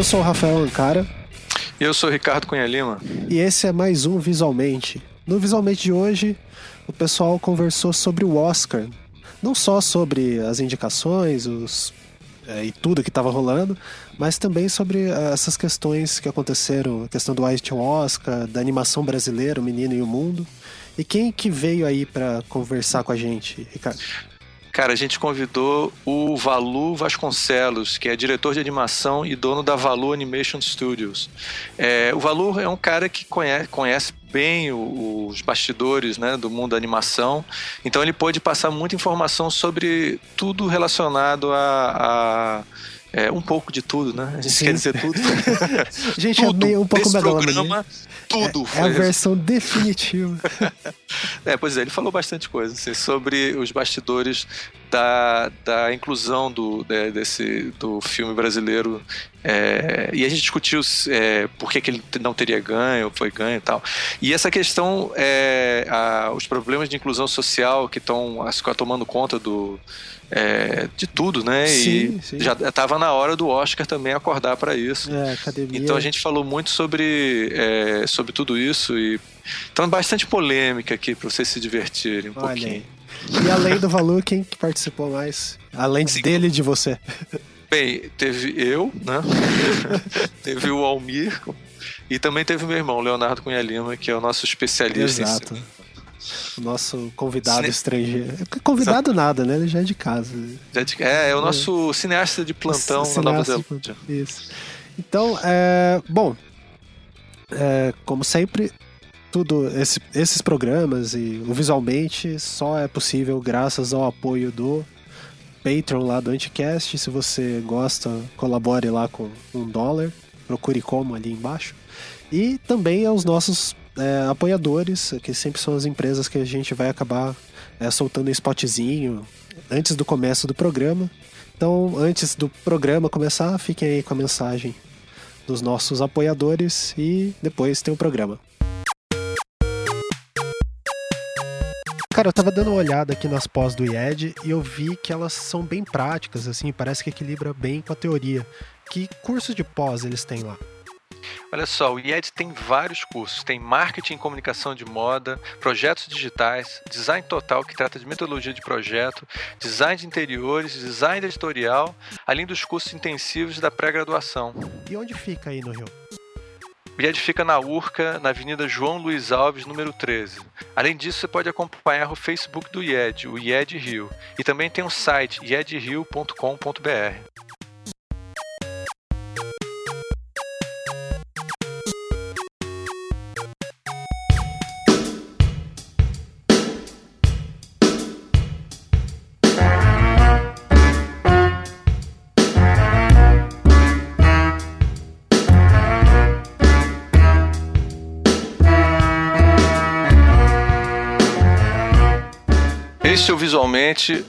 Eu sou o Rafael Ancara. E eu sou o Ricardo Cunha Lima. E esse é mais um Visualmente. No Visualmente de hoje, o pessoal conversou sobre o Oscar. Não só sobre as indicações, os é, e tudo que estava rolando, mas também sobre é, essas questões que aconteceram, a questão do White Oscar, da animação brasileira, o Menino e o Mundo. E quem que veio aí para conversar com a gente, Ricardo? Cara, a gente convidou o Valu Vasconcelos, que é diretor de animação e dono da Valu Animation Studios. É, o Valu é um cara que conhece, conhece bem os bastidores né, do mundo da animação, então ele pôde passar muita informação sobre tudo relacionado a, a é, um pouco de tudo, né? A gente Sim. quer dizer tudo. gente, tudo. um pouco Esse programa, tudo. É, é a versão definitiva. é, pois é, ele falou bastante coisa assim, sobre os bastidores da, da inclusão do, de, desse, do filme brasileiro. É, e a gente discutiu é, por que, que ele não teria ganho, foi ganho e tal. E essa questão, é, a, os problemas de inclusão social que estão tomando conta do, é, de tudo, né? Sim, e sim. já estava na hora do Oscar também acordar para isso. É, academia. Então a gente falou muito sobre, é, sobre tudo isso e então bastante polêmica aqui para vocês se divertirem um Olha pouquinho. Aí. E além do Valu, quem que participou mais? Além Sim. dele e de você? Bem, teve eu, né? teve o Almir e também teve meu irmão, Leonardo Cunha Lima, que é o nosso especialista Exato. O nosso convidado Cine... estrangeiro. Convidado Exato. nada, né? Ele já é de casa. É, de... é, é, o nosso é. cineasta de plantão cineasta na Nova Zelândia. Isso. Então, é, bom, é, como sempre, tudo esse, esses programas e o visualmente só é possível graças ao apoio do Patreon lá do Anticast. Se você gosta, colabore lá com um dólar. Procure como ali embaixo. E também aos nossos é, apoiadores, que sempre são as empresas que a gente vai acabar é, soltando um spotzinho antes do começo do programa. Então, antes do programa começar, fiquem aí com a mensagem dos nossos apoiadores e depois tem o programa. Cara, eu tava dando uma olhada aqui nas pós do IED e eu vi que elas são bem práticas, assim, parece que equilibra bem com a teoria. Que curso de pós eles têm lá? Olha só, o IED tem vários cursos. Tem marketing e comunicação de moda, projetos digitais, design total, que trata de metodologia de projeto, design de interiores, design editorial, além dos cursos intensivos da pré-graduação. E onde fica aí no Rio? O IED fica na Urca, na Avenida João Luiz Alves, número 13. Além disso, você pode acompanhar o Facebook do IED, o IED Rio, e também tem um site iedrio.com.br. O Visualmente.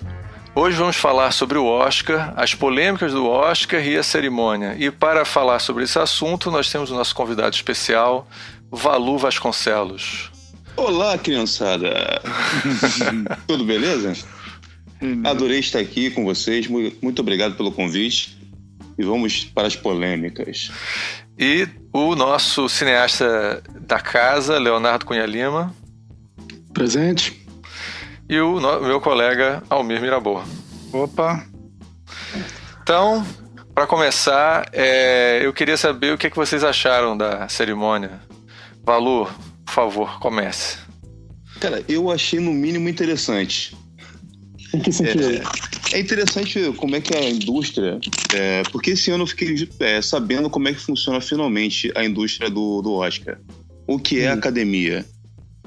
Hoje vamos falar sobre o Oscar, as polêmicas do Oscar e a cerimônia. E para falar sobre esse assunto, nós temos o nosso convidado especial, Valu Vasconcelos. Olá, criançada! Tudo beleza? Adorei estar aqui com vocês. Muito obrigado pelo convite. E vamos para as polêmicas. E o nosso cineasta da casa, Leonardo Cunha Lima. Presente e o meu colega Almir Mirabor. Opa! Então, para começar, é, eu queria saber o que, é que vocês acharam da cerimônia. Valu, por favor, comece. Cara, eu achei no mínimo interessante. Em que sentido? É, é interessante como é que a indústria. É, porque esse ano eu fiquei é, sabendo como é que funciona finalmente a indústria do, do Oscar. O que é hum. academia?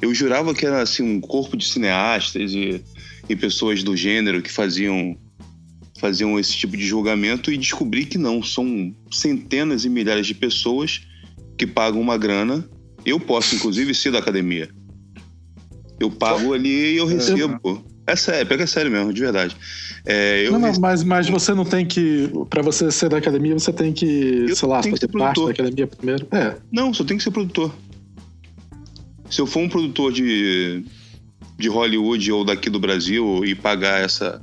Eu jurava que era assim um corpo de cineastas e, e pessoas do gênero que faziam faziam esse tipo de julgamento e descobri que não, são centenas e milhares de pessoas que pagam uma grana. Eu posso inclusive ser da academia. Eu pago ali e eu recebo. É sério, pega sério mesmo, de verdade. É, não, não, mas, mas você não tem que. Para você ser da academia, você tem que, eu sei lá, fazer parte da academia primeiro. É. Não, só tem que ser produtor se eu for um produtor de, de Hollywood ou daqui do Brasil e pagar essa,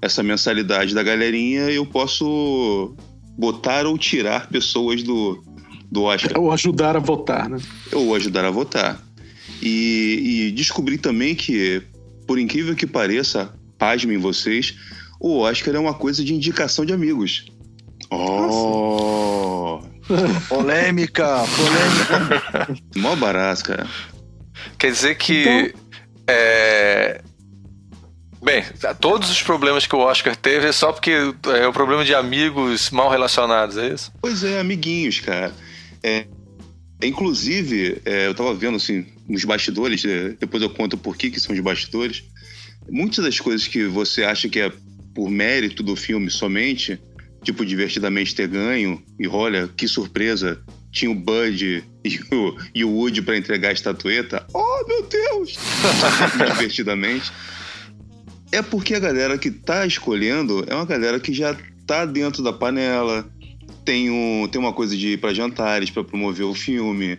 essa mensalidade da galerinha, eu posso botar ou tirar pessoas do, do Oscar. Ou ajudar a votar, né? Ou ajudar a votar. E, e descobri também que, por incrível que pareça, pasmem vocês, o Oscar é uma coisa de indicação de amigos. Oh! polêmica, polêmica. Mó barato, cara. Quer dizer que. Então... É... Bem, todos os problemas que o Oscar teve é só porque é o problema de amigos mal relacionados, é isso? Pois é, amiguinhos, cara. É, inclusive, é, eu tava vendo assim, nos bastidores, é, depois eu conto por que, que são os bastidores. Muitas das coisas que você acha que é por mérito do filme somente, tipo divertidamente ter ganho, e olha, que surpresa, tinha o Bud e o, e o Woody para entregar a estatueta. Oh, meu Deus! divertidamente. É porque a galera que tá escolhendo é uma galera que já tá dentro da panela, tem, um, tem uma coisa de ir para jantares para promover o filme.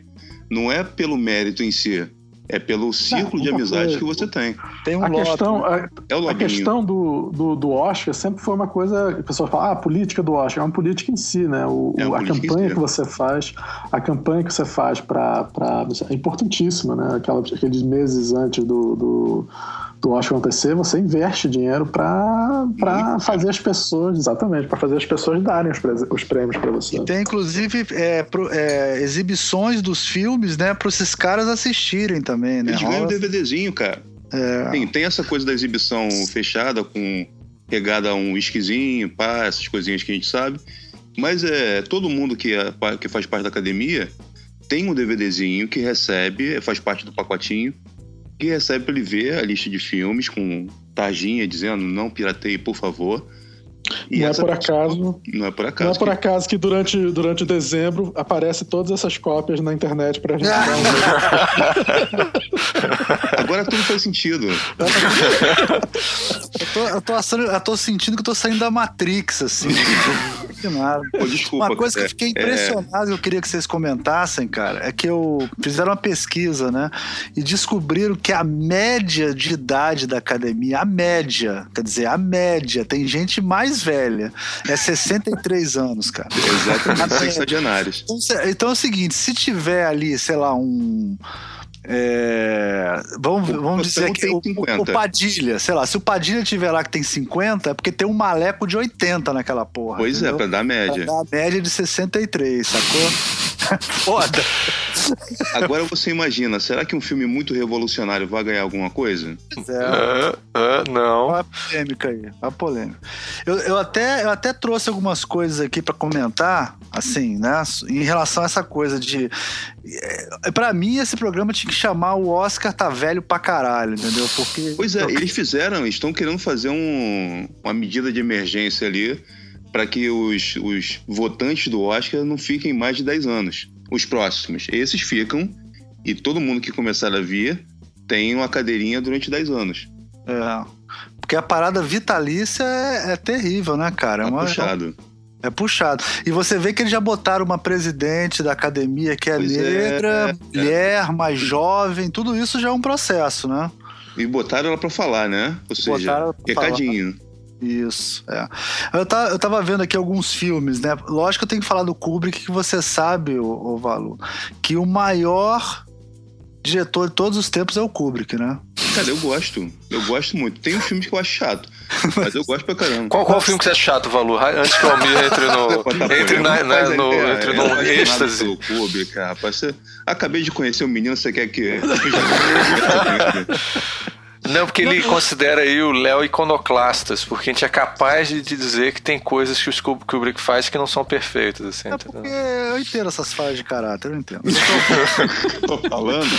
Não é pelo mérito em si, é pelo círculo de amizade que você tem. Tem um a questão, a, é o a questão do, do, do, Oscar sempre foi uma coisa que a pessoa fala, ah, a política do Oscar é uma política em si, né? O, é a campanha que você faz, a campanha que você faz para é importantíssima, né? Aquelas, aqueles meses antes do, do do Oscar acontecer, você investe dinheiro para fazer as pessoas, exatamente, para fazer as pessoas darem os, os prêmios para você. E tem inclusive é, pro, é, exibições dos filmes, né, para esses caras assistirem também, né? Eles ganham um DVDzinho, cara. É. Tem, tem essa coisa da exibição fechada com pegada a um esquisinho, pá, essas coisinhas que a gente sabe. Mas é todo mundo que, é, que faz parte da academia tem um DVDzinho que recebe, faz parte do pacotinho que recebe para ele ver a lista de filmes com tarjinha dizendo não pirateie, por favor. E não é por acaso. Não é por acaso. Não é por que... acaso que durante, durante dezembro aparece todas essas cópias na internet pra gente dar um Agora tudo faz sentido. eu, tô, eu, tô assando, eu tô sentindo que eu tô saindo da Matrix, assim. nada. Pô, desculpa, uma coisa que eu fiquei impressionado, é... eu queria que vocês comentassem, cara, é que eu fizeram uma pesquisa, né? E descobriram que a média de idade da academia, a média, quer dizer, a média, tem gente mais velha, é 63 anos, cara. Exatamente, sexagenários. Então, então é o seguinte, se tiver ali, sei lá, um é, vamos, vamos dizer que o, o, Padilha, sei lá, se o Padilha tiver lá que tem 50, é porque tem um maleco de 80 naquela porra. Pois é, entendeu? é, pra dar média. Pra dar média de 63, sacou? Foda. Agora você imagina, será que um filme muito revolucionário vai ganhar alguma coisa? É. Uh, uh, não. Olha a polêmica aí, a polêmica. Eu, eu, até, eu até trouxe algumas coisas aqui para comentar, assim, né, em relação a essa coisa de. É, para mim, esse programa tinha que chamar o Oscar tá velho pra caralho, entendeu? Porque. Pois é, eles fizeram, estão querendo fazer um, uma medida de emergência ali para que os, os votantes do Oscar não fiquem mais de 10 anos. Os próximos. Esses ficam, e todo mundo que começar a vir tem uma cadeirinha durante 10 anos. É. Porque a parada vitalícia é, é terrível, né, cara? É, é puxado. É puxado. E você vê que eles já botaram uma presidente da academia que é pois é, negra, é, mulher, é. mais jovem, tudo isso já é um processo, né? E botaram ela para falar, né? Ou seja, recadinho. Falar. Isso, é. Eu tava, eu tava vendo aqui alguns filmes, né? Lógico que eu tenho que falar do Kubrick, que você sabe, o, o Valu, que o maior diretor de todos os tempos é o Kubrick, né? Cara, eu gosto. Eu gosto muito. Tem um filme que eu acho chato, mas eu gosto pra caramba. Qual, qual filme que você acha chato, Valor? Antes que o Almir entre no. entre na, na, no, é, entre no é, êxtase. O Kubrick, rapaz. Você... Acabei de conhecer o menino, você quer que. Não, porque ele considera aí o Léo iconoclastas, porque a gente é capaz de dizer que tem coisas que o Kubrick faz que não são perfeitas, assim. É porque eu entendo essas falhas de caráter, eu entendo. Tô falando.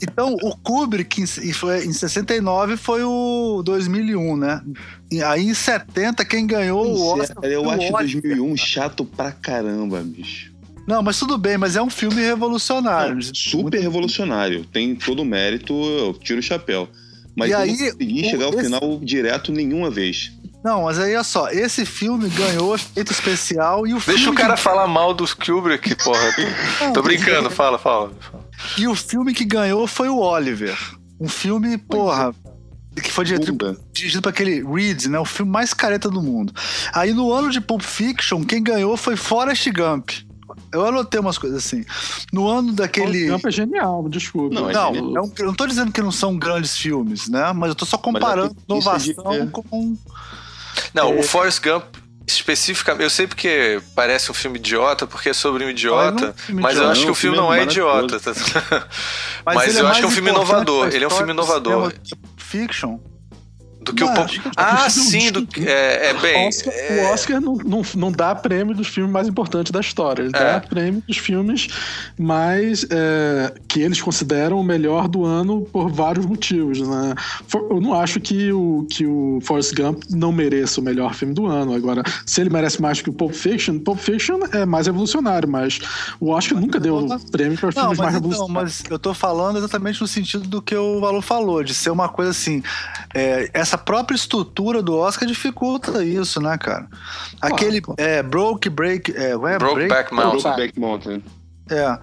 Então, o Kubrick em, foi, em 69 foi o 2001, né? E aí em 70 quem ganhou o Oscar. Eu acho 2001 chato pra caramba, bicho. Não, mas tudo bem, mas é um filme revolucionário. super Muito... revolucionário. Tem todo o mérito, eu tiro o chapéu. Mas e eu aí, não consegui chegar ao esse... final direto nenhuma vez. Não, mas aí olha só, esse filme ganhou efeito especial e o Deixa o cara que... falar mal dos Kubrick, porra. Não, Tô brincando, fala, fala, E o filme que ganhou foi o Oliver. Um filme, porra, que foi dirigido, dirigido por aquele Reed, né? O filme mais careta do mundo. Aí no ano de Pulp Fiction, quem ganhou foi Forrest Gump. Eu anotei umas coisas assim. No ano daquele. O Gump é genial, desculpa. Não, é não genial. eu não tô dizendo que não são grandes filmes, né? Mas eu tô só comparando inovação com. Não, é... o Forrest Gump especificamente. Eu sei porque parece um filme idiota, porque é sobre um idiota, ah, mas, mas eu acho que o filme não é idiota. mas, mas eu é acho que é um filme inovador. Ele é um filme inovador. Fiction do que o Pop. Ah, sim, do... é, é bem. Oscar, é... O Oscar não, não, não dá prêmio dos filmes mais importantes da história. Ele é. dá prêmio dos filmes mais é, que eles consideram o melhor do ano por vários motivos. Né? Eu não acho que o, que o Forrest Gump não mereça o melhor filme do ano. Agora, se ele merece mais que o Pulp Fiction, Pulp Fiction é mais revolucionário, mas o Oscar nunca deu prêmio para filmes mais então, revolucionários. Mas eu tô falando exatamente no sentido do que o Valor falou, de ser uma coisa assim. É, essa essa própria estrutura do Oscar dificulta isso, né, cara? Aquele claro. é, Broke Break. É, é, Broke Back Mountain. Back Mountain. É.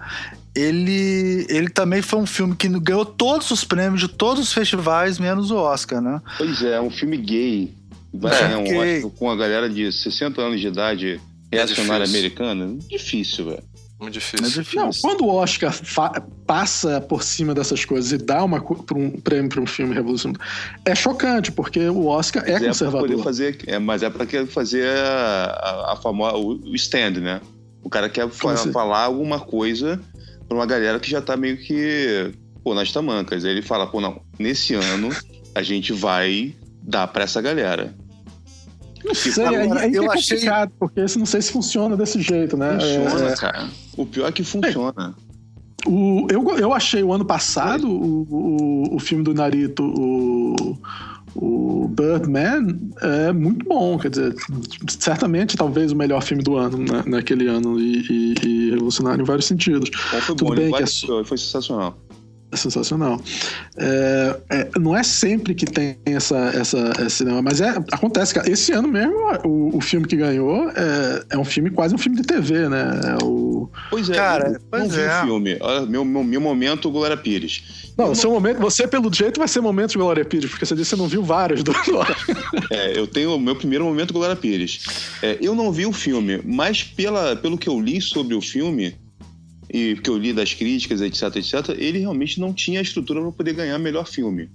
Ele, ele também foi um filme que ganhou todos os prêmios de todos os festivais, menos o Oscar, né? Pois é, um filme gay. Vai é, ganhar um gay. Oscar com a galera de 60 anos de idade é reacionária é americana? Difícil, velho. Muito difícil. É difícil. Não, quando o Oscar passa por cima dessas coisas e dá uma, um prêmio para um filme revolucionário, é chocante, porque o Oscar é, é conservador. Fazer, é, mas é para fazer a, a, a famosa, o stand, né? O cara quer falar, falar alguma coisa para uma galera que já tá meio que, pô, nas tamancas. Aí ele fala, pô, não, nesse ano a gente vai dar para essa galera. Não sei, aí, aí eu é complicado, achei... porque não sei se funciona desse jeito, né? Funciona, é... cara. O pior é que funciona. O, eu, eu achei o ano passado o, o, o filme do Narito, o, o Birdman, é muito bom. Quer dizer, certamente talvez o melhor filme do ano né, naquele ano e, e, e, revolucionário em vários sentidos. Foi Tudo bom, bem que é... foi sensacional. É sensacional. É, é, não é sempre que tem essa, essa, esse cinema, mas é, acontece, cara. Esse ano mesmo, o, o filme que ganhou é, é um filme, quase um filme de TV, né? É o... Pois é, cara, eu, pois não vi o é. filme. Meu, meu, meu momento, Glória Pires. Não, seu momento, você, pelo jeito, vai ser momento de Glória Pires, porque você disse que você não viu vários do É, eu tenho o meu primeiro momento Glória Pires. É, eu não vi o filme, mas pela, pelo que eu li sobre o filme, e que eu li das críticas, etc, etc, ele realmente não tinha a estrutura para poder ganhar melhor filme.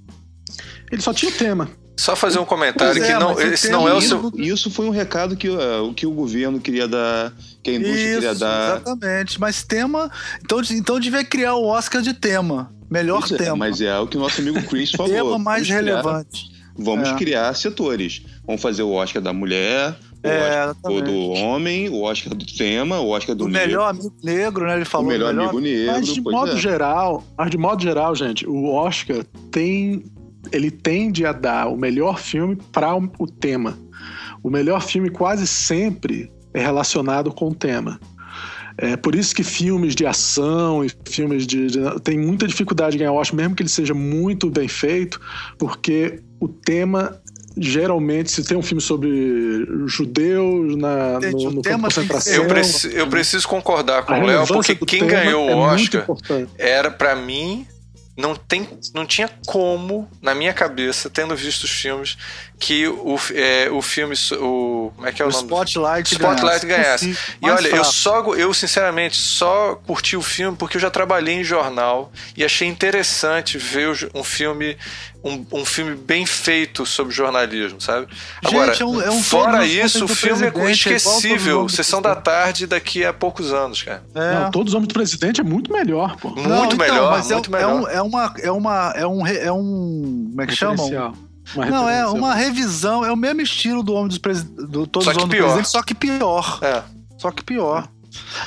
Ele só tinha o tema. Só fazer um comentário é, que não, esse não é o seu. Isso foi um recado que, uh, que o governo queria dar, que a indústria isso, queria dar. Exatamente. Mas tema. Então, então devia criar o Oscar de tema. Melhor isso tema. É, mas é o que o nosso amigo Chris falou. tema mais vamos relevante. Criar, vamos é. criar setores. Vamos fazer o Oscar da mulher, é, Oscar do homem, o Oscar do tema, o Oscar do o negro. melhor amigo negro, né? Ele falou. O melhor, melhor... amigo negro. Mas de modo é. geral, mas de modo geral, gente, o Oscar tem. Ele tende a dar o melhor filme para o tema. O melhor filme quase sempre é relacionado com o tema. É por isso que filmes de ação e filmes de, de tem muita dificuldade de ganhar o Oscar, mesmo que ele seja muito bem feito, porque o tema geralmente, se tem um filme sobre judeus na, no, no campo de concentração... Eu, preci eu preciso concordar com o Léo, porque quem ganhou o é Oscar era, para mim, não, tem, não tinha como, na minha cabeça, tendo visto os filmes, que o, é, o filme. O, como é que é o, o nome? Spotlight, Spotlight ganhasse. ganhasse. E olha, eu só, eu sinceramente só curti o filme porque eu já trabalhei em jornal e achei interessante ver um filme um, um filme bem feito sobre jornalismo, sabe? Agora, é um, é um fora isso, o filme é esquecível. Sessão da tarde daqui a poucos anos, cara. É. Não, Todos os Homens do Presidente é muito melhor, pô. Muito Não, então, melhor, é muito é, melhor. É, uma, é uma, é um, é um, como é que chama? Não, é uma revisão, é o mesmo estilo do Homem dos Presidentes, do Todos os Homens do Presidente, só que pior. É. Só que pior.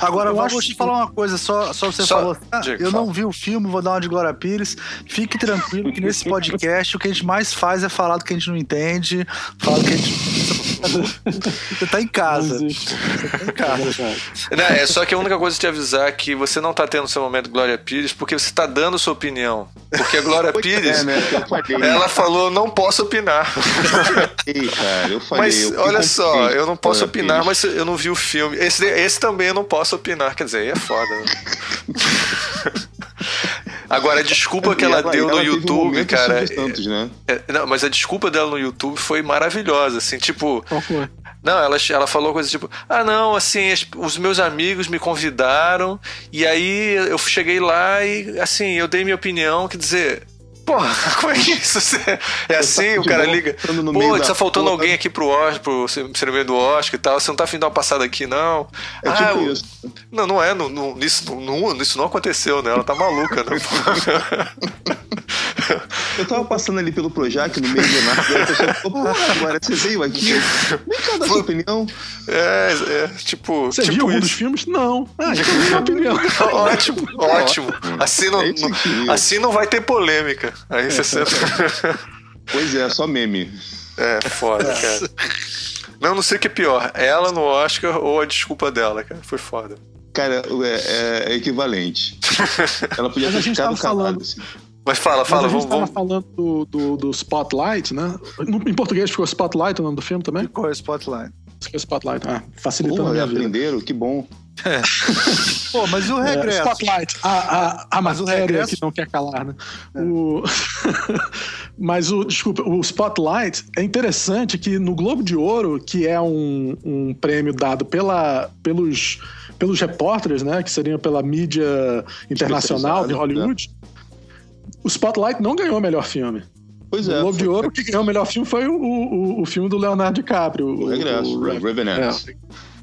Agora, eu vou te falar uma coisa, só, só você só, falou. Ah, eu fala. não vi o filme, vou dar uma de Glória Pires. Fique tranquilo que nesse podcast o que a gente mais faz é falar do que a gente não entende, falar do que a gente. Você tá em casa. Você tá em casa. Não, é só que a única coisa é te avisar que você não tá tendo seu momento Glória Pires porque você tá dando sua opinião. Porque a Glória é, Pires, é, né? ela falou, não posso opinar. Ei, cara, eu falei, mas eu olha só, eu não posso opinar, Pires. mas eu não vi o filme. Esse, esse também eu não posso opinar, quer dizer, aí é foda. Né? Agora, a desculpa que ela, ela deu ela no YouTube, um cara. Santos, né? É, não, mas a desculpa dela no YouTube foi maravilhosa, assim, tipo. Qual foi? Não, ela, ela falou coisa tipo: ah, não, assim, os meus amigos me convidaram, e aí eu cheguei lá e, assim, eu dei minha opinião, quer dizer, Porra, como é isso? É assim, o cara liga. Pô, tá faltando alguém aqui pro Oscar, pro cerimônia do Oscar e tal. Você não tá afim de dar uma passada aqui, não? É ah, tipo isso. Não, não é. Não, não, isso, não, isso não aconteceu, né? Ela tá maluca, né? Eu tava passando ali pelo Projac no meio do nada, a pessoa falou, agora você veio aqui? Vem cá dar sua opinião. É, é, tipo. Você tipo viu algum dos filmes? Não. Ah, já contei minha opinião. ótimo, ótimo. Assim não, é assim não vai ter polêmica. Aí você senta. Pois é, só meme. É, foda, cara. Não, não sei o que é pior. Ela no Oscar ou a desculpa dela, cara. Foi foda. Cara, é, é equivalente. Ela podia ter ficado calada. Assim. Mas fala, fala, Mas a gente vamos. Tava falando do, do, do, Spotlight, né? em português ficou Spotlight o nome do filme também? Ficou Spotlight. Ficou Spotlight, ah, facilitando Pô, a minha aprenderam, que bom. É. Pô, mas o é, regresso. É, spotlight, a, a, a mas matéria regresso... que não quer calar, né? É. O... mas o, desculpa, o Spotlight é interessante que no Globo de Ouro, que é um, um prêmio dado pela, pelos, pelos repórteres, né? Que seriam pela mídia internacional de Hollywood. Né? O Spotlight não ganhou o melhor filme. Pois é. O Globo de Ouro, que ganhou o melhor filme foi o, o, o filme do Leonardo DiCaprio. O, o Regresso, o, Revenant.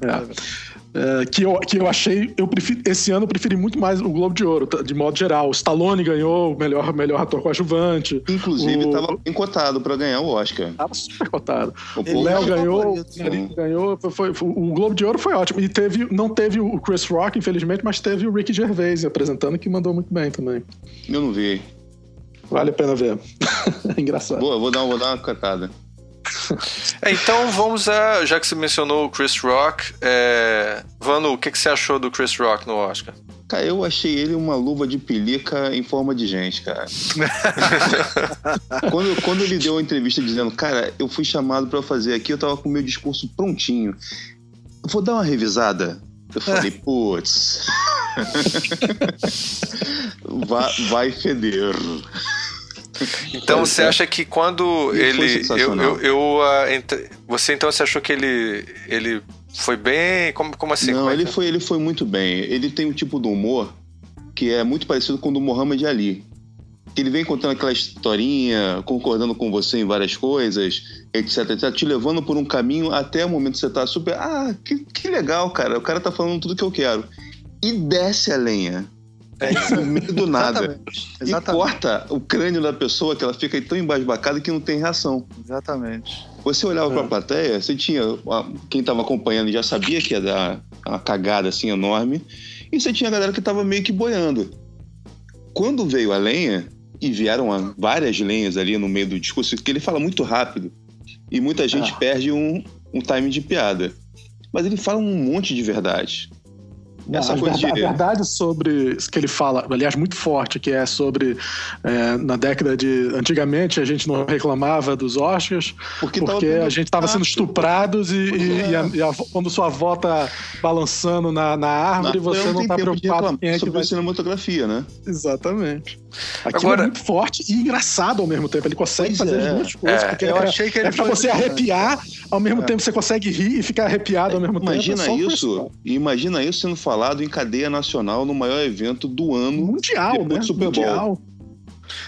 É, é. É, que, eu, que eu achei. Eu prefiro, esse ano eu preferi muito mais o Globo de Ouro, de modo geral. O Stallone ganhou o melhor, melhor ator coadjuvante. Inclusive, estava bem cotado para ganhar o Oscar. Tava super cotado. O Léo ganhou, o ganhou foi, foi, o Globo de Ouro foi ótimo. E teve, não teve o Chris Rock, infelizmente, mas teve o Ricky Gervais apresentando, que mandou muito bem também. Eu não vi. Vale a pena ver. é engraçado. Boa, vou dar, vou dar uma catada. É, então vamos a. Já que você mencionou o Chris Rock, é... Vano, o que, que você achou do Chris Rock no Oscar? Cara, eu achei ele uma luva de pelica em forma de gente, cara. quando, quando ele deu a entrevista dizendo, cara, eu fui chamado para fazer aqui, eu tava com o meu discurso prontinho. Vou dar uma revisada. Eu falei, putz. vai, vai feder. Então você acha que quando ele. Eu, eu, eu uh, você então você achou que ele. ele foi bem? Como, como assim? Não, como é ele, foi, ele foi muito bem. Ele tem um tipo de humor que é muito parecido com o do Muhammad Ali. Ele vem contando aquela historinha, concordando com você em várias coisas, etc, etc, te levando por um caminho até o momento que você tá super. Ah, que, que legal, cara. O cara tá falando tudo que eu quero. E desce a lenha. É, no meio do nada. Exatamente. Exatamente. E corta o crânio da pessoa que ela fica tão embasbacada que não tem reação. Exatamente. Você olhava é. pra plateia, você tinha. Quem tava acompanhando já sabia que ia dar uma cagada assim enorme. E você tinha a galera que tava meio que boiando. Quando veio a lenha, e vieram várias lenhas ali no meio do discurso, que ele fala muito rápido. E muita gente é. perde um, um time de piada. Mas ele fala um monte de verdade. Essa a, coisa verdade, de... a verdade sobre que ele fala, aliás, muito forte, que é sobre é, na década de. Antigamente a gente não reclamava dos Oscars porque, porque a gente estava sendo estuprados e, e, é. e, a, e a, quando sua avó tá balançando na, na árvore, não, você não está preocupado quem é que vai... cinematografia, né? Exatamente. Aquilo Agora... é muito forte e engraçado ao mesmo tempo. Ele consegue pois fazer é. as duas coisas. É. Porque eu é, achei que ele é pra você arrepiar, ao mesmo é. tempo você consegue rir e ficar arrepiado ao mesmo imagina tempo. Imagina isso. Imagina isso sendo falado em cadeia nacional no maior evento do ano. Mundial, né? Super Bowl. Mundial.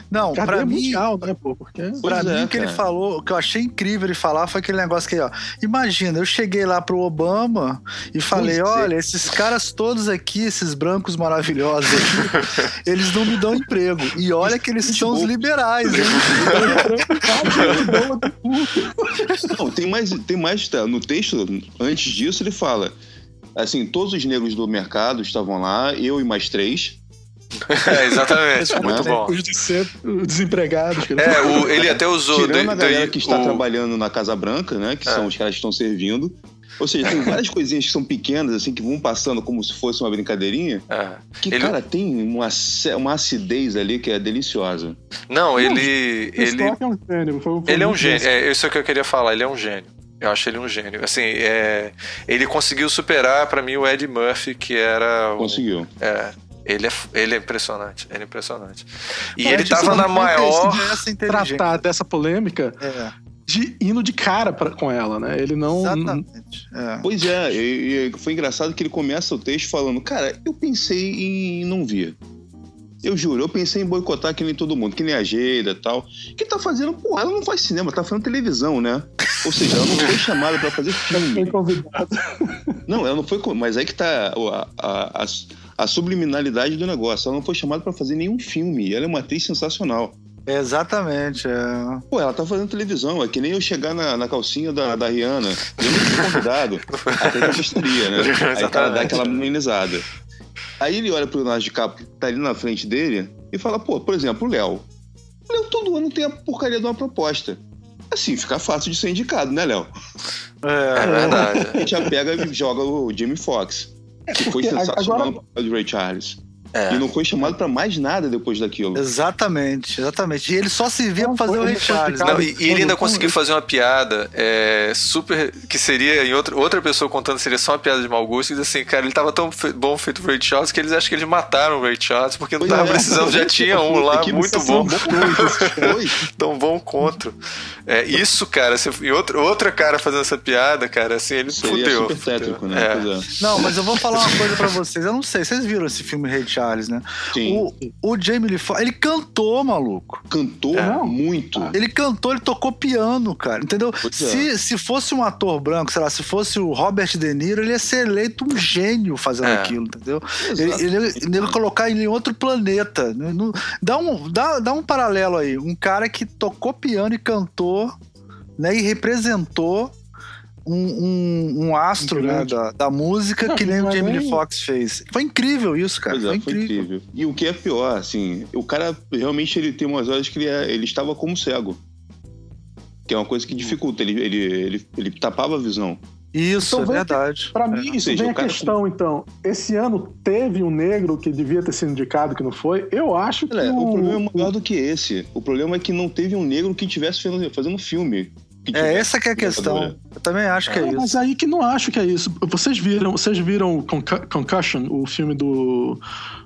Não, Cadê pra mim. Mundial, né, pô? Porque... Pra é, mim, o que ele falou, o que eu achei incrível ele falar foi aquele negócio que, ó. Imagina, eu cheguei lá pro Obama e falei: pois olha, é. esses caras todos aqui, esses brancos maravilhosos aqui, eles não me dão emprego. E olha que eles são os liberais, hein? não, tem mais, tem mais. Tá, no texto, antes disso, ele fala. Assim, todos os negros do mercado estavam lá, eu e mais três. É, exatamente, muito bom. De ser desempregados. É, o, ele até usou... Tirando a galera que está o... trabalhando na Casa Branca, né, que é. são os caras que estão servindo, ou seja, tem várias coisinhas que são pequenas, assim, que vão passando como se fosse uma brincadeirinha. É. Que, ele... cara, tem uma, uma acidez ali que é deliciosa. Não, ele. ele... É um gênio. Foi, foi ele é um gênio. É, isso é o que eu queria falar, ele é um gênio. Eu acho ele um gênio. Assim, é, ele conseguiu superar para mim o Ed Murphy, que era. Conseguiu. É, Ele é, ele é impressionante, ele é impressionante. E ele tava na maior. Tratar dessa polêmica. É de indo de cara pra, com ela, né? Ele não. Exatamente. É. Pois é, e, e foi engraçado que ele começa o texto falando: Cara, eu pensei em não vir. Eu juro, eu pensei em boicotar que nem todo mundo, que nem a Geida e tal. Que tá fazendo, pô, ela não faz cinema, tá fazendo televisão, né? Ou seja, ela não foi chamada para fazer filme. Foi convidada. Não, ela não foi. Mas aí que tá a, a, a, a subliminalidade do negócio. Ela não foi chamada para fazer nenhum filme. Ela é uma atriz sensacional. Exatamente. É. Pô, ela tá fazendo televisão. É que nem eu chegar na, na calcinha da, da Rihanna. Eu não fui convidado. Até que eu gostaria, né? Aí o cara dá aquela amenizada. Aí ele olha pro Leonardo DiCaprio, que tá ali na frente dele, e fala, pô, por exemplo, o Léo. O Léo todo ano tem a porcaria de uma proposta. Assim, fica fácil de ser indicado, né, Léo? É, é verdade. A gente já pega e joga o Jamie Foxx, que foi sensacional agora... Ray Charles. É. E não foi chamado para mais nada depois daquilo. Exatamente, exatamente. E ele só se via pra fazer o Ray Charles. Não, e, e, ele ainda conseguiu fazer uma piada é, super. que seria em outra, outra pessoa contando, seria só uma piada de mau gosto. E diz assim, cara, ele tava tão fe bom feito o Ray Charles que eles acham que eles mataram o Ray Charles porque não pois tava é. precisando, já tinha um lá muito bom. tão bom quanto. É, isso, cara, se, e outra, outra cara fazendo essa piada, cara, assim, ele seria fudeu. super tétrico, né? É. é. Não, mas eu vou falar uma coisa pra vocês. Eu não sei, vocês viram esse filme Ray Charles? Charles, né? Sim. O, o Jamie Lee Foxx, ele cantou, maluco. Cantou é. muito. Ele cantou, ele tocou piano, cara, entendeu? se, é. se fosse um ator branco, sei lá, se fosse o Robert De Niro, ele ia ser eleito um gênio fazendo é. aquilo, entendeu? Ele, ele, ele, ia colocar ele em outro planeta. Né? Dá um, dá, dá um paralelo aí. Um cara que tocou piano e cantou, né? E representou um, um, um astro né, da, da música não, que nem o Jamie Lee Foxx fez. Foi incrível isso, cara. Pois foi, é, incrível. foi incrível. E o que é pior, assim, o cara realmente ele tem umas horas que ele, é, ele estava como cego. Que é uma coisa que dificulta, ele, ele, ele, ele tapava a visão. Isso, então, é verdade. Para mim, é. isso seja, vem a questão, então. Esse ano teve um negro que devia ter sido indicado que não foi? Eu acho que. É, o... o... problema é maior do que esse. O problema é que não teve um negro que estivesse fazendo filme. É, essa que é a questão. Eu também acho que é, é isso. Mas aí que não acho que é isso. Vocês viram, vocês viram Concussion, o filme do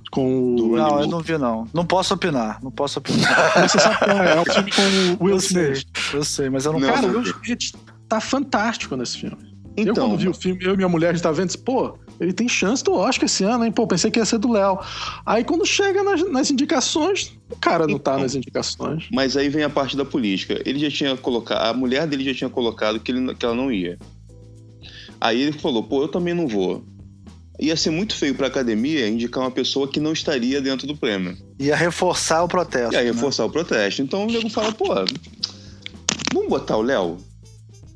com o. Não, eu não vi, não. Não posso opinar. Não posso opinar. Você sabe qual é? É o filme com o Will Smith. Eu sei, mas eu não, não Cara, o Will Smith tá fantástico nesse filme. Então, eu, quando vi o filme, eu e minha mulher, a gente tava vendo, disse, pô, ele tem chance do Oscar esse ano, hein? Pô, pensei que ia ser do Léo. Aí quando chega nas, nas indicações, o cara não tá então, tá nas indicações. Mas aí vem a parte da política. Ele já tinha colocado, a mulher dele já tinha colocado que, ele, que ela não ia. Aí ele falou, pô, eu também não vou. Ia ser muito feio pra academia indicar uma pessoa que não estaria dentro do prêmio. Ia reforçar o protesto. Ia né? reforçar o protesto. Então o nego fala, pô, vamos botar o Léo?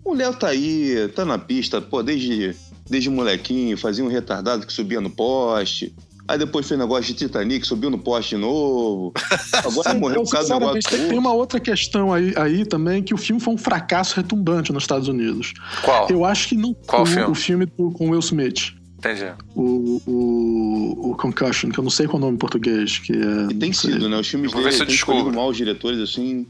O Léo tá aí, tá na pista, pô, desde desde molequinho, fazia um retardado que subia no poste. Aí depois fez negócio de Titanic, subiu no poste de novo. Agora morreu por causa do negócio. Tem, tem uma outra questão aí, aí também, que o filme foi um fracasso retumbante nos Estados Unidos. Qual? Eu acho que não. Qual o, filme? O filme do, com Will Smith. Entendi. O, o, o Concussion, que eu não sei qual é o nome em português. Que é, e tem sido, né? Os filmes dele escolhido mal os diretores, assim,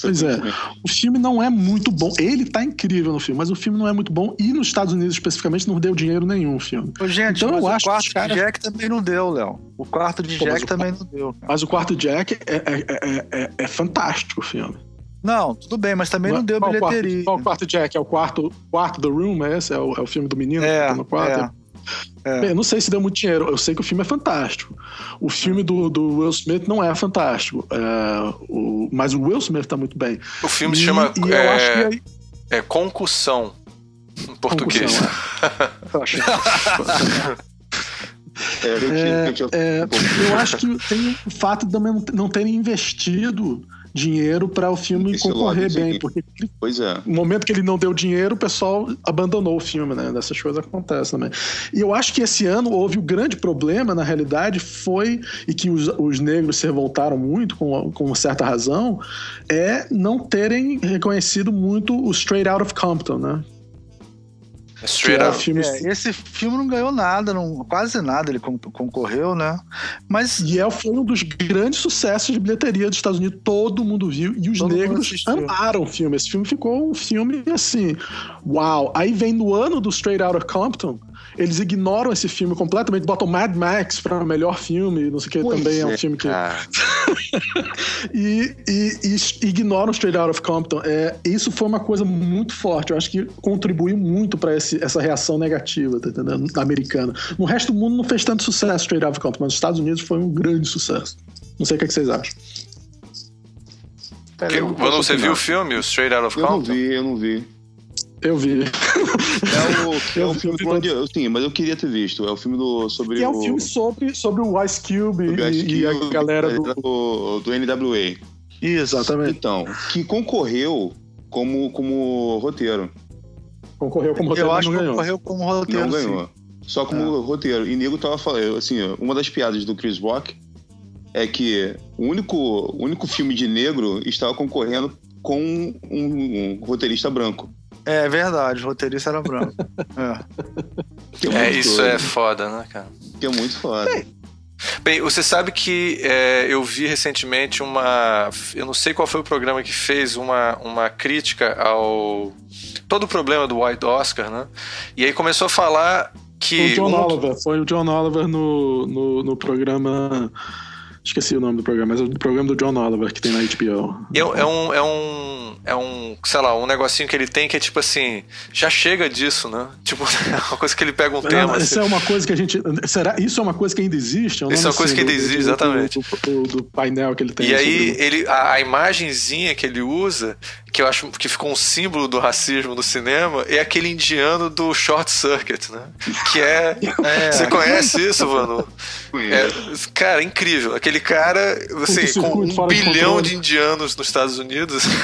Pois é. O filme não é muito bom. Ele tá incrível no filme, mas o filme não é muito bom. E nos Estados Unidos, especificamente, não deu dinheiro nenhum o filme. Ô, gente, então, eu acho o quarto de Jack também não deu, Léo. O quarto de Pô, Jack também não deu. Cara. Mas o quarto Jack é, é, é, é, é fantástico o filme. Não, tudo bem, mas também não deu qual bilheteria. Quarto, qual o quarto Jack? É o quarto, quarto The Room, é esse? É o, é o filme do menino é, que tá no quarto? É. É. Bem, não sei se deu muito dinheiro. Eu sei que o filme é fantástico. O filme do, do Will Smith não é fantástico. É, o, mas o Will Smith tá muito bem. O filme e, se chama e é, aí... é Concussão. Em português. Concussão, é. é, é, eu acho que tem o fato de também não terem investido dinheiro para o filme Esse concorrer bem. Porque pois é. no momento que ele não deu dinheiro, o pessoal abandonou o filme, né? Dessas coisas acontecem também. E eu acho que esse ano houve o um grande problema, na realidade, foi, e que os, os negros se revoltaram muito, com, com certa razão, é não terem reconhecido muito o Straight Out of Compton, né? Straight é, filme... é, esse filme não ganhou nada, não, quase nada ele concorreu, né? Mas e é, foi um dos grandes sucessos de bilheteria dos Estados Unidos, todo mundo viu e os todo negros amaram o filme. Esse filme ficou um filme assim, uau. Aí vem no ano do Straight Outta Compton, eles ignoram esse filme completamente, botam Mad Max para o melhor filme, não sei o que, pois também é, é um filme que. e, e, e, ignoram Straight Out of Compton. É, isso foi uma coisa muito forte. Eu acho que contribuiu muito para essa reação negativa, tá entendendo? Americana. No resto do mundo não fez tanto sucesso Straight Out of Compton, mas nos Estados Unidos foi um grande sucesso. Não sei o que, é que vocês acham. Quando você viu o filme, o Straight Out of Compton? Eu não vi, eu não vi. Eu vi. É o, é o filme do Sim, mas eu queria ter visto. É o filme do, sobre. é um filme sobre, sobre o Ice Cube, e, Cube e, a galera do... do, do NWA. Exatamente. Então, que concorreu como, como roteiro. Concorreu como roteiro. Eu acho que concorreu como roteiro. Não ganhou. Sim. Só como é. roteiro. E Nego tava falando, assim, uma das piadas do Chris Rock é que o único, o único filme de negro estava concorrendo com um, um, um roteirista branco. É verdade, o roteirista era branco. é, é isso doido. é foda, né, cara? Que é muito foda. É. Bem, você sabe que é, eu vi recentemente uma. Eu não sei qual foi o programa que fez uma, uma crítica ao. Todo o problema do White Oscar, né? E aí começou a falar que. O John um... Oliver, foi o John Oliver no, no, no programa Esqueci o nome do programa, mas é o programa do John Oliver que tem na HBO. É, é, um, é um. É um, sei lá, um negocinho que ele tem que é tipo assim. Já chega disso, né? Tipo, é uma coisa que ele pega um não, tema. Isso assim. é uma coisa que a gente. Será, isso é uma coisa que ainda existe? É isso é uma coisa assim, que ainda existe, do, exatamente. Do, do, do, painel que ele tem. E aí, ele, a, a imagenzinha que ele usa que eu acho que ficou um símbolo do racismo no cinema é aquele indiano do Short Circuit, né? Que é. é você conhece isso, mano? É, cara, incrível. Aquele cara, assim, com um bilhão de, de indianos nos Estados Unidos.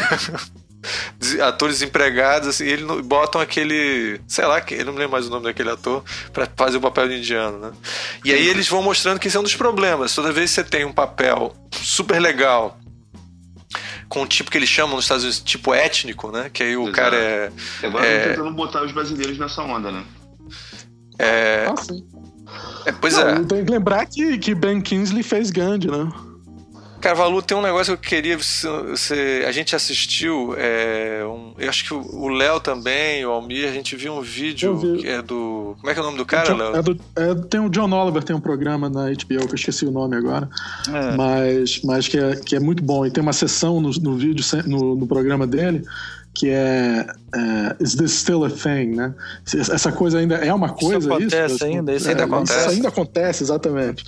atores empregados, assim, e eles botam aquele. Sei lá, eu não me lembro mais o nome daquele ator, para fazer o papel de indiano, né? E aí eles vão mostrando que isso é um dos problemas. Toda vez que você tem um papel super legal com um tipo que eles chamam nos Estados Unidos, tipo étnico, né? Que aí o Exato. cara é. Agora é... tentando botar os brasileiros nessa onda, né? É. Ah, sim. É, pois Não, é. Tem que lembrar que, que Ben Kingsley fez Gandhi, né? Carvalho, tem um negócio que eu queria. Você, a gente assistiu. É, um, eu acho que o Léo também, o Almir, a gente viu um vídeo vi. que é do. Como é que é o nome do cara, Léo? É, é tem o John Oliver, tem um programa na HBO que eu esqueci o nome agora. É. Mas, mas que, é, que é muito bom. E tem uma sessão no, no vídeo, no, no programa dele, que é uh, Is this still a thing, né? Essa coisa ainda é uma coisa isso acontece isso? ainda, isso ainda é, acontece. Isso ainda acontece, exatamente.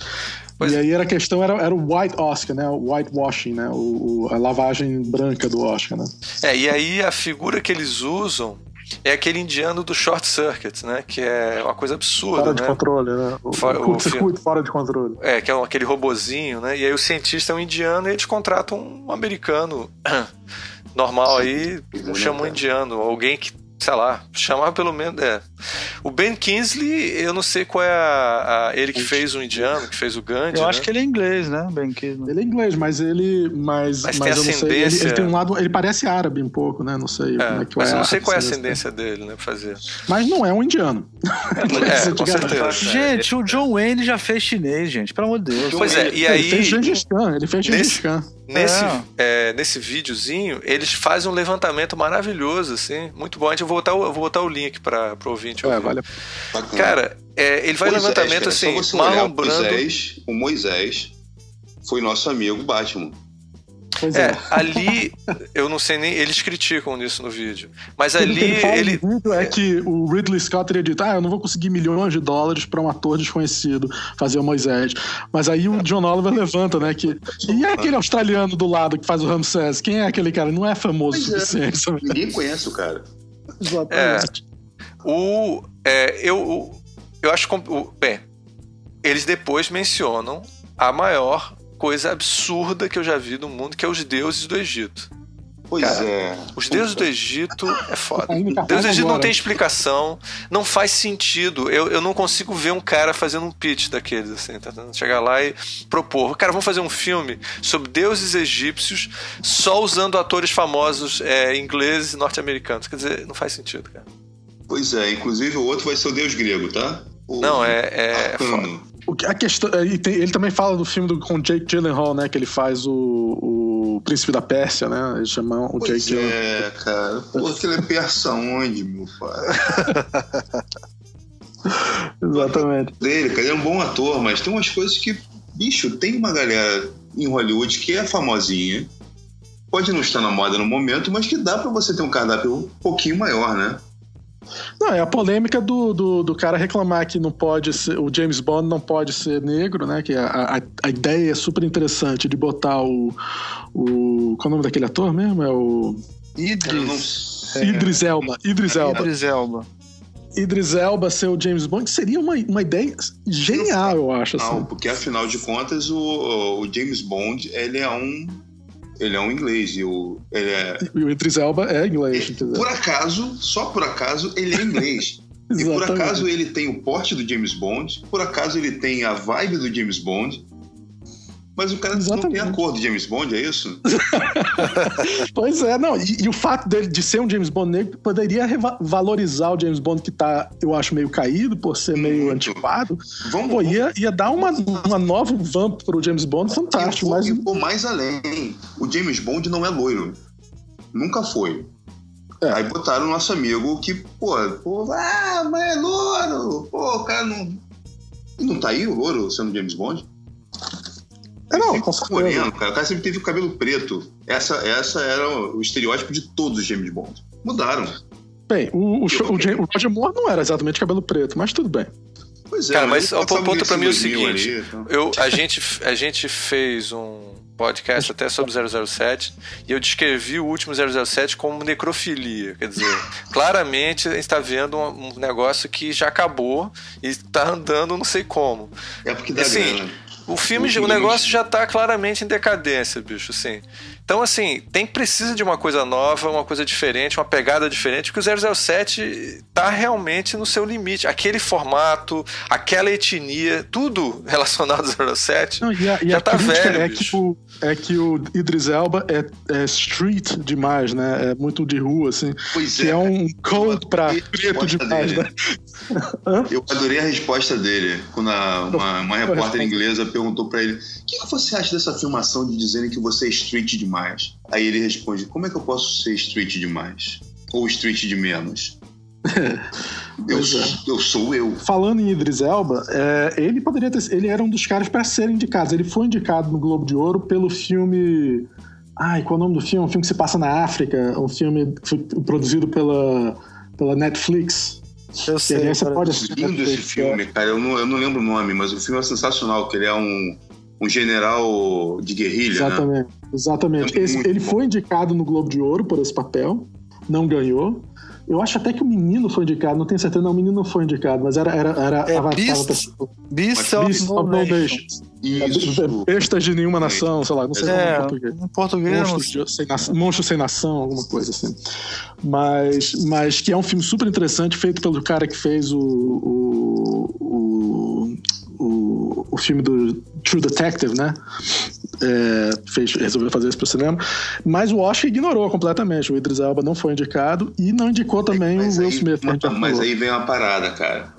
Pois e aí era a questão, era, era o white Oscar, né? O whitewashing, né? O, a lavagem branca do Oscar, né? É, e aí a figura que eles usam é aquele indiano do short circuit, né? Que é uma coisa absurda. Fora de né? controle, né? O, fora, o circuito fora de controle. É, que é aquele robozinho, né? E aí o cientista é um indiano e eles contratam um americano normal aí, chamam um indiano, alguém que sei lá, chamar pelo menos. É. O Ben Kingsley, eu não sei qual é a. a ele que fez o indiano, que fez o Gandhi. Eu né? acho que ele é inglês, né? Ben Kingsley. Ele é inglês, mas ele. Mas, mas, mas tem ascendência. Sei, ele, ele, tem um lado. Ele parece árabe um pouco, né? Não sei é, como é que Mas é eu não sei qual é a ascendência dele, né? Pra fazer. Mas não é um indiano. É, com certeza. Gente, o John Wayne já fez chinês, gente. Pelo amor de Deus. Pois é, e aí. Ele fez Gengis Khan. Ele fez Gengis Khan. Nesse, é. É, nesse videozinho, eles fazem um levantamento maravilhoso, assim, muito bom. A gente, eu, vou botar o, eu vou botar o link para o ouvinte. É, vale. Cara, é, ele faz um levantamento assim, Marlon Brando. Moisés, o Moisés foi nosso amigo Batman. Pois é, é, ali eu não sei nem. Eles criticam isso no vídeo. Mas ali ele. ele é que o Ridley Scott teria dito: ah, eu não vou conseguir milhões de dólares para um ator desconhecido fazer o Moisés. Mas aí o John Oliver levanta, né? Que, e é aquele australiano do lado que faz o Ramsés? Quem é aquele cara? Não é famoso o é. suficiente. É. Ninguém conhece o cara. Exatamente. É, o, é, eu, eu acho. Bem, eles depois mencionam a maior coisa absurda que eu já vi no mundo, que é os deuses do Egito. Pois Cara, é. Os deuses do Egito é foda. Os deuses do Egito não tem explicação, não faz sentido. Eu, eu não consigo ver um cara fazendo um pitch daqueles, assim, tá chegar lá e propor. Cara, vamos fazer um filme sobre deuses egípcios só usando atores famosos é, ingleses e norte-americanos. Quer dizer, não faz sentido, cara. Pois é, inclusive o outro vai ser o deus grego, tá? O não, é. é a questão, é, ele também fala do filme do, com Jake Gyllenhaal, né? Que ele faz o, o Príncipe da Pérsia, né? Eles chamam o pois Jake É, cara. Pô, que ele é persa onde, meu pai? Exatamente. Dele, cara, ele é um bom ator, mas tem umas coisas que, bicho, tem uma galera em Hollywood que é famosinha, pode não estar na moda no momento, mas que dá para você ter um cardápio um pouquinho maior, né? Não, é a polêmica do, do, do, cara reclamar que não pode ser, o James Bond não pode ser negro, né? Que a, a, a ideia é super interessante de botar o, o. Qual é o nome daquele ator mesmo? É o. Idris. É, Idris Elba. Idris Elba. Idris Elba. Idris Elba ser o James Bond seria uma, uma ideia genial, eu acho. Não, assim. porque afinal de contas o, o James Bond ele é um ele é um inglês e o ele é e o Idris Elba é inglês. Ele, por acaso, só por acaso ele é inglês. e por acaso ele tem o porte do James Bond, por acaso ele tem a vibe do James Bond, mas o cara Exatamente. não tem a cor do James Bond, é isso? pois é, não. E, e, o fato dele de ser um James Bond negro poderia valorizar o James Bond que tá, eu acho, meio caído por ser meio Muito. antiquado. Vamos, Pô, ia, ia dar uma, uma nova vamp pro James Bond fantástico. mas... e mais além, o James Bond não é loiro. Nunca foi. É. Aí botaram o nosso amigo que, pô, pô, ah, mas é louro. Pô, o cara não. Não tá aí o louro sendo James Bond? É, não, com moreno, cara. O cara sempre teve o cabelo preto. Essa, essa era o estereótipo de todos os James Bond. Mudaram. Bem, o, o, o, o Roger Moore não era exatamente cabelo preto, mas tudo bem. Pois é, cara, mas o ponto pra mim é o seguinte: ali, então. eu, a, gente, a gente fez um podcast até sobre 007 e eu descrevi o último 007 como necrofilia. Quer dizer, claramente a gente está vendo um, um, negócio que já acabou e está andando não sei como. É porque dá assim, grana. O filme, o, negócio já tá claramente em decadência, bicho, assim. Então, assim, tem precisa de uma coisa nova, uma coisa diferente, uma pegada diferente, porque o 007 tá realmente no seu limite. Aquele formato, aquela etnia, tudo relacionado ao 07 Não, e a, e já tá velho. É que, o, é que o Idris Elba é, é, street demais, né? É muito de rua, assim. Pois que é. é um code pra preto demais, dele. né? Eu adorei a resposta dele quando a, uma, uma repórter inglesa perguntou para ele: o que, que você acha dessa filmação de dizerem que você é street demais? Demais. Aí ele responde: Como é que eu posso ser street demais? Ou street de menos? eu, é. eu sou eu. Falando em Idris Elba, é, ele poderia ter. Ele era um dos caras para ser indicado. Ele foi indicado no Globo de Ouro pelo filme. Ai, qual é o nome do filme? Um filme que se passa na África. Um filme produzido pela, pela Netflix. Eu sei. Você pode assistir lindo esse filme, cara. Eu não, eu não lembro o nome, mas o filme é sensacional. Que ele é um um general de guerrilha. Né? Exatamente. Né? Exatamente. É esse, ele bom. foi indicado no Globo de Ouro por esse papel, não ganhou. Eu acho até que o menino foi indicado, não tenho certeza, não, o menino não foi indicado, mas era. era, era é, Beast, Beast of, Beast of No Nations. Bestas de nenhuma nação, sei lá, não sei é, como é em português. Em português Monstros, sem nação, Monstros sem nação, alguma coisa assim. Mas, mas que é um filme super interessante, feito pelo cara que fez o, o, o, o, o filme do True Detective, né? É, fez, resolveu fazer isso pro cinema. Mas o Oscar ignorou completamente. O Idris Elba não foi indicado e não indicou também mas o Will Smith. Mas, mas aí vem uma parada, cara.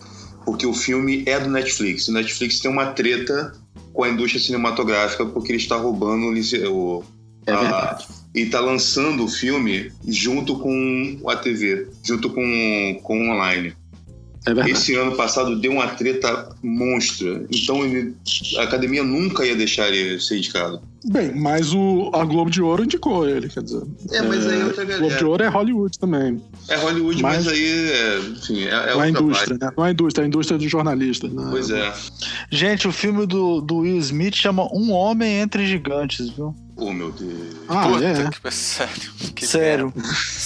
Porque o filme é do Netflix. O Netflix tem uma treta com a indústria cinematográfica porque ele está roubando o. É verdade. e está lançando o filme junto com a TV, junto com, com online. É Esse ano passado deu uma treta monstra. Então ele, a academia nunca ia deixar ele ser indicado. Bem, mas o, a Globo de Ouro indicou ele, quer dizer. É, mas aí é outra galera. Globo de Ouro é Hollywood também. É Hollywood, mas, mas aí, é, enfim, é, é é indústria, né? Não é indústria, é a indústria dos jornalistas, né? Pois é. Gente, o filme do, do Will Smith chama Um Homem Entre Gigantes, viu? Oh, meu Deus. Ah, Puta, é? Que, sério. Que sério.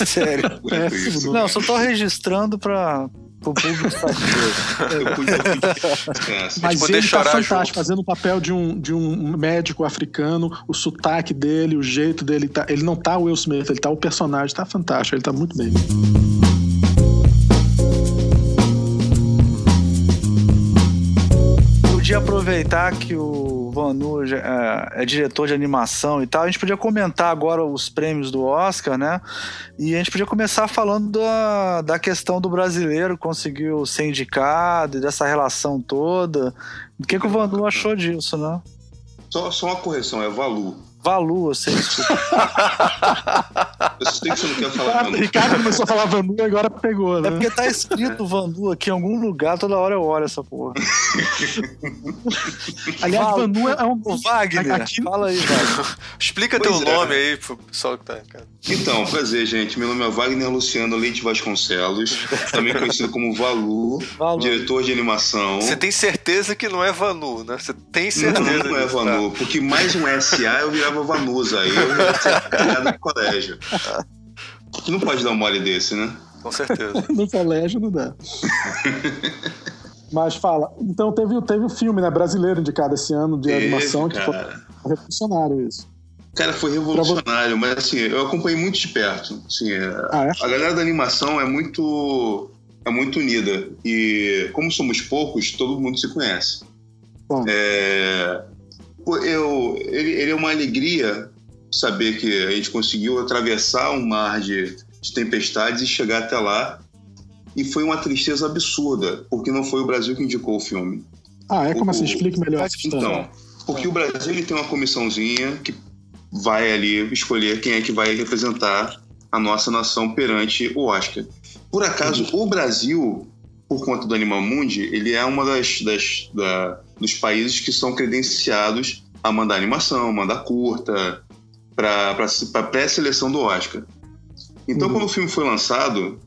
sério. É, não, só tô registrando pra, pro público Mas ele tá fantástico, junto. fazendo o papel de um, de um médico africano, o sotaque dele, o jeito dele, tá, ele não tá o Will Smith, ele tá o personagem, tá fantástico, ele tá muito bem. Aproveitar que o Vanu é, é, diretor de animação e tal, a gente podia comentar agora os prêmios do Oscar, né? E a gente podia começar falando da, da questão do brasileiro conseguiu ser indicado e dessa relação toda. O que, que o Vanu achou disso, né? Só, só uma correção, é Valu. Valu, eu sei. Eu sei que você não quer falar. Ricardo começou a falar Vanu e agora pegou, né? É porque tá escrito Vanu aqui em algum lugar, toda hora eu olho essa porra. Aliás, Vanu é um. O Wagner, aqui... fala aí, Wagner. Explica pois teu é. nome aí pro pessoal que tá. Cara. Então, prazer, gente. Meu nome é Wagner Luciano Leite Vasconcelos, também conhecido como Valu, Valu. diretor de animação. Você tem certeza que não é Vanu, né? Você tem certeza. Não, não é Vanu, tá? porque mais um SA eu virava Vanusa aí, eu ia ser no colégio. Tu não pode dar um mole desse, né? Com certeza. no colégio não dá. Mas fala, então teve, teve o filme né, brasileiro indicado esse ano de animação, que foi revolucionário isso. Cara, foi revolucionário, mas assim, eu acompanhei muito de perto. Assim, ah, é? A galera da animação é muito é muito unida. E como somos poucos, todo mundo se conhece. Bom. É, eu, ele, ele, é uma alegria saber que a gente conseguiu atravessar um mar de, de tempestades e chegar até lá. E foi uma tristeza absurda, porque não foi o Brasil que indicou o filme. Ah, é? Como o, assim? Explique melhor. Então, porque o Brasil ele tem uma comissãozinha que vai ali escolher quem é que vai representar a nossa nação perante o Oscar. Por acaso, o Brasil, por conta do Animal Mundi, ele é uma das, das da, dos países que são credenciados a mandar animação, mandar curta, para a pré-seleção do Oscar. Então, uhum. quando o filme foi lançado,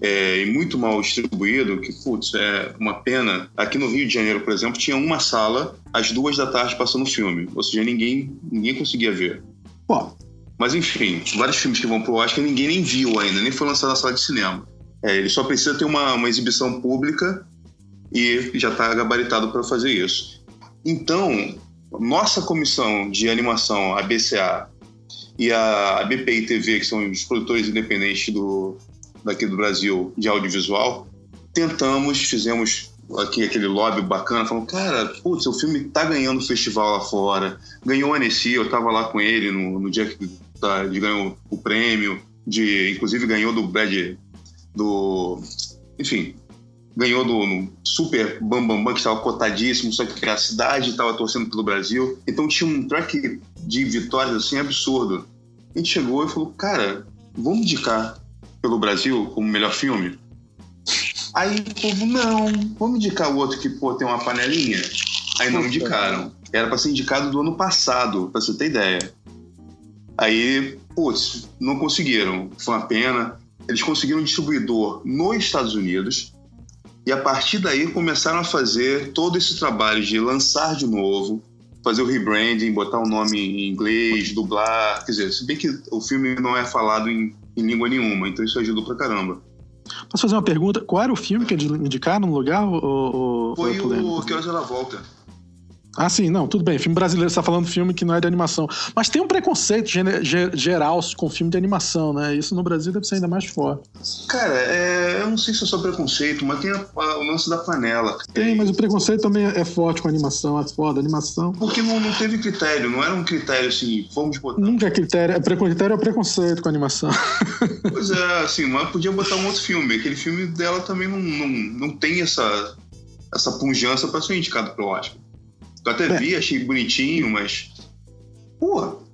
é, e muito mal distribuído, que, putz, é uma pena. Aqui no Rio de Janeiro, por exemplo, tinha uma sala às duas da tarde passando o filme. Ou seja, ninguém, ninguém conseguia ver. Pô. Mas, enfim, vários filmes que vão pro Oscar ninguém nem viu ainda, nem foi lançado na sala de cinema. É, ele só precisa ter uma, uma exibição pública e já está gabaritado para fazer isso. Então, nossa comissão de animação, a BCA, e a BPI TV, que são os produtores independentes do, daqui do Brasil de audiovisual, tentamos, fizemos aqui aquele lobby bacana, falando, cara, putz, o filme tá ganhando festival lá fora, ganhou o Annecy, eu tava lá com ele no, no dia que tá, ele ganhou o prêmio, de, inclusive ganhou do Brad, do, enfim, ganhou do Super Bam Bam Bam, que estava cotadíssimo, só que a cidade estava torcendo pelo Brasil, então tinha um track de vitórias assim absurdo. A gente chegou e falou, cara, vamos indicar pelo Brasil como melhor filme? Aí o povo, não, vamos indicar o outro que pô, tem uma panelinha. Aí não indicaram. Era para ser indicado do ano passado, para você ter ideia. Aí, putz, não conseguiram. Foi uma pena. Eles conseguiram um distribuidor nos Estados Unidos. E a partir daí começaram a fazer todo esse trabalho de lançar de novo, fazer o rebranding, botar o nome em inglês, dublar. Quer dizer, se bem que o filme não é falado em em língua nenhuma. Então isso ajudou pra caramba. Posso fazer uma pergunta? Qual era o filme que indicaram no lugar? Ou, ou Foi o Que Horas Ela Volta. Ah, sim, não, tudo bem. Filme brasileiro, você tá falando filme que não é de animação. Mas tem um preconceito geral com filme de animação, né? Isso no Brasil deve ser ainda mais forte. Cara, é, eu não sei se é só preconceito, mas tem a, a, o lance da panela. Tem, mas o preconceito também é forte com a animação, é foda, animação. Porque não, não teve critério, não era um critério assim, vamos botar. Nunca é critério, é critério é preconceito com a animação. Pois é, assim, mas podia botar um outro filme. Aquele filme dela também não, não, não tem essa, essa punjança para ser indicado pro Oscar. Eu até é. vi, achei bonitinho, mas. Pô,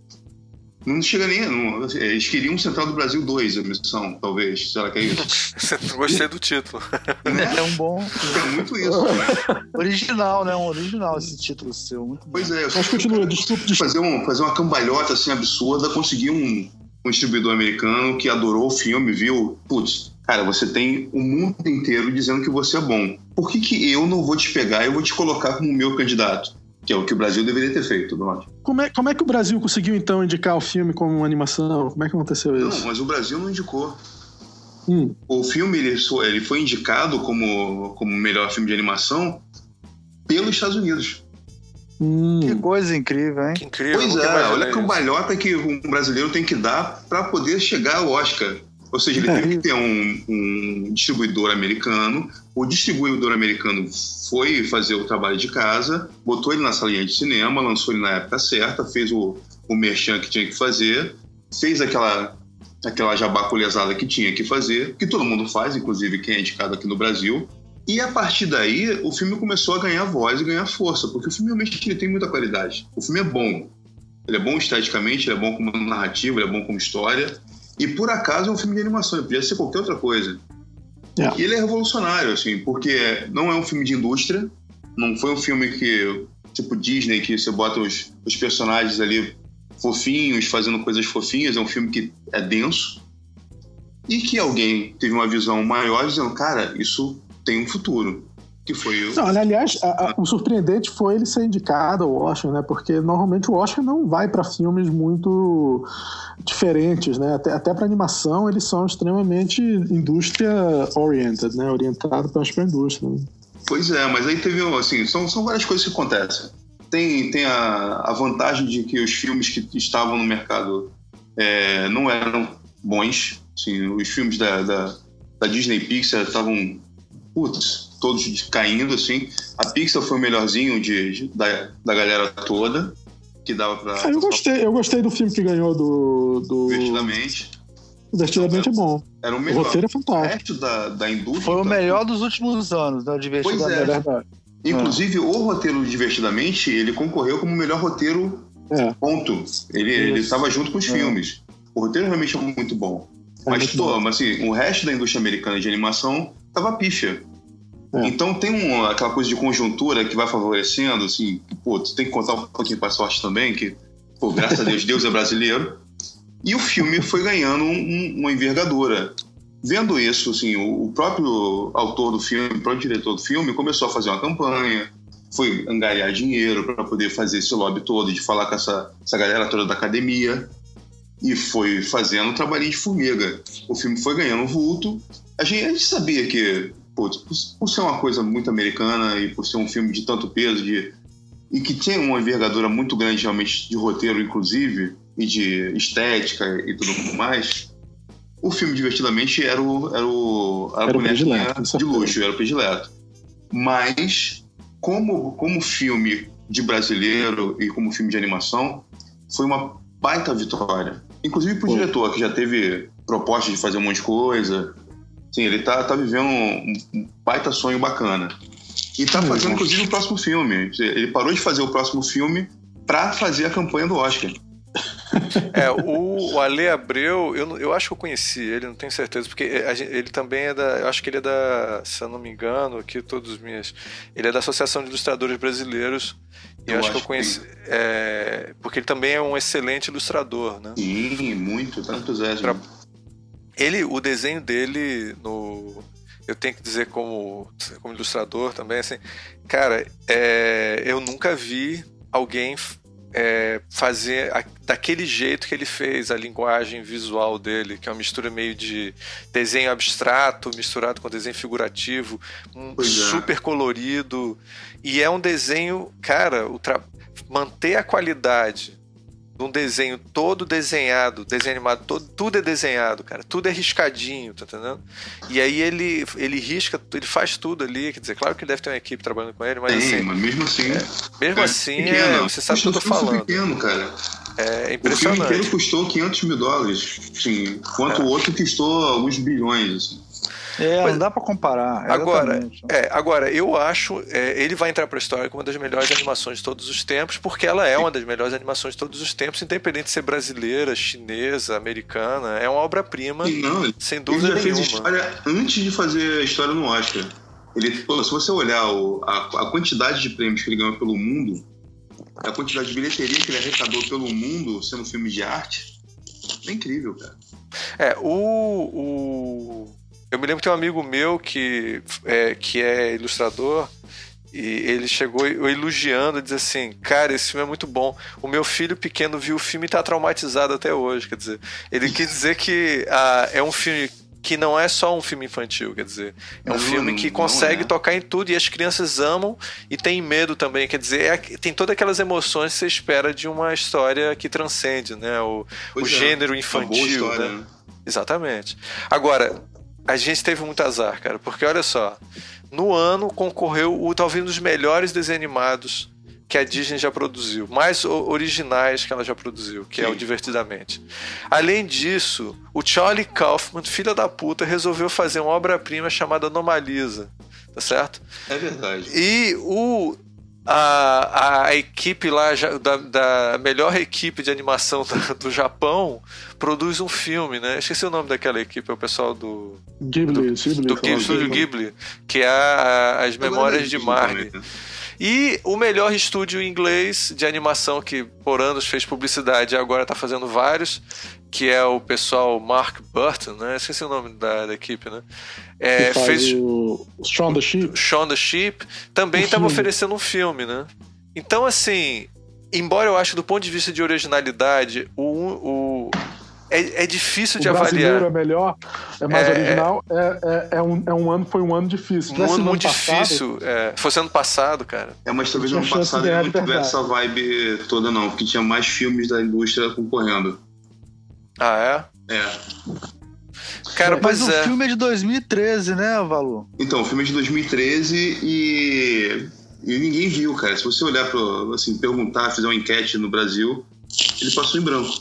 não chega nem. Não, eles queriam Central do Brasil 2, a missão, talvez. Será que é isso? Gostei do título. Né? É um bom. É muito isso. Né? original, né? Um original esse título seu. Muito pois bom. é. Mas continua, desculpa. Fazer, um, fazer uma cambalhota assim absurda, conseguir um, um distribuidor americano que adorou o filme, viu? Putz, cara, você tem o mundo inteiro dizendo que você é bom. Por que, que eu não vou te pegar e vou te colocar como meu candidato? Que é o que o Brasil deveria ter feito, não Como é, como é que o Brasil conseguiu, então, indicar o filme como animação? Como é que aconteceu isso? Não, mas o Brasil não indicou. Hum. O filme ele, ele foi indicado como, como melhor filme de animação pelos Estados Unidos. Hum. Que coisa incrível, hein? Que incrível. Pois é, olha que cambalhota que um brasileiro tem que dar para poder chegar ao Oscar. Ou seja, ele é. teve que ter um, um, distribuidor americano. O distribuidor americano foi fazer o trabalho de casa, botou ele na salinha de cinema, lançou ele na época certa, fez o, o merchan que tinha que fazer, fez aquela, aquela jabaculezada que tinha que fazer, que todo mundo faz, inclusive quem é indicado aqui no Brasil. E a partir daí, o filme começou a ganhar voz e ganhar força, porque o filme realmente ele tem muita qualidade. O filme é bom. Ele é bom esteticamente, ele é bom como narrativa, ele é bom como história. E por acaso é um filme de animação, ele podia ser qualquer outra coisa. É. E ele é revolucionário, assim, porque não é um filme de indústria, não foi um filme que, tipo Disney, que você bota os, os personagens ali fofinhos, fazendo coisas fofinhas, é um filme que é denso. E que alguém teve uma visão maior dizendo, cara, isso tem um futuro. Que foi o. Não, aliás, a, a, o surpreendente foi ele ser indicado ao Oscar, né? Porque normalmente o Oscar não vai para filmes muito diferentes, né? Até, até para animação eles são extremamente indústria oriented, né? Orientado para a indústria. Pois é, mas aí teve assim, são, são várias coisas que acontecem. Tem, tem a, a vantagem de que os filmes que estavam no mercado é, não eram bons. Assim, os filmes da, da, da Disney Pixar estavam putz, todos caindo, assim. A Pixar foi o melhorzinho de, de da, da galera toda, que dava pra... Ah, eu gostei, eu gostei do filme que ganhou do... do... Divertidamente. Divertidamente é bom. Era o melhor. O roteiro é fantástico. O da, da indústria... Foi o melhor dos últimos anos, né? O Divertidamente. Pois é. é verdade. Inclusive, o roteiro Divertidamente, ele concorreu como o melhor roteiro, é. ponto. Ele estava junto com os é. filmes. O roteiro realmente é muito bom. É mas, tô, mas assim, o resto da indústria americana de animação tava pífia. É. Então tem um, aquela coisa de conjuntura que vai favorecendo, assim, que, pô, tu tem que contar um pouquinho pra sorte também, que, pô, graças a Deus, Deus é brasileiro. E o filme foi ganhando um, uma envergadura. Vendo isso, assim, o, o, próprio autor do filme, o próprio diretor do filme, começou a fazer uma campanha, foi angariar dinheiro para poder fazer esse lobby todo, de falar com essa, essa galera toda da academia, e foi fazendo um trabalhinho de formiga. O filme foi ganhando vulto. A gente, a gente sabia que putz, por ser uma coisa muito americana e por ser um filme de tanto peso de, e que tem uma envergadura muito grande realmente de roteiro, inclusive, e de estética e tudo mais, o filme Divertidamente era o, era o, era bonequinha o de luxo, era o predileto. Mas, como, como filme de brasileiro e como filme de animação, foi uma baita vitória. Inclusive pro diretor, que já teve proposta de fazer um monte de coisa, Sim, ele tá, tá vivendo um, um baita sonho bacana. E tá fazendo, inclusive, o próximo filme. Ele parou de fazer o próximo filme para fazer a campanha do Oscar. É, o, o Ale Abreu, eu, eu acho que eu conheci ele, não tenho certeza, porque ele também é da. Eu acho que ele é da. Se eu não me engano, aqui todos os minhas. Ele é da Associação de Ilustradores Brasileiros. E eu, eu acho, que eu conheci. Que... É, porque ele também é um excelente ilustrador, né? Sim, muito, tanto é. Tra ele, o desenho dele no eu tenho que dizer como, como ilustrador também, assim, cara, é, eu nunca vi alguém é, fazer a, daquele jeito que ele fez a linguagem visual dele, que é uma mistura meio de desenho abstrato misturado com desenho figurativo, um, é. super colorido. E é um desenho, cara, manter a qualidade de um desenho todo desenhado, desenho animado, todo, tudo é desenhado, cara, tudo é riscadinho, tá entendendo? E aí ele, ele risca, ele faz tudo ali, quer dizer, claro que deve ter uma equipe trabalhando com ele, mas Tem, assim. Mas mesmo assim. É, mesmo é assim, é, você sabe o que eu tô falando. pequeno, cara. É impressionante. O filme inteiro custou 500 mil dólares, assim, enquanto é. o outro custou alguns bilhões, assim. É, Mas, não dá para comparar. Agora, é, agora, eu acho, é, ele vai entrar para a história como uma das melhores animações de todos os tempos, porque ela é uma das melhores animações de todos os tempos, independente de ser brasileira, chinesa, americana, é uma obra-prima, sem dúvida ele já nenhuma. Fez história antes de fazer a história no Oscar. Ele, se você olhar o, a, a quantidade de prêmios que ele ganhou pelo mundo, a quantidade de bilheteria que ele arrecadou pelo mundo sendo filme de arte, é incrível, cara. É, o, o eu me lembro que tem um amigo meu que é, que é ilustrador e ele chegou elogiando, diz assim: Cara, esse filme é muito bom. O meu filho pequeno viu o filme e tá traumatizado até hoje. Quer dizer, ele quis dizer que ah, é um filme que não é só um filme infantil, quer dizer, é um não, filme que consegue é. tocar em tudo e as crianças amam e tem medo também, quer dizer, é, tem todas aquelas emoções que você espera de uma história que transcende, né, o, o é, gênero infantil, história, né? né? Exatamente. Agora, a gente teve muito azar, cara, porque olha só, no ano concorreu o talvez um dos melhores desenhos animados que a Disney já produziu, mais originais que ela já produziu, que Sim. é o Divertidamente. Além disso, o Charlie Kaufman, filho da puta, resolveu fazer uma obra-prima chamada Anomalisa, tá certo? É verdade. E o a, a equipe lá, da, da melhor equipe de animação do, do Japão, produz um filme, né? Esqueci o nome daquela equipe, é o pessoal do. Ghibli, do, Ghibli, do, do Estúdio Ghibli, que é a, As Memórias de Marnie. E o melhor estúdio inglês de animação que por anos fez publicidade e agora está fazendo vários, que é o pessoal Mark Burton, né? Esqueci o nome da, da equipe, né? É, fez o Shaun the Sheep. Shaun the Sheep também estava oferecendo um filme, né? Então, assim, embora eu ache do ponto de vista de originalidade, o, o é, é difícil o de avaliar. é melhor, é mais é, original. É, é, é, um, é um ano, foi um ano difícil. Um ano muito passado, difícil. É, foi ano passado, cara. É, mas talvez no ano passado ele não tivesse essa vibe toda, não, porque tinha mais filmes da indústria concorrendo. Ah, é? É. Cara, mas o é. filme é de 2013, né, Valu? Então, o filme é de 2013 e, e ninguém viu, cara. Se você olhar para, assim, perguntar, fizer uma enquete no Brasil, ele passou em branco.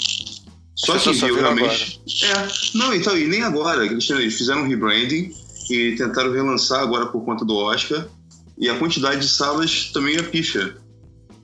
Só que viu realmente. Agora. É, não, então, e nem agora. Eles fizeram um rebranding e tentaram relançar agora por conta do Oscar. E a quantidade de salas também é picha.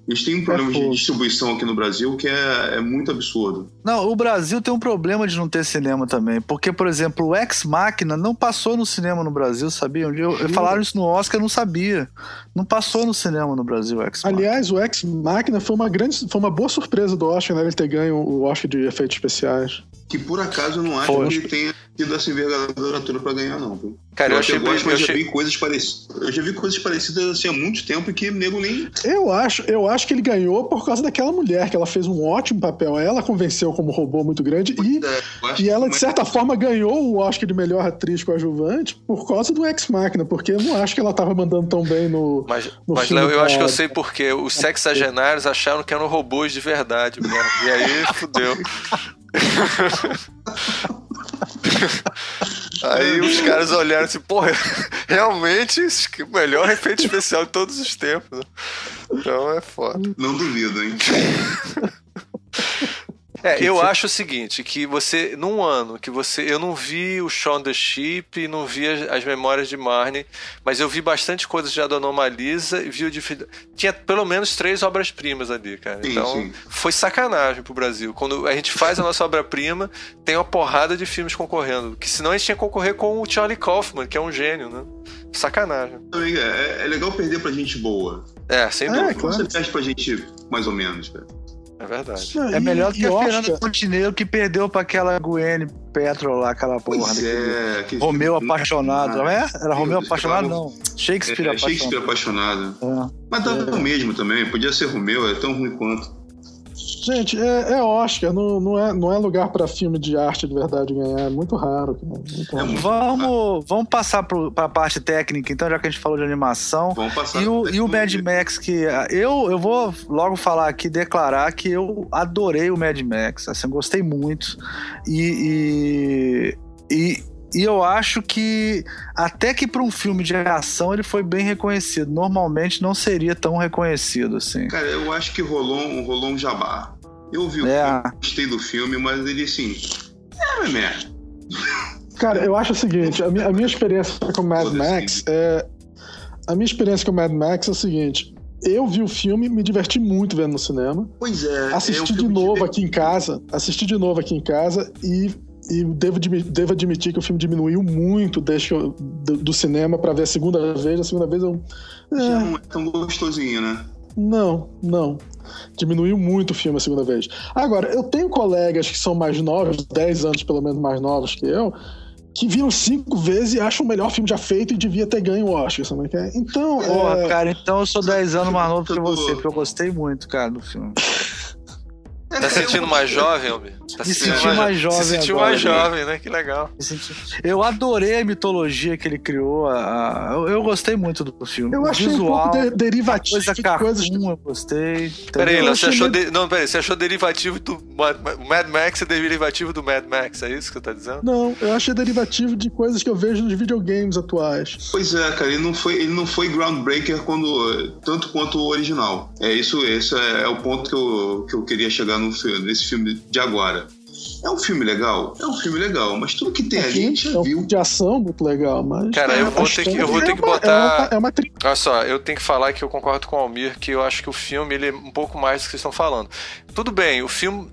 Eles têm um problema de distribuição aqui no Brasil que é, é, muito absurdo. Não, o Brasil tem um problema de não ter cinema também. Porque, por exemplo, o Ex Machina não passou no cinema no Brasil, sabiam? Eu, eu falaram isso no Oscar, eu não sabia. Não passou no cinema no Brasil, o Ex Machina. Aliás, o Ex Machina foi uma grande, foi uma boa surpresa do Oscar, né? Ele ter ganho o Oscar de efeitos especiais. Que por acaso eu não acho Foi. que ele tenha tido essa envergadura toda pra ganhar, não. Viu? Cara, eu, eu achei gosto, mas eu já vi coisas parecidas. Eu já vi coisas parecidas assim há muito tempo e que nego nem. Eu acho, eu acho que ele ganhou por causa daquela mulher, que ela fez um ótimo papel. Ela convenceu como robô muito grande e, é, e ela, de certa forma, ganhou o Oscar de melhor atriz coadjuvante por causa do Ex Machina, porque eu não acho que ela tava mandando tão bem no. Mas, no mas Léo, eu acho que eu sei porque os sexagenários acharam que eram robôs de verdade mesmo. E aí fudeu. Aí os caras olharam assim, porra, realmente o melhor efeito especial de todos os tempos. Então é foda. Não duvido, hein? É, eu acho o seguinte, que você, num ano que você. Eu não vi o Shaun the Sheep não vi as, as, memórias de Marnie, mas eu vi bastante coisas já do Anomalisa e vi o de. Tinha pelo menos três obras-primas ali, cara. Sim, então, sim. foi sacanagem pro Brasil. Quando a gente faz a nossa obra-prima, tem uma porrada de filmes concorrendo. Que senão a gente tinha que concorrer com o Charlie Kaufman, que é um gênio, né? Sacanagem. É, é legal perder pra gente boa. É, sem dúvida. É, claro. Você perde pra gente mais ou menos, cara. É verdade. é melhor do que a Fernanda Montenegro que perdeu pra aquela Gwen Petro lá, aquela porra. Pois é, que... Romeu apaixonado, não é? Era Romeu apaixonado? Não. Shakespeare é, apaixonado. Shakespeare apaixonado. É. Mas dava é. o mesmo também, podia ser Romeu, é tão ruim quanto. Gente, é, é Oscar, não, não, é, não é lugar para filme de arte de verdade ganhar. É muito raro. Muito raro. Vamos, vamos passar para a parte técnica, então, já que a gente falou de animação. Vamos passar e o, e o Mad Max, que ah, eu, eu vou logo falar aqui, declarar que eu adorei o Mad Max. Assim, gostei muito. e, e, e e eu acho que até que para um filme de ação ele foi bem reconhecido. Normalmente não seria tão reconhecido assim. Cara, eu acho que rolou um, rolou um jabá. Eu vi o é. filme, gostei do filme, mas ele assim. É, merda. Cara, eu acho o seguinte: a minha, a minha experiência com o Mad Max é. A minha experiência com o Mad Max é o seguinte: eu vi o filme, me diverti muito vendo no cinema. Pois é. Assisti é de novo aqui em casa. Assisti de novo aqui em casa e e devo, devo admitir que o filme diminuiu muito desde eu, do, do, cinema para ver a segunda vez. A segunda vez eu. É... Já não é tão gostosinho, né? Não, não. Diminuiu muito o filme a segunda vez. Agora, eu tenho colegas que são mais novos, 10 anos pelo menos mais novos que eu, que viram cinco vezes e acham o melhor filme já feito e devia ter ganho o Oscar, sabe? É? Então. Porra, é... cara, então eu sou 10 anos mais novo que você, porque eu gostei muito, cara, do filme. Tá sentindo mais jovem, Almir? Tá me sentindo mais, mais jovem. Se sentiu mais jovem, né? Que legal. Eu adorei a mitologia que ele criou. A... Eu gostei muito do filme. Eu achei visual, um pouco de derivativo coisa de coisas que eu gostei. Peraí, você achou, de... não, peraí, você achou derivativo do Mad Max é derivativo do Mad Max, é isso que você tá dizendo? Não, eu achei derivativo de coisas que eu vejo nos videogames atuais. Pois é, cara, ele não foi, ele não foi groundbreaker quando, tanto quanto o original. É isso, esse é, é o ponto que eu, que eu queria chegar no, nesse filme de agora. É um filme legal? É um filme legal, mas tudo que tem é, ali a gente já é um viu. de ação muito legal, mas. Cara, eu vou ter que, eu vou ter que botar. É uma, é uma... Olha só, eu tenho que falar que eu concordo com o Almir, que eu acho que o filme ele é um pouco mais do que vocês estão falando. Tudo bem, o filme.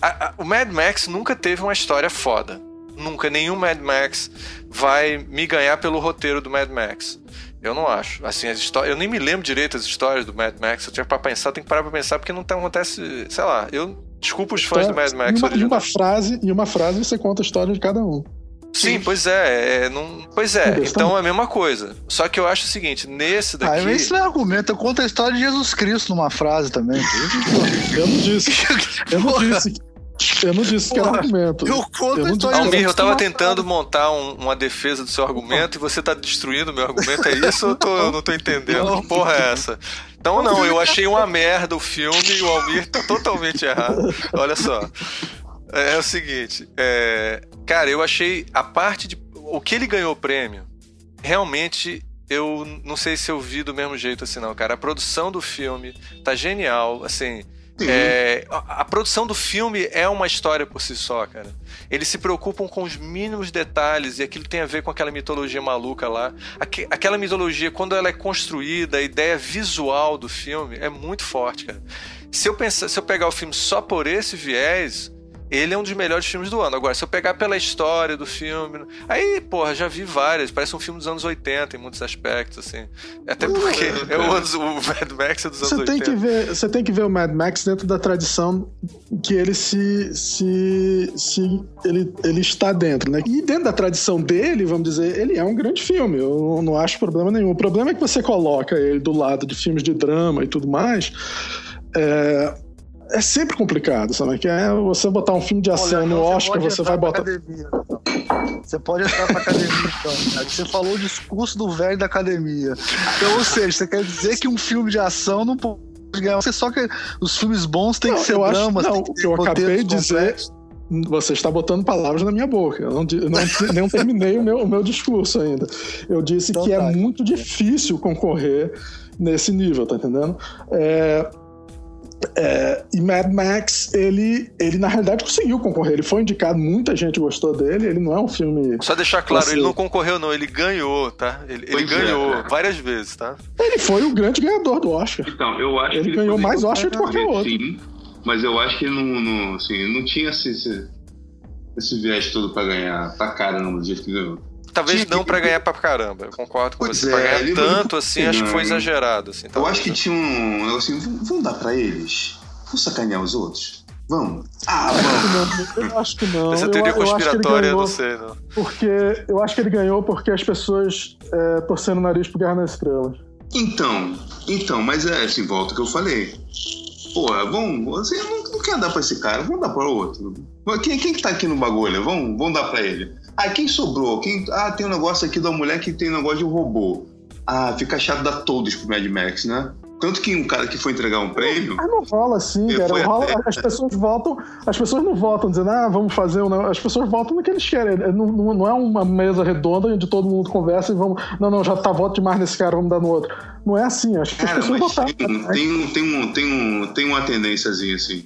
A, a, o Mad Max nunca teve uma história foda. Nunca nenhum Mad Max vai me ganhar pelo roteiro do Mad Max. Eu não acho. Assim, as histórias. Eu nem me lembro direito as histórias do Mad Max. Eu tinha pra pensar, tem que parar pra pensar, porque não tá, acontece. Sei lá, eu. Desculpa os fãs então, do Mad Max. Em uma, uma frase, em uma frase você conta a história de cada um. Sim, pois é, é não, pois é. Então é a mesma coisa. Só que eu acho o seguinte, nesse daqui. Ah, esse não é argumento, eu conto a história de Jesus Cristo numa frase também. eu não disse. Eu não disse. Eu não disse que era argumento. Eu conto eu a história. Almir, eu tava tentando montar um, uma defesa do seu argumento e você tá destruindo o meu argumento. É isso ou eu, tô, eu não tô entendendo? Não, que porra é essa? Então não, eu achei uma merda o filme e o Almir tá totalmente errado. Olha só. É, é o seguinte, é, cara, eu achei a parte de. O que ele ganhou o prêmio, realmente eu não sei se eu vi do mesmo jeito assim, não, cara. A produção do filme tá genial, assim. É, a, a, produção do filme é uma história por si só, cara. Eles se preocupam com os mínimos detalhes e aquilo tem a ver com aquela mitologia maluca lá. Aqu aquela mitologia, quando ela é construída, a ideia visual do filme é muito forte, cara. Se eu, pensar, se eu pegar o filme só por esse viés, ele é um dos melhores filmes do ano. Agora, se eu pegar pela história do filme. Aí, porra, já vi várias. Parece um filme dos anos 80 em muitos aspectos, assim. Até porque é, o, anos, o Mad Max é dos anos você 80. Tem que ver, você tem que ver o Mad Max dentro da tradição que ele se. se, se ele, ele está dentro, né? E dentro da tradição dele, vamos dizer, ele é um grande filme. Eu não acho problema nenhum. O problema é que você coloca ele do lado de filmes de drama e tudo mais. É, é sempre complicado, sabe? Que é você botar um filme de ação Olha, no Oscar, você vai botar. Academia, então. Você pode entrar pra academia, então. Cara. Você falou o discurso do velho da academia. Então, ou seja, você quer dizer que um filme de ação não pode ganhar. Você só que os filmes bons têm não, que ser dramas. Não, o que eu acabei de dizer. Você está botando palavras na minha boca. Eu não, não, não terminei o meu, o meu discurso ainda. Eu disse então, que é tá, é muito difícil concorrer nesse nível, tá entendendo? É, é, e Mad Max, ele, ele na realidade conseguiu concorrer. Ele foi indicado, muita gente gostou dele. Ele não é um filme. Só deixar claro, ele não concorreu, não. Ele ganhou, tá? Ele, ele ganhou é. várias vezes, tá? Ele foi o grande ganhador do Oscar. Então, eu acho ele que ele ganhou mais Oscar do que qualquer outro. Sim, mas eu acho que não, não, assim, não tinha esse, esse, esse viés todo pra ganhar, pra cara, não, do jeito que ganhou talvez tinha não que... para ganhar pra caramba. Eu concordo com pois você. É, pra ganhar tanto, assim, acho que foi exagerado. Assim, eu acho que tinha um. Assim, vamos dar pra eles? Vamos sacanear os outros? Vamos. Ah, vamos. Eu acho que não. Essa teoria eu, conspiratória, eu não sei, não. Porque eu acho que ele ganhou porque as pessoas é, torcendo o nariz pro Guerra nas Estrelas. Então, então, mas é assim, volta que eu falei. Pô, vamos, assim, não, não quer dar pra esse cara, vamos dar pra outro. Quem, quem que tá aqui no bagulho? Vamos, vamos dar pra ele. Ah, quem sobrou? Quem... Ah, tem um negócio aqui da mulher que tem um negócio de robô. Ah, fica chato dar todos pro Mad Max, né? Tanto que um cara que foi entregar um prêmio. Mas não rola assim, cara. Rola, até... As pessoas votam, as pessoas não votam dizendo, ah, vamos fazer. As pessoas votam no que eles querem. Não, não, é uma mesa redonda onde todo mundo conversa e vamos. Não, não, já tá voto demais nesse cara, vamos dar no outro. Não é assim, acho que cara, as pessoas votaram. Tem, tem, tem, um, tem, um, tem uma tendênciazinha assim.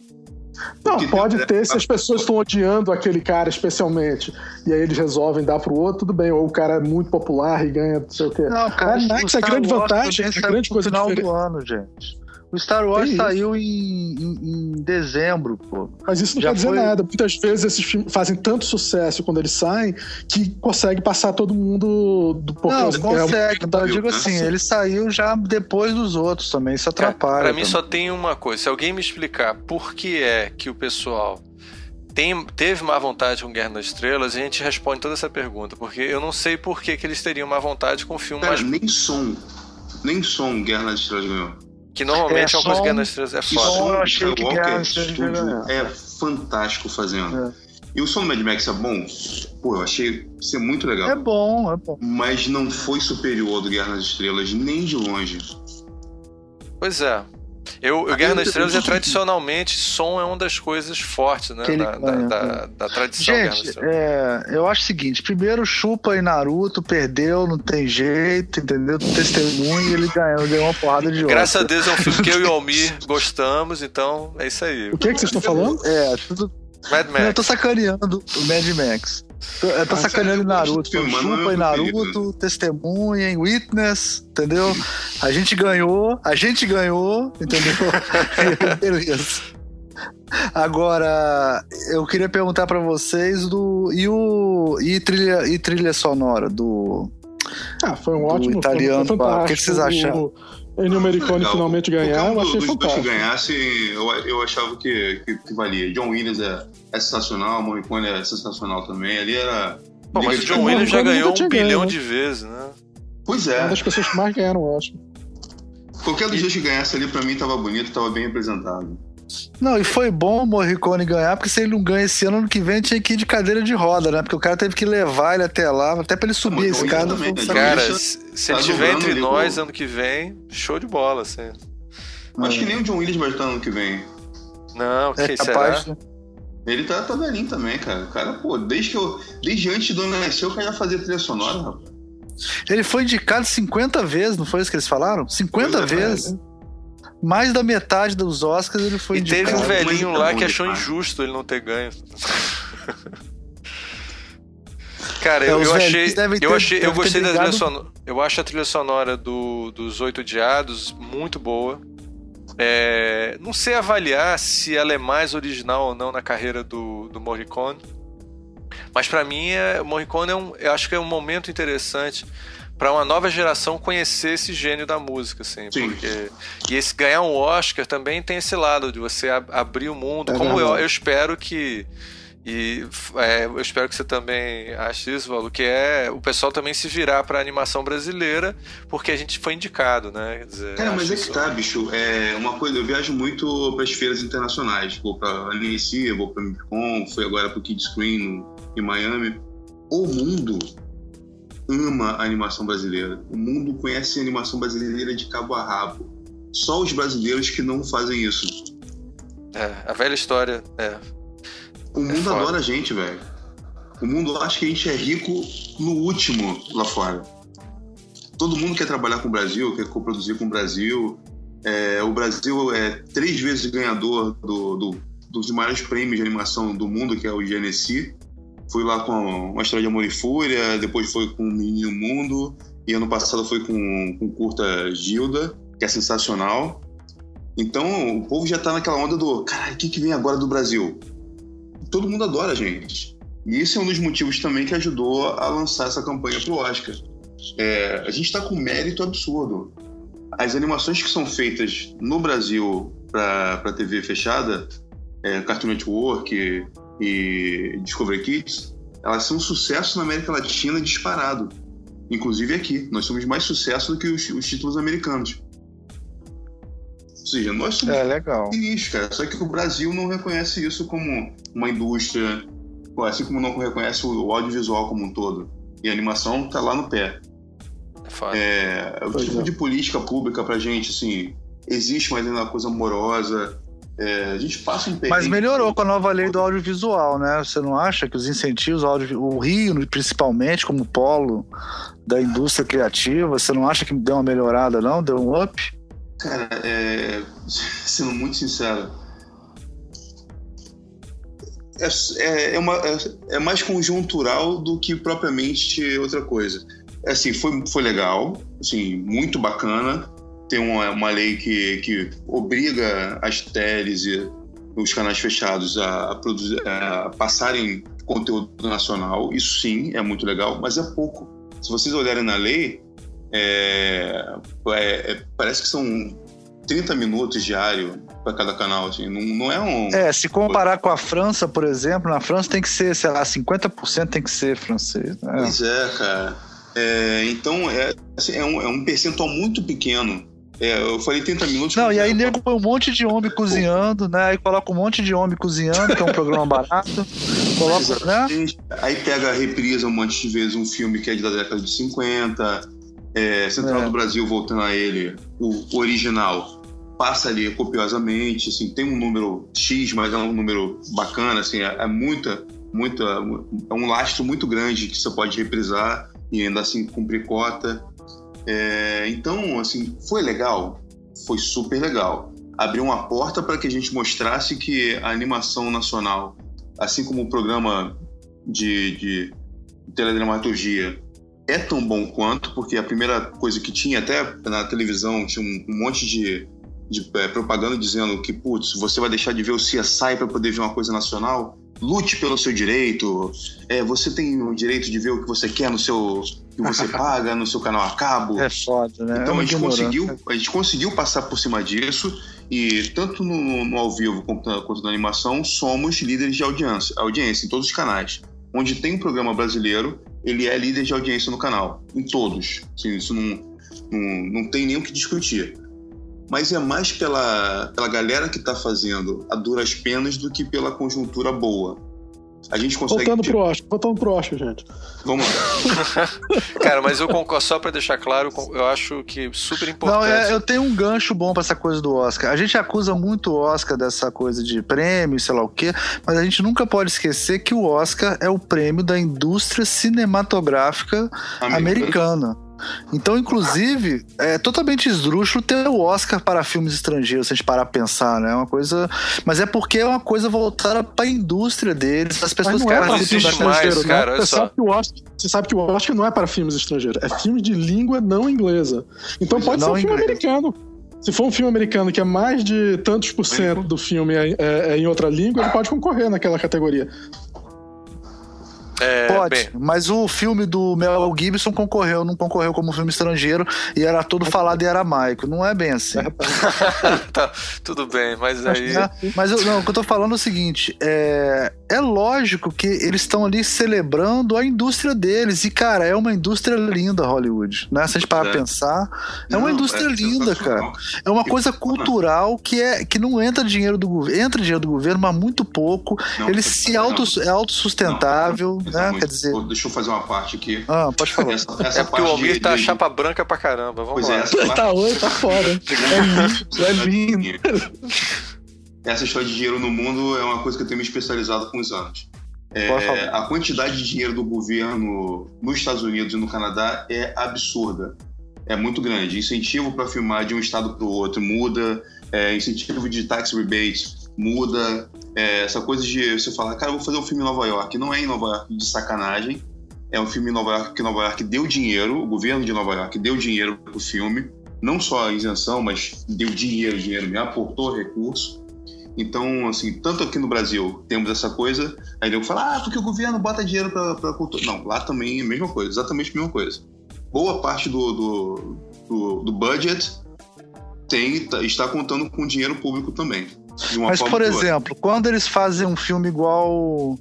Não, pode ter se as pessoas estão odiando aquele cara especialmente. E aí eles resolvem dar pro outro, tudo bem. Ou o cara é muito popular e ganha não sei o quê. Não, cara, Max é grande vantagem, é grande coisa no final diferente. do ano, gente. O Star Wars saiu em, em, em, dezembro, pô. Mas isso não Já quer dizer foi... nada. Muitas vezes esses filmes fazem tanto sucesso quando eles saem que consegue passar todo mundo do Não, consegue. É, eu digo assim, ele saiu já depois dos outros também. Isso atrapalha. Para pra mim só tem uma coisa. Se alguém me explicar por que é que o pessoal tem, teve má vontade com Guerra das Estrelas, a gente responde toda essa pergunta. Porque eu não sei por que, que eles teriam má vontade com o filme Cara, mais... nem som. Nem som Guerra das Estrelas ganhou. Que normalmente é, é uma coisa que estrelas é foda. Eu achei que Guerra Estúdio é fantástico fazendo. É. E o som do Mad Max é bom? Pô, eu achei ser muito legal. É bom, é bom. Mas não foi superior ao do Guerra nas Estrelas, nem de longe. Pois é. Eu, o Guerra nas Estrelas é tradicionalmente som é uma das coisas fortes, né? Da, da, da, da, tradição Gente, é, eu acho o seguinte: primeiro Chupa e Naruto perdeu, não tem jeito, entendeu? Testemunho e ele ganhou, ganhou uma porrada de Graças a Deus é um filme que eu e o Almir gostamos, então é isso aí. O que, é que vocês estão falando? É, tudo, Mad Max. Eu tô sacaneando o Mad Max. Eu tô sacaneando Naruto. Filme, Chupa e Naruto, testemunha, Witness, entendeu? A gente ganhou, a gente ganhou, entendeu? Beleza. Agora, eu queria perguntar para vocês do e o e trilha e trilha sonora do Ah, foi um ótimo italiano. Filme, o que vocês acharam? O Ennio Morricone finalmente ganhar, eu achei fantástico. Se ganhasse, eu, eu achava que, que, que, valia. John Williams é, é sensacional, Morricone é sensacional também. Ali era. Pô, mas o John Williams já ganhou um bilhão de vezes, né? Pois é. Uma das pessoas que mais ganharam, eu acho. Qualquer dos dois que ganhasse ali, pra mim, tava bonito, tava bem representado. Não, e foi bom o Morricone ganhar, porque se ele não ganha esse ano, ano que vem tinha que ir de cadeira de roda, né? Porque o cara teve que levar ele até lá, até pra ele subir esse cara. Também, né? Cara, se, se ele estiver entre nós ano que vem, show de bola, assim. Acho que nem o John Williams vai estar ano que vem. Não, é que capaz, será? Ele tá, tá velhinho também, cara. O cara, pô, desde que eu. Desde antes do ano nascer, eu queria fazer trilha sonora, rapaz. Ele foi indicado 50 vezes, não foi isso que eles falaram? 50 é, vezes. É mais da metade dos Oscars ele foi e indicado. teve um velhinho lá que achou injusto ele não ter ganho. Cara, eu, é, eu achei, eu achei, eu gostei da trilha sonora. Eu acho a trilha sonora do, dos Oito Diados muito boa. É, não sei avaliar se ela é mais original ou não na carreira do, do Morricone. Mas para mim, é, Morricone é um, eu acho que é um momento interessante para uma nova geração conhecer esse gênio da música, assim, Sim. porque e esse ganhar um Oscar também tem esse lado de você ab abrir o mundo, é como eu, eu, espero que e é, eu espero que você também ache isso, Valo, que é o pessoal também se virar para animação brasileira, porque a gente foi indicado, né? Dizer, é, mas é que tá, bicho. É uma coisa, eu viajo muito para as feiras internacionais. Vou para a NEC, vou para Micron, fui agora para o Kid Screen em Miami. O mundo ama a animação brasileira. O mundo conhece a animação brasileira de cabo a rabo. Só os brasileiros que não fazem isso. É, a velha história. É. O mundo é adora a gente, velho. O mundo acha que a gente é rico no último lá fora. Todo mundo quer trabalhar com o Brasil, quer coproduzir com o Brasil. É, o Brasil é três vezes ganhador do, do, dos maiores prêmios de animação do mundo, que é o GNC. Fui lá com uma história de amor e fúria, depois foi com o Menino Mundo, e ano passado foi com, com curta Gilda, que é sensacional. Então o povo já tá naquela onda do caralho, o que, que vem agora do Brasil? Todo mundo adora a gente. E esse é um dos motivos também que ajudou a lançar essa campanha pro Oscar. É, a gente está com mérito absurdo. As animações que são feitas no Brasil para TV fechada, é, Cartoon Network, e Discovery Kids, elas são um sucesso na América Latina disparado. Inclusive aqui. Nós somos mais sucesso do que os, os títulos americanos. Ou seja, nós somos é, legal. cara. Só que o Brasil não reconhece isso como uma indústria, assim como não reconhece o audiovisual como um todo. E a animação tá lá no pé. É, é o tipo é. de política pública pra gente, assim, existe, mas ainda é uma coisa amorosa, é, a gente passa um Mas melhorou com a nova lei do audiovisual, né? Você não acha que os incentivos o Rio, principalmente, como polo da indústria criativa, você não acha que deu uma melhorada, não? Deu um up? Cara, é... sendo muito sincero, é, é, é, uma, é, é, mais conjuntural do que propriamente outra coisa. É assim, foi, foi legal, assim, muito bacana tem uma, uma lei que, que obriga as teles e os canais fechados a, a, produzir, a passarem conteúdo nacional. Isso sim é muito legal, mas é pouco. Se vocês olharem na lei, é, é, é, parece que são 30 minutos diário para cada canal, assim, não, não, é um... É, se comparar com a França, por exemplo, na França tem que ser, sei lá, 50% tem que ser francês. Né? Pois é, cara. É, então, é, assim, é, um, é um percentual muito pequeno é, eu falei 30 minutos. Não, e aí nego põe um monte de homem cozinhando, né? Aí coloca um monte de homem cozinhando, que é um programa barato. Coloca, né? Aí pega, reprisa um monte de vezes um filme que é da década de 50. É, Central é. do Brasil, voltando a ele, o original, passa ali copiosamente, assim, tem um número X, mas é um número bacana, assim, é, é muita, muita, é um lastro muito grande que você pode reprisar e ainda assim cumprir cota. É, então, assim, foi legal, foi super legal. Abriu uma porta para que a gente mostrasse que a animação nacional assim como o programa de, de teledramaturgia é tão bom quanto, porque a primeira coisa que tinha, até na televisão, tinha um, um monte de, de é, propaganda dizendo que, putz, você vai deixar de ver o CSI para poder ver uma coisa nacional. Lute pelo seu direito. É, você tem o direito de ver o que você quer no seu. que você paga no seu canal a cabo. É foda, né? Então é a, gente conseguiu, a gente conseguiu passar por cima disso e tanto no, no ao vivo quanto, quanto na animação, somos líderes de audiência, audiência em todos os canais. Onde tem um programa brasileiro, ele é líder de audiência no canal, em todos. Assim, isso não, não, não tem nem o que discutir. Mas é mais pela, pela galera que está fazendo a duras penas do que pela conjuntura boa. A gente consegue. Voltando pro Oscar, voltando pro Oscar, gente. Vamos lá. Cara, mas eu concordo, só para deixar claro, eu acho que super importante. Não, é, eu tenho um gancho bom para essa coisa do Oscar. A gente acusa muito o Oscar dessa coisa de prêmio, sei lá o quê, mas a gente nunca pode esquecer que o Oscar é o prêmio da indústria cinematográfica americana. Então, inclusive, é totalmente esdrúxulo ter o Oscar para filmes estrangeiros, se a gente parar a pensar, né? É uma coisa. Mas é porque é uma coisa voltada para a indústria deles, as pessoas que é para filmes estrangeiros, cara. Você sabe, que o Oscar, você sabe que o Oscar não é para filmes estrangeiros, é filme de língua não inglesa. Então pode não ser um filme americano. Se for um filme americano que é mais de tantos por cento do filme é, é, é em outra língua, ele pode concorrer naquela categoria. É, Pode, bem... mas o filme do Mel Gibson concorreu, não concorreu como filme estrangeiro e era todo falado em aramaico. Não é bem assim. tá, tudo bem, mas aí. É, mas eu, não, o que eu tô falando é o seguinte: é, é lógico que eles estão ali celebrando a indústria deles. E, cara, é uma indústria linda, Hollywood. Né? Se a gente parar é. pensar, é não, uma indústria é linda, cara. É uma coisa cultural que, é, que não entra dinheiro do governo. Entra dinheiro do governo, mas muito pouco. Não, Ele se auto, é autossustentável. Não, né? Quer dizer... Deixa eu fazer uma parte aqui. Ah, pode falar. Essa, essa é porque o Almir de, tá de... chapa branca pra caramba. Vamos pois lá. É, essa parte... Tá hoje, tá foda. é lindo. É lindo. Essa história de dinheiro no mundo é uma coisa que eu tenho me especializado com os anos. É, a quantidade de dinheiro do governo nos Estados Unidos e no Canadá é absurda. É muito grande. Incentivo para filmar de um estado para o outro muda, é, incentivo de tax rebate muda. É, essa coisa de você falar, cara, vou fazer um filme em Nova York. Não é em Nova York de sacanagem. É um filme em Nova York que Nova York deu dinheiro, o governo de Nova York deu dinheiro para o filme. Não só a isenção, mas deu dinheiro, dinheiro me aportou recurso. Então, assim, tanto aqui no Brasil temos essa coisa, aí eu falo, ah, porque o governo bota dinheiro para cultura. Não, lá também é a mesma coisa, exatamente a mesma coisa. Boa parte do, do, do, do budget tem, tá, está contando com dinheiro público também. Mas, por exemplo, quando eles fazem um filme igual.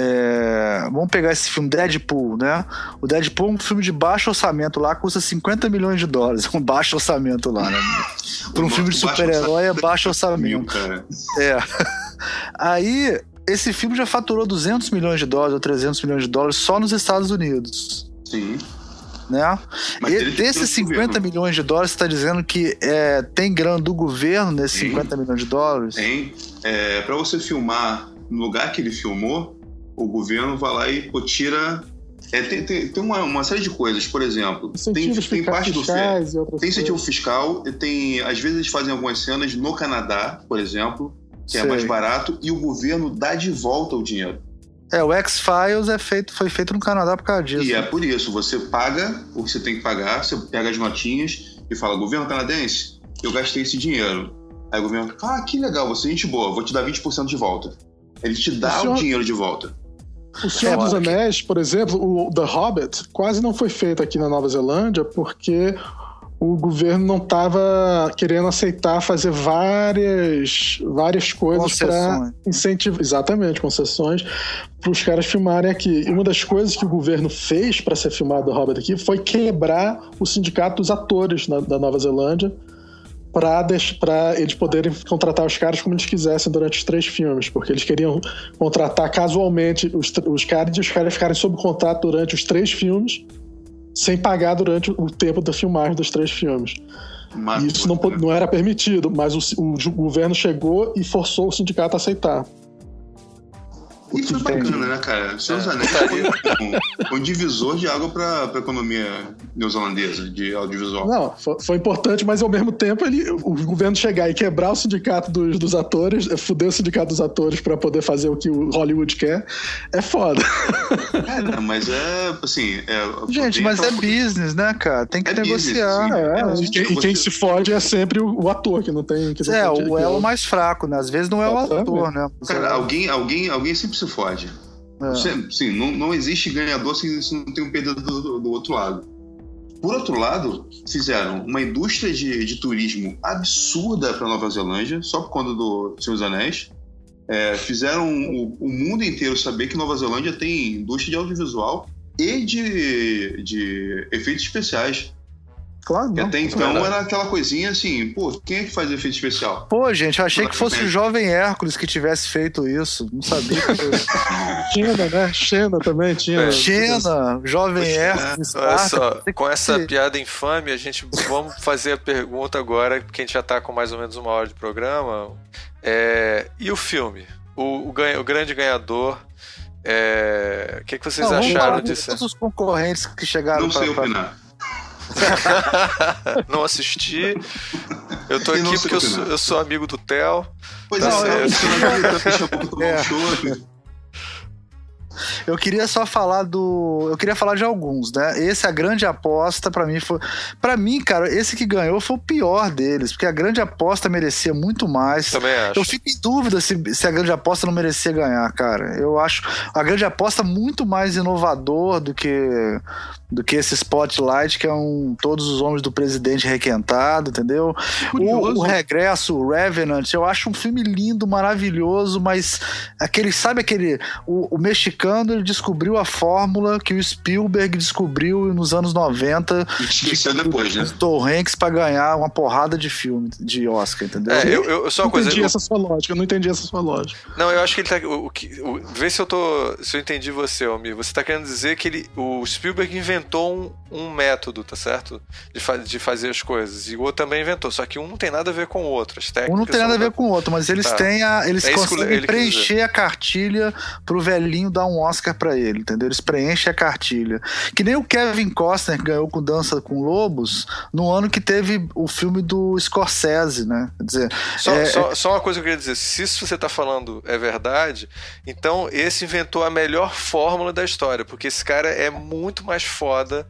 É, vamos pegar esse filme Deadpool, né? O Deadpool é um filme de baixo orçamento lá, custa 50 milhões de dólares. Um baixo orçamento lá, né? Para um filme de super-herói é baixo orçamento. É. Aí, esse filme já faturou 200 milhões de dólares ou 300 milhões de dólares só nos Estados Unidos. Sim né? e desses 50 milhões de dólares, você está dizendo que é, tem grana do governo nesses tem, 50 milhões de dólares? Tem. É, Para você filmar no lugar que ele filmou, o governo vai lá e pô, tira. É, tem, tem, tem uma, uma, série de coisas, por exemplo, tem, tem parte do tem incentivo fiscal, tem às vezes eles fazem algumas cenas no Canadá, por exemplo, que Sei. é mais barato e o governo dá de volta o dinheiro. É, o X-Files é feito, foi feito no Canadá por causa disso. E é por isso, você paga o que você tem que pagar, você pega as notinhas e fala, governo canadense, eu gastei esse dinheiro. Aí o governo, ah, que legal, você é gente boa, vou te dar 20% de volta. Ele te dá o, senhor... o dinheiro de volta. O Senhor é, dos Anéis, por exemplo, o The Hobbit, quase não foi feito aqui na Nova Zelândia porque o governo não estava querendo aceitar fazer várias, várias coisas para incentivar. Exatamente, concessões para os caras filmarem aqui. E uma das coisas que o governo fez para ser filmado o Hobbit aqui foi quebrar o sindicato dos atores na, da Nova Zelândia para eles poderem contratar os caras como eles quisessem durante os três filmes, porque eles queriam contratar casualmente os, os caras e os caras ficarem sob contrato durante os três filmes sem pagar durante o tempo da filmagem dos três filmes. Mas, isso não, não, era permitido, mas o, o, o, governo chegou e forçou o sindicato a aceitar. E foi bacana, né, cara? Seus é. Anéis foi um, um, divisor de água para a economia neozelandesa de audiovisual. Não, foi, foi, importante, mas ao mesmo tempo ele, o governo chegar e quebrar o sindicato dos, dos atores, é, fuder o sindicato dos atores para poder fazer o que o Hollywood quer, é foda. É, mas é assim. É, Gente, mas é business, né, cara? Tem que é negociar. Business, é, é, e, quem, se fode é sempre o, o ator que não tem. Que não é, o elo mais fraco, né? Às vezes não é o ator, né? Cara, alguém, alguém, alguém sempre se fode. É. Sim, não, não existe ganhador se, se não tem um perdedor do, do, outro lado. Por outro lado, fizeram uma indústria de, de turismo absurda para Nova Zelândia, só por conta do Senhor dos Anéis. É, fizeram o, o, mundo inteiro saber que Nova Zelândia tem indústria de audiovisual e de, de efeitos especiais. Claro. Não, até então é era aquela coisinha assim, pô, quem é que faz efeito especial? Pô, gente, eu achei que fosse o jovem Hércules que tivesse feito isso. Não sabia. Xena, né? Xena também tinha. É. Xena, jovem Poxa, Hércules. Olha só, com essa piada infame, a gente vamos fazer a pergunta agora, porque a gente já tá com mais ou menos uma hora de programa. É, e o filme? O, o, ganha, o grande ganhador. É, o que, que vocês não, acharam disso? Todos os concorrentes que chegaram Não sei pra, opinar. não assisti. Eu tô aqui porque eu sou, eu sou, amigo do Theo. Pois tá é, eu, é. Eu queria só falar do. Eu queria falar de alguns, né? Esse a grande aposta para mim foi. para mim, cara, esse que ganhou foi o pior deles, porque a grande aposta merecia muito mais. Também acho. Eu fico em dúvida se, se a grande aposta não merecia ganhar, cara. Eu acho a grande aposta muito mais inovador do que do que esse Spotlight, que é um Todos os Homens do Presidente Requentado, entendeu? O, o, Regresso, o Revenant, eu acho um filme lindo, maravilhoso, mas aquele, sabe aquele. O, o mexicano ele descobriu a fórmula que o Spielberg descobriu nos anos 90. Esqueceu de, depois, né? Tom Hanks pra ganhar uma porrada de filme, de Oscar, entendeu? É, eu, eu, só uma coisa. Não entendi eu... essa sua lógica, eu não entendi essa sua lógica. Não, eu acho que ele tá. O, o, vê se eu tô. Se eu entendi você, Almir. Você tá querendo dizer que ele, o Spielberg inventou inventou um, um método, tá certo? De, fa de fazer as coisas. E o outro também inventou. Só que um não tem nada a ver com o outro. As um não tem nada a ver com o outro, mas eles tá. têm a. Eles é conseguem preencher a cartilha pro velhinho dar um Oscar para ele, entendeu? Eles preenchem a cartilha. Que nem o Kevin Costner ganhou com Dança com Lobos no ano que teve o filme do Scorsese, né? Quer dizer. Só, é, só, é... só uma coisa que eu queria dizer: se isso você tá falando é verdade, então esse inventou a melhor fórmula da história, porque esse cara é muito mais forte foda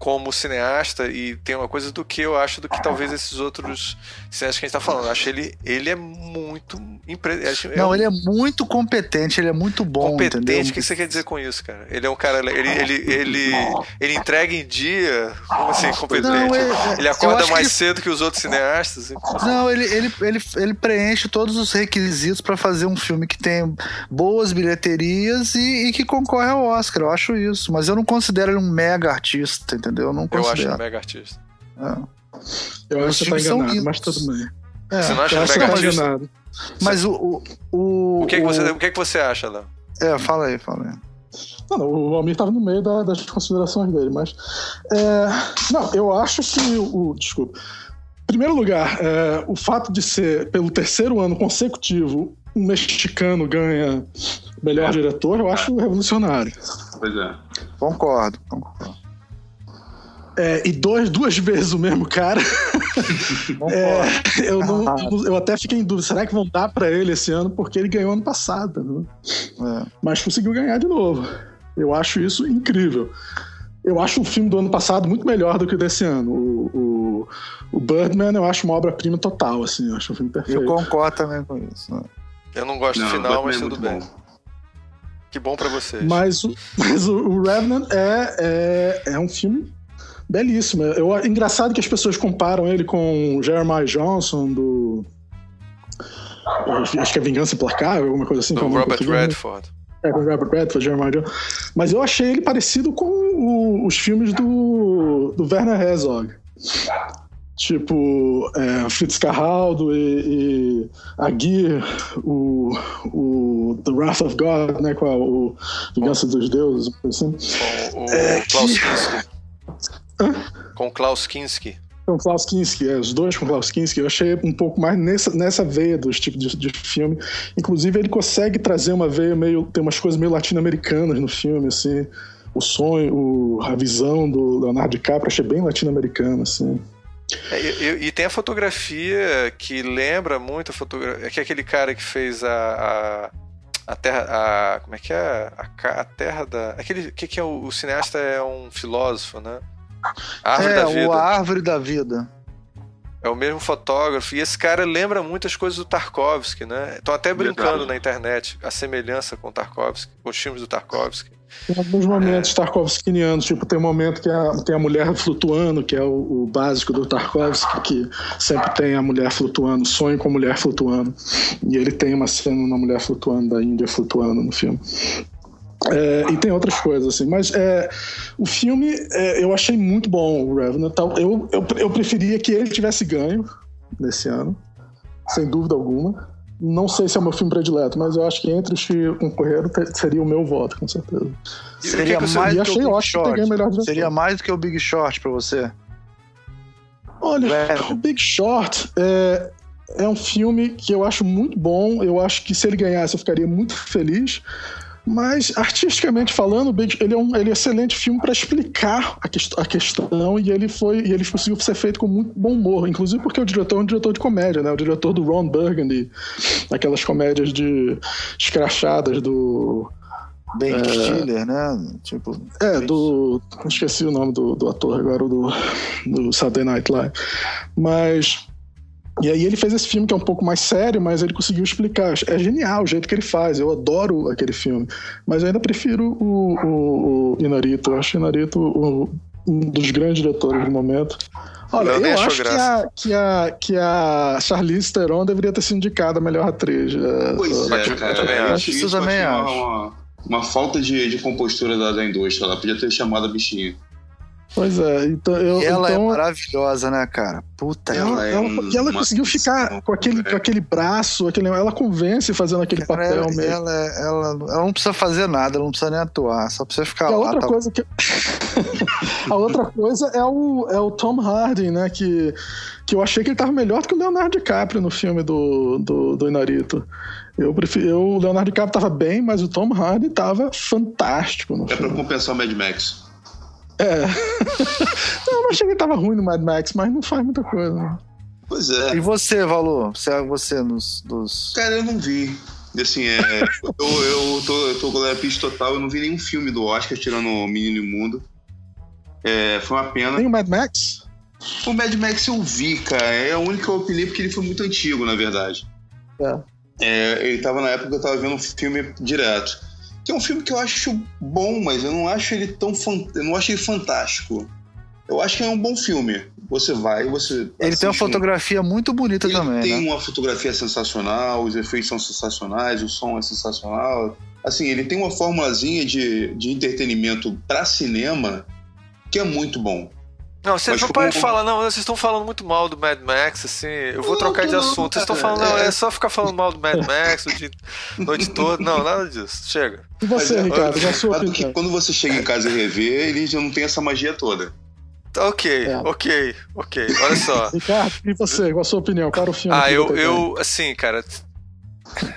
como cineasta e tem uma coisa do que eu acho do que talvez esses outros cineastas que a gente tá falando. Eu acho ele, ele é muito. Impre... É Não, ele é muito competente, ele é muito bom. Competente, entendeu? o que você quer dizer com isso, cara? Ele é um cara. Ele, ele, ele, ele entrega em dia. Como assim, competente? Não, ele, ele acorda mais que... cedo que os outros cineastas? Não, ele, ele, ele, ele preenche todos os requisitos para fazer um filme que tem boas bilheterias e, e, que concorre ao Oscar. Eu acho isso. Mas eu não considero ele um mega artista, entendeu? Entendeu? Eu não considero. Eu acho um mega artista. É. Eu acho que você tá enganado, mas tudo bem. É, você não acha mega tá artista? Enganado. Mas o. O, o, o, que, é que, você, o que, é que você acha, Léo? É, fala aí, fala aí. Não, não, o Almir estava no meio da, das considerações dele, mas. É, não, eu acho que o. Desculpa. Em primeiro lugar, é, o fato de ser, pelo terceiro ano consecutivo, um mexicano ganha melhor diretor, eu acho revolucionário. Pois é. Concordo, concordo. É, e dois, duas vezes o mesmo cara. é, eu, não, eu até fiquei em dúvida, será que vão dar para ele esse ano? Porque ele ganhou ano passado. Né? É. Mas conseguiu ganhar de novo. Eu acho isso incrível. Eu acho o filme do ano passado muito melhor do que o desse ano. O, o, o Birdman eu acho uma obra-prima total, assim. Eu acho um filme perfeito. Eu concordo também com isso. Né? Eu não gosto não, do final, mas é tudo bem. Bom. Que bom para vocês. Mas, mas o, o Revenant é, é, é um filme belíssimo. Eu, engraçado que as pessoas comparam ele com o Jeremiah Johnson do. Acho que é Vingança Implacável, alguma coisa assim. Do Robert Redford. É, com Robert Redford, Jeremiah Johnson. Mas eu achei ele parecido com o, os filmes do, do Werner Herzog. Tipo, é, Fritz Carraldo e, e Aguirre, o, o The Wrath of God, né? Qual, o Vingança dos Deuses, assim. O, o é, Klaus que... Com Klaus Kinski. com Klaus Kinski, é, os dois com Klaus Kinski, eu achei um pouco mais nessa, nessa veia dos tipos de, de filme. Inclusive, ele consegue trazer uma veia meio. tem umas coisas meio latino-americanas no filme, assim. O sonho, o, a visão do Leonardo DiCaprio, achei bem latino-americana, assim. É, e, e, tem a fotografia que lembra muito a fotografia. É que é aquele cara que fez a, a, a Terra. A, como é que é? A, a Terra da. Aquele que, que é o, o cineasta é um filósofo, né? A árvore é, da vida. A árvore da vida. É o mesmo fotógrafo. E esse cara lembra muitas coisas do Tarkovsky, né? Estão até brincando Verdade. na internet a semelhança com Tarkovsky, com os filmes do Tarkovsky. Tem alguns momentos é... Tarkovskianos, tipo, tem um momento que a, tem a mulher flutuando, que é o, o, básico do Tarkovsky, que sempre tem a mulher flutuando, sonho com a mulher flutuando. E ele tem uma cena uma mulher flutuando, da Índia flutuando no filme. É, e tem outras coisas, assim. Mas é, o filme é, eu achei muito bom, o Revenant. Eu, eu, eu preferia que ele tivesse ganho nesse ano, sem dúvida alguma. Não sei se é o meu filme predileto, mas eu acho que entre os que concorreram seria o meu voto, com certeza. Seria que que mais do que o Big Short. melhor Seria mais do que o Big Short pra você? Olha, o Big Short é, é um filme que eu acho muito bom. Eu acho que se ele ganhasse eu ficaria muito feliz. Mas, artisticamente falando, ele é um, ele é um excelente filme para explicar a, a, questão e ele foi e ele conseguiu ser feito com muito bom humor, inclusive porque o diretor é um diretor de comédia, né? O diretor do Ron Burgundy, aquelas comédias de escrachadas do Ben é, Stiller, né? Tipo, é, do. Esqueci o nome do, do ator agora, do, do Saturday Night Live. Mas e aí ele fez esse filme que é um pouco mais sério, mas ele conseguiu explicar. É genial o jeito que ele faz. Eu adoro aquele filme. Mas eu ainda prefiro o, o, o Inarito. Eu acho o Inarito o, um dos grandes diretores do momento. Olha, eu, eu acho que a, que, a, que a Charlize Theron deveria ter sido indicada a melhor atriz. É, pois é, cara. Eu também acho. Isso também acho. Uma, uma, falta de, de compostura da, da indústria. Ela podia ter chamado a bichinha. Pois é, então eu. E ela é então... é maravilhosa, né, cara? Puta ela, ela, é E ela conseguiu ficar com aquele, com aquele braço, aquele, ela convence fazendo aquele cara, papel ela, mesmo. Ela, ela, ela não precisa fazer nada, ela não precisa nem atuar, só precisa ficar e lá. A outra tá... coisa que. a outra coisa é o, é o Tom Hardy, né? Que, que eu achei que ele tava melhor do que o Leonardo DiCaprio no filme do, do, do Inarito. Eu prefiro. Eu, o Leonardo DiCaprio tava bem, mas o Tom Hardy tava fantástico no é filme. É pra compensar o Mad Max. É. eu não achei que ele tava ruim no Mad Max, mas não faz muita coisa. Pois é. E você, Valor? Você, é você nos, nos. Cara, eu não vi. Assim, é, eu, eu, tô, eu tô com a pista total, eu não vi nenhum filme do Oscar tirando o Menino Imundo. É, foi uma pena. Tem o Mad Max? O Mad Max eu vi, cara. É a única opinião porque ele foi muito antigo, na verdade. É. é ele tava na época que eu tava vendo um filme direto que é um filme que eu acho bom, mas eu não acho ele tão eu não acho ele fantástico. Eu acho que é um bom filme. Você vai, você. Ele tem uma fotografia muito bonita ele também. Tem né? uma fotografia sensacional, os efeitos são sensacionais, o som é sensacional. Assim, ele tem uma formulazinha de, de entretenimento para cinema que é muito bom. Não, vocês não como... podem falar, não, vocês estão falando muito mal do Mad Max, assim, eu vou não, trocar de assunto. Vocês estão falando, não, é, é só ficar falando mal do Mad Max o dia, noite toda. Não, nada disso. Chega. E você, Mas, Ricardo, é, sua que quando você chega em casa e rever, ele já não tem essa magia toda. Ok, é. ok, ok. Olha só. Ricardo, e você, qual a sua opinião? Qual o filme? Ah, eu, eu, assim, cara,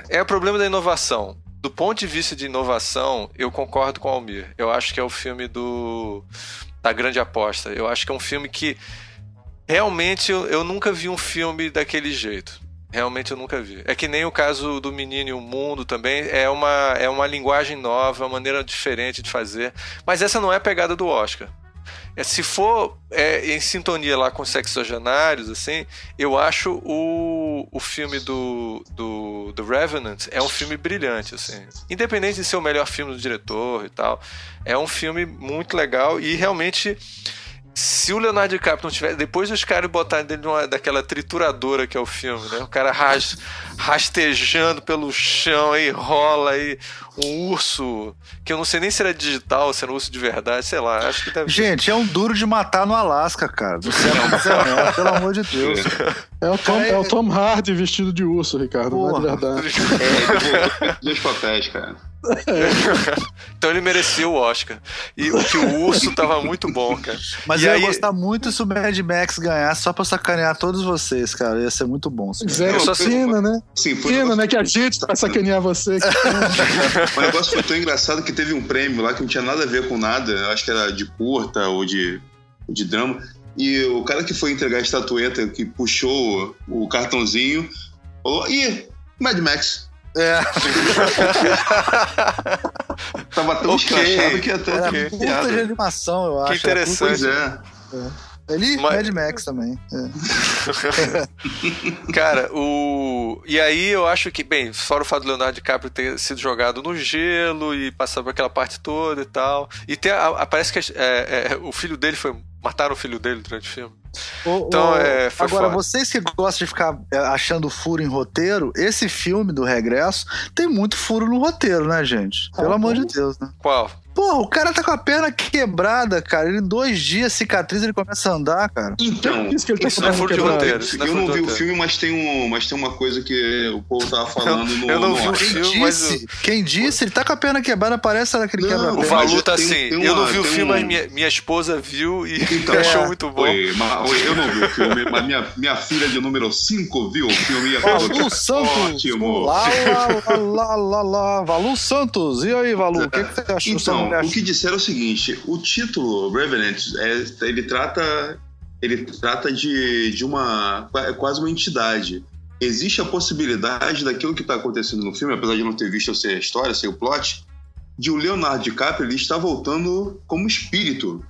é o problema da inovação. Do ponto de vista de inovação, eu concordo com o Almir. Eu acho que é o filme do da Grande Aposta. Eu acho que é um filme que realmente eu, eu nunca vi um filme daquele jeito. Realmente eu nunca vi. É que nem o caso do Menino e o Mundo também. É uma, é uma linguagem nova, uma maneira diferente de fazer. Mas essa não é a pegada do Oscar. É, se for é, em sintonia lá com sexogenários, assim, eu acho o, o filme do, do, do Revenant é um filme brilhante, assim. Independente de ser o melhor filme do diretor e tal, é um filme muito legal e realmente se o Leonardo DiCaprio não tiver. Depois dos caras botarem dele numa, daquela trituradora que é o filme, né? O cara ras, rastejando pelo chão aí, rola aí um urso, que eu não sei nem se era digital, se era um urso de verdade, sei lá. Acho que deve Gente, é um duro de matar no Alasca, cara. Do céu, céu, pelo amor de Deus. É o, Tom, é o Tom Hardy vestido de urso, Ricardo, Porra. não é de verdade. É, dois papéis, cara. então ele mereceu o Oscar. E o que o urso tava muito bom, cara. Mas e eu aí... ia gostar muito se o Mad Max ganhasse só pra sacanear todos vocês, cara. Ia ser muito bom. Zé, só pena, né? Sim, foi pena, né? Que a gente vai sacanear você. o negócio foi tão engraçado que teve um prêmio lá que não tinha nada a ver com nada. Acho que era de curta ou de, de drama. E o cara que foi entregar a estatueta, que puxou o cartãozinho, falou: Ih, Mad Max. É. Tava tão okay. escrachado que até. Era okay. puta de animação, eu acho. Que interessante. Pois é. é. Ele Mas... Mad Max também. É. Cara, o. E aí eu acho que, bem, fora o fato do Leonardo DiCaprio ter sido jogado no gelo e passar por aquela parte toda e tal. E tem a, parece que é, é, o filho dele foi. Mataram o filho dele durante o filme. O, então, o, é, agora, foda. vocês que gostam de ficar é, achando furo em roteiro, esse filme do Regresso tem muito furo no roteiro, né, gente? Pelo ah, amor de Deus, né? Qual? Porra, o cara tá com a perna quebrada, cara. Ele, em dois dias, cicatriz, ele começa a andar, cara. Então, isso, que ele tá isso não é furo de roteiro. Eu não, não vi o filme, mas tem, um, mas tem uma coisa que o povo tava falando eu, no. Eu não vi o filme, quem mas. Disse, quem disse? Ele tá com a perna quebrada, parece aquele quebra O Valu tá assim. Tem, tem eu não vi o filme, um... mas minha, minha esposa viu e então, achou é. muito bom. Oi, mas, eu não vi o filme, mas minha, minha filha de número 5 viu o filme. Valu Santos! Ótimo! Lá, lá, lá, lá, lá, Valu Santos! E aí, Valu, o que, que você achou? Então, o que disseram seguinte: o título Revenant, é, ele trata ele trata de, de uma é quase uma entidade. Existe a possibilidade daquilo que está acontecendo no filme, apesar de não ter visto a história, sem o plot, de o Leonardo DiCaprio ele está voltando como espírito.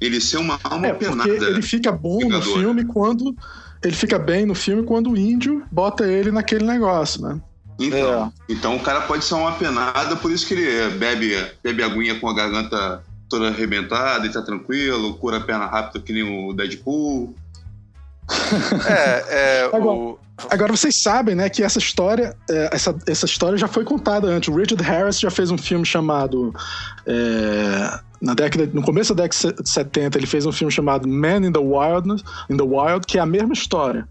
Ele ser uma alma é, penada. Ele fica bom no filme quando ele fica bem no filme quando o índio bota ele naquele negócio, né? Então, é. então o cara pode ser uma penada, por isso que ele bebe, bebe aguinha com a garganta toda arrebentada e tá tranquilo, cura a perna rápida que nem o Deadpool. é, é agora, o... agora, vocês sabem, né, que essa história, é, essa, essa história já foi contada antes. O Richard Harris já fez um filme chamado é, na década, no começo da década de 70, ele fez um filme chamado Man in the Wild, in the Wild, que é a mesma história.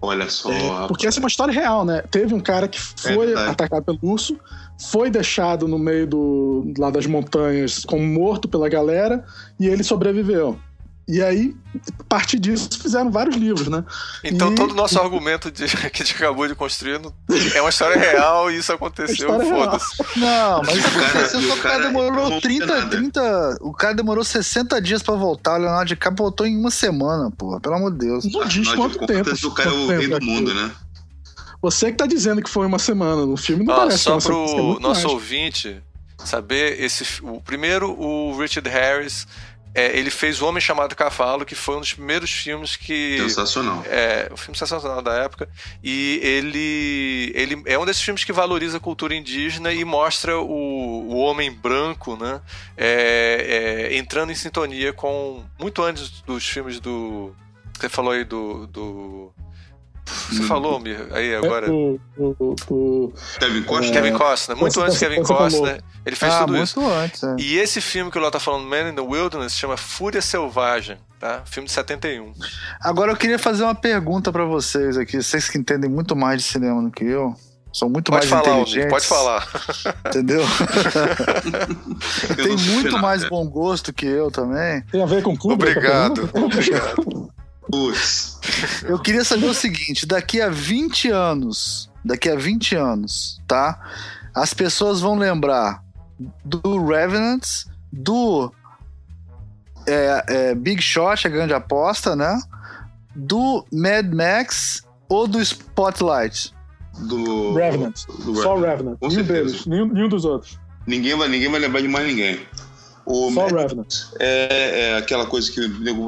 Olha só. É, porque essa é uma história real, né? Teve um cara que é foi é atacado pelo urso, foi deixado no meio do, lá das montanhas como morto pela galera e ele sobreviveu. E aí, a partir disso, fizeram vários livros, né? Então, e... todo o nosso argumento de, que a gente acabou de construir é uma história real e isso aconteceu, foda-se. Não, mas o cara, o cara demorou 30, 30. O cara demorou 60 dias pra voltar. O Leonardo DiCaprio voltou em uma semana, porra. Pelo amor de Deus. Não diz quanto tempo. O cara é o rei do mundo, né? Você que tá dizendo que foi uma semana. No filme não ah, parece Só pro é nosso mais. ouvinte saber, esse, o primeiro, o Richard Harris é, ele fez O Homem Chamado Cavalo, que foi um dos primeiros filmes que. Sensacional. É, um filme sensacional da época. E ele, ele é um desses filmes que valoriza a cultura indígena e mostra o, o homem branco, né? É, é, entrando em sintonia com. Muito antes dos filmes do. Você falou aí do, do você falou, Mir, aí agora. O, o, o, Kevin Costner? Kevin Costner, muito antes de Kevin Costner. Ele fez ah, tudo muito isso. Antes, é. E esse filme que o Léo tá falando, Man in the Wilderness, chama Fúria Selvagem, tá? Filme de 71. Agora eu queria fazer uma pergunta para vocês aqui, vocês que entendem muito mais de cinema do que eu. São muito pode mais falar, inteligentes. Pode falar. Entendeu? Tem muito mais bom gosto que eu também. Tem a ver com clube? Obrigado. Obrigado. Putz. Eu queria saber o seguinte: daqui a 20 anos, daqui a 20 anos, tá? As pessoas vão lembrar do Revenant, do é, é, Big Shot, a grande aposta, né? Do Mad Max ou do Spotlight? Do Revenant. Do Só Revenant. nenhum deles, nenhum, nenhum dos outros. Ninguém vai, ninguém vai lembrar de mais ninguém. O Só Revenant. É, é, aquela coisa que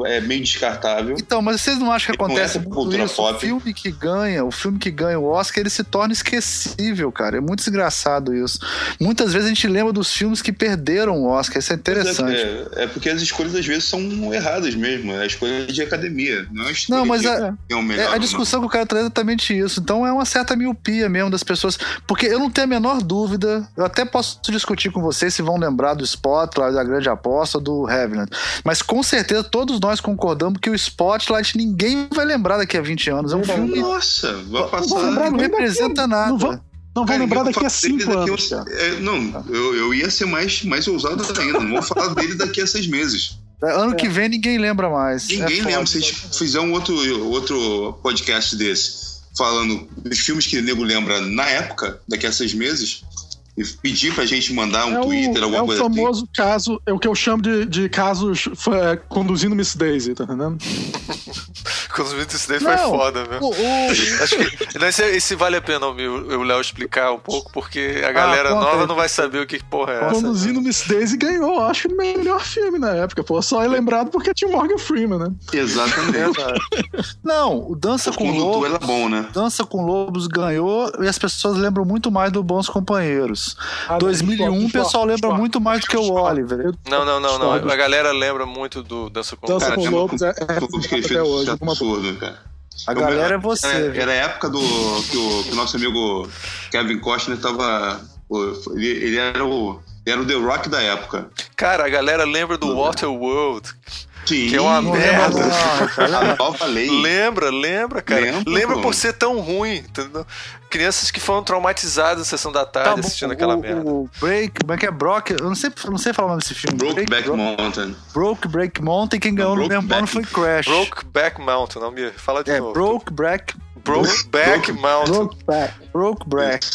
é meio descartável. Então, mas vocês não acham que acontece é muito isso? Pop. O filme que ganha, o filme que ganha o Oscar, ele se torna esquecível, cara. É muito desgraçado isso. Muitas vezes a gente lembra dos filmes que perderam o Oscar. Isso é, é interessante. É, é, porque as escolhas às vezes são erradas mesmo. É a escolha de academia. Não, é não mas a, é melhor, a discussão não. que o cara traz é exatamente isso. Então é uma certa miopia mesmo das pessoas. Porque eu não tenho a menor dúvida. Eu até posso discutir com vocês se vão lembrar do Spotlight, da grande aposta do Revenant. Mas com certeza todos nós concordamos que o Spotlight ninguém vai lembrar daqui a 20 anos. É um filme. Nossa, vai passar. Não, não representa nada. Não, Não, vou lembrar daqui a cinco anos. é, não, eu, eu ia ser mais, mais ousado ainda. Não vou falar dele daqui a seis meses. É, ano é. que vem ninguém lembra mais. Ninguém é lembra. Se vocês fizerem um outro, outro podcast desse, falando dos filmes que o nego lembra na época, daqui a seis meses, pedir pra gente mandar um é Twitter, o, alguma coisa assim. É o famoso assim. caso, é o que eu chamo de, de casos é, conduzindo Miss Daisy, tá entendendo? conduzindo Miss Daisy foi foda, velho. Acho que não, esse, esse, vale a pena o Léo explicar um pouco, porque a ah, galera ah, nova não vai saber o que porra é essa. Conduzindo Miss Daisy ganhou, acho que o melhor filme na época, pô. Só é lembrado porque tinha Morgan Freeman, né? Exatamente. não, o Dança o com Lobos. Era bom, né? Dança com Lobos ganhou e as pessoas lembram muito mais do Bons Companheiros. Ah, 2001 o pessoal lembra muito mais do que o Oliver. Não, não, não, não. A galera lembra muito do Dança com Dança com Lobos. É, é, até hoje. Absurdo, cara. A galera é você. É, era a época do que o, que nosso amigo Kevin Costner tava. Ele, ele era o. Ele era o The Rock da época. Cara, a galera lembra do Waterworld. Sim, que é uma merda. a nova lei. Lembra, lembra, cara. Lembra, lembra por ser tão ruim, entendeu? Crianças que foram traumatizadas na sessão da tarde tá, assistindo o, aquela o, merda. O Break, como é que é? Brock, eu não sei, não sei falar o nome desse filme. Broke Break, Back Mountain. Broke Break Mountain, quem ganhou no mesmo ano foi Crash. Broke Back Mountain, não me fala de é, novo. Broke Break Brokeback Mountain. Brokeback. Brokeback.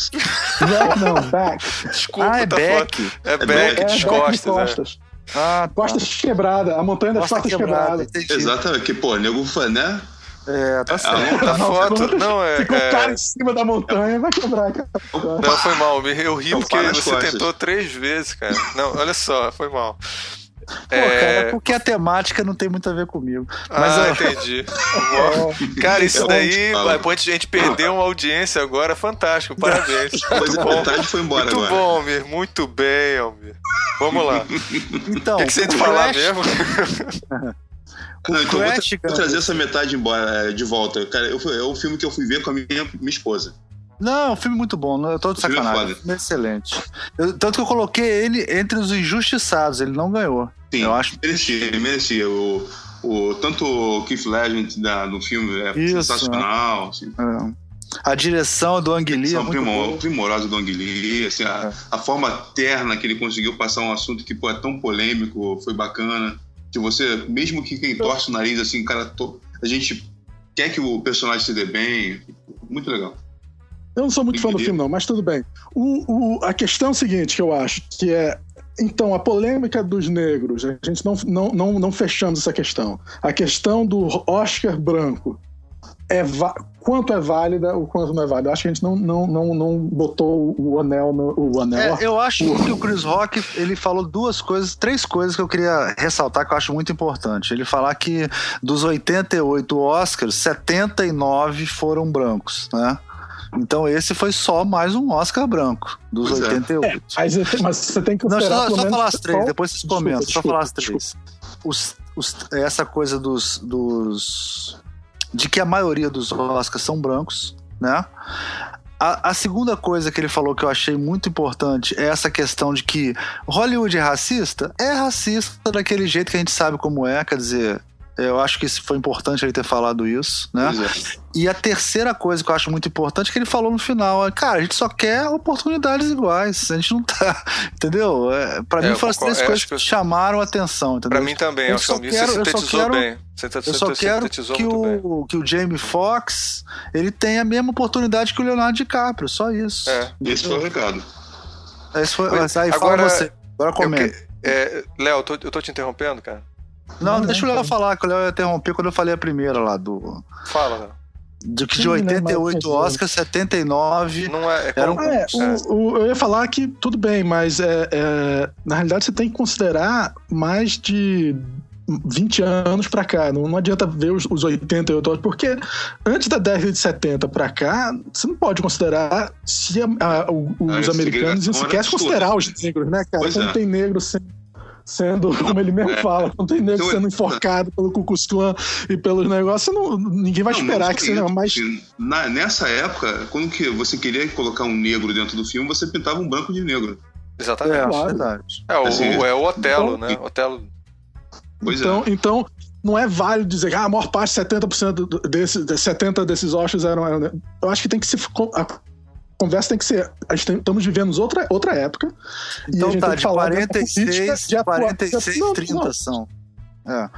Back não, back. Desculpa, ah, é tá back. É, é back, é, de, costas, de costas. Né? Ah, tá. Costas quebrada, a montanha das costas quebradas. Quebrada. Exatamente, que pô, nego né? É, tá certo. A, a foto, não, é. Ficou é... o cara em cima da montanha, vai quebrar, cara. Não, foi mal, eu ri porque você costas. tentou três vezes, cara. Não, olha só, foi mal. Pô, é... cara, porque a temática não tem muito a ver comigo. Mas ah, eu... entendi. cara, isso daí, a gente perdeu uma audiência agora, fantástico, parabéns. Muito bom. foi embora muito agora. bom, Almir, muito bem, Almir. Vamos lá. Então, o que, que você tem falar mesmo? Não, então Crash, vou, vou, trazer essa metade embora, é, de volta. Cara, eu, é um filme que eu fui ver com a minha, minha esposa. Não, é um filme muito bom, eu tô de é sacanagem. É excelente. Eu, tanto que eu coloquei ele entre os injustiçados, ele não ganhou. Sim, eu acho. merecia, ele merecia. O, o, tanto o Keith Legend da, no filme é Isso, sensacional. É. Assim. É. A direção do Ang Lee é muito primor, primorosa do Ang Lee, assim, a, é. a, forma terna que ele conseguiu passar um assunto que pô, é tão polêmico, foi bacana. Que você, mesmo que quem torce o nariz, assim, cara, to, a gente quer que o personagem se dê bem. Muito legal. Eu não sou muito fã do filme, não, mas tudo bem. O, o, a questão é seguinte, que eu acho, que é. Então, a polêmica dos negros, a gente não, não, não, não fechamos essa questão. A questão do Oscar branco é quanto é válida ou quanto não é válida. Eu acho que a gente não, não, não, não botou o anel no o anel. É, eu acho que o Chris Rock ele falou duas coisas, três coisas que eu queria ressaltar que eu acho muito importante. Ele falar que dos 88 Oscars, 79 foram brancos, né? Então esse foi só mais um Oscar branco dos pois 88. É. É, mas, mas, você tem que Não, só, só falar as três, depois vocês comentam. Desculpa, só falar as três. Os, os, essa coisa dos, dos. de que a maioria dos Oscars são brancos, né? A, a, segunda coisa que ele falou que eu achei muito importante é essa questão de que Hollywood é racista? É racista daquele jeito que a gente sabe como é, quer dizer, eu acho que foi importante ele ter falado isso, né? É. E a terceira coisa que eu acho muito importante é que ele falou no final, é, cara, a gente só quer oportunidades iguais, a gente não tá, entendeu? É, para é, mim foram as três é, coisas que, que chamaram a atenção, entendeu? Pra mim também, eu, só quero, eu só quero, bem. eu só quero que o, que o Jamie Foxx ele tenha a mesma oportunidade que o Leonardo DiCaprio, só isso. É. Esse foi o recado. Esse foi, aí agora, fala você, agora comenta. É, Léo, eu tô, eu tô te interrompendo, cara? Não, não deixa o Léo falar, que o Léo ia interromper quando eu falei a primeira lá do. Fala, Léo. De que de 88 Oscars, 79. Não é, é, era um... é, o, o, eu ia falar que tudo bem, mas é, é, na realidade você tem que considerar mais de 20 anos para cá. Não, não, adianta ver os, os 88 anos, porque antes da década de 70 para cá, você não pode considerar se a, a, os americanos sequer considerar os negros, né, cara? Pois Como é. tem negros sendo sendo, como ele mesmo é. fala, não tem nego então, sendo enforcado pelo Ku Klux Klan e pelos negócios, não, ninguém vai não, esperar que seja mais... Na, nessa época, quando que você queria colocar um negro dentro do filme, você pintava um branco de negro. Exatamente. É, claro. É, o, assim, é o Otelo, então, né? Otelo. Pois então, é. então, não é válido dizer que ah, a maior parte, 70% desses, 70 desses Oscars eram, eram. Eu acho que tem que se conversa tem que ser. A gente tem, estamos vivendo outra, outra época. Então tá, de 46, de 46, não, 30 não. são. É.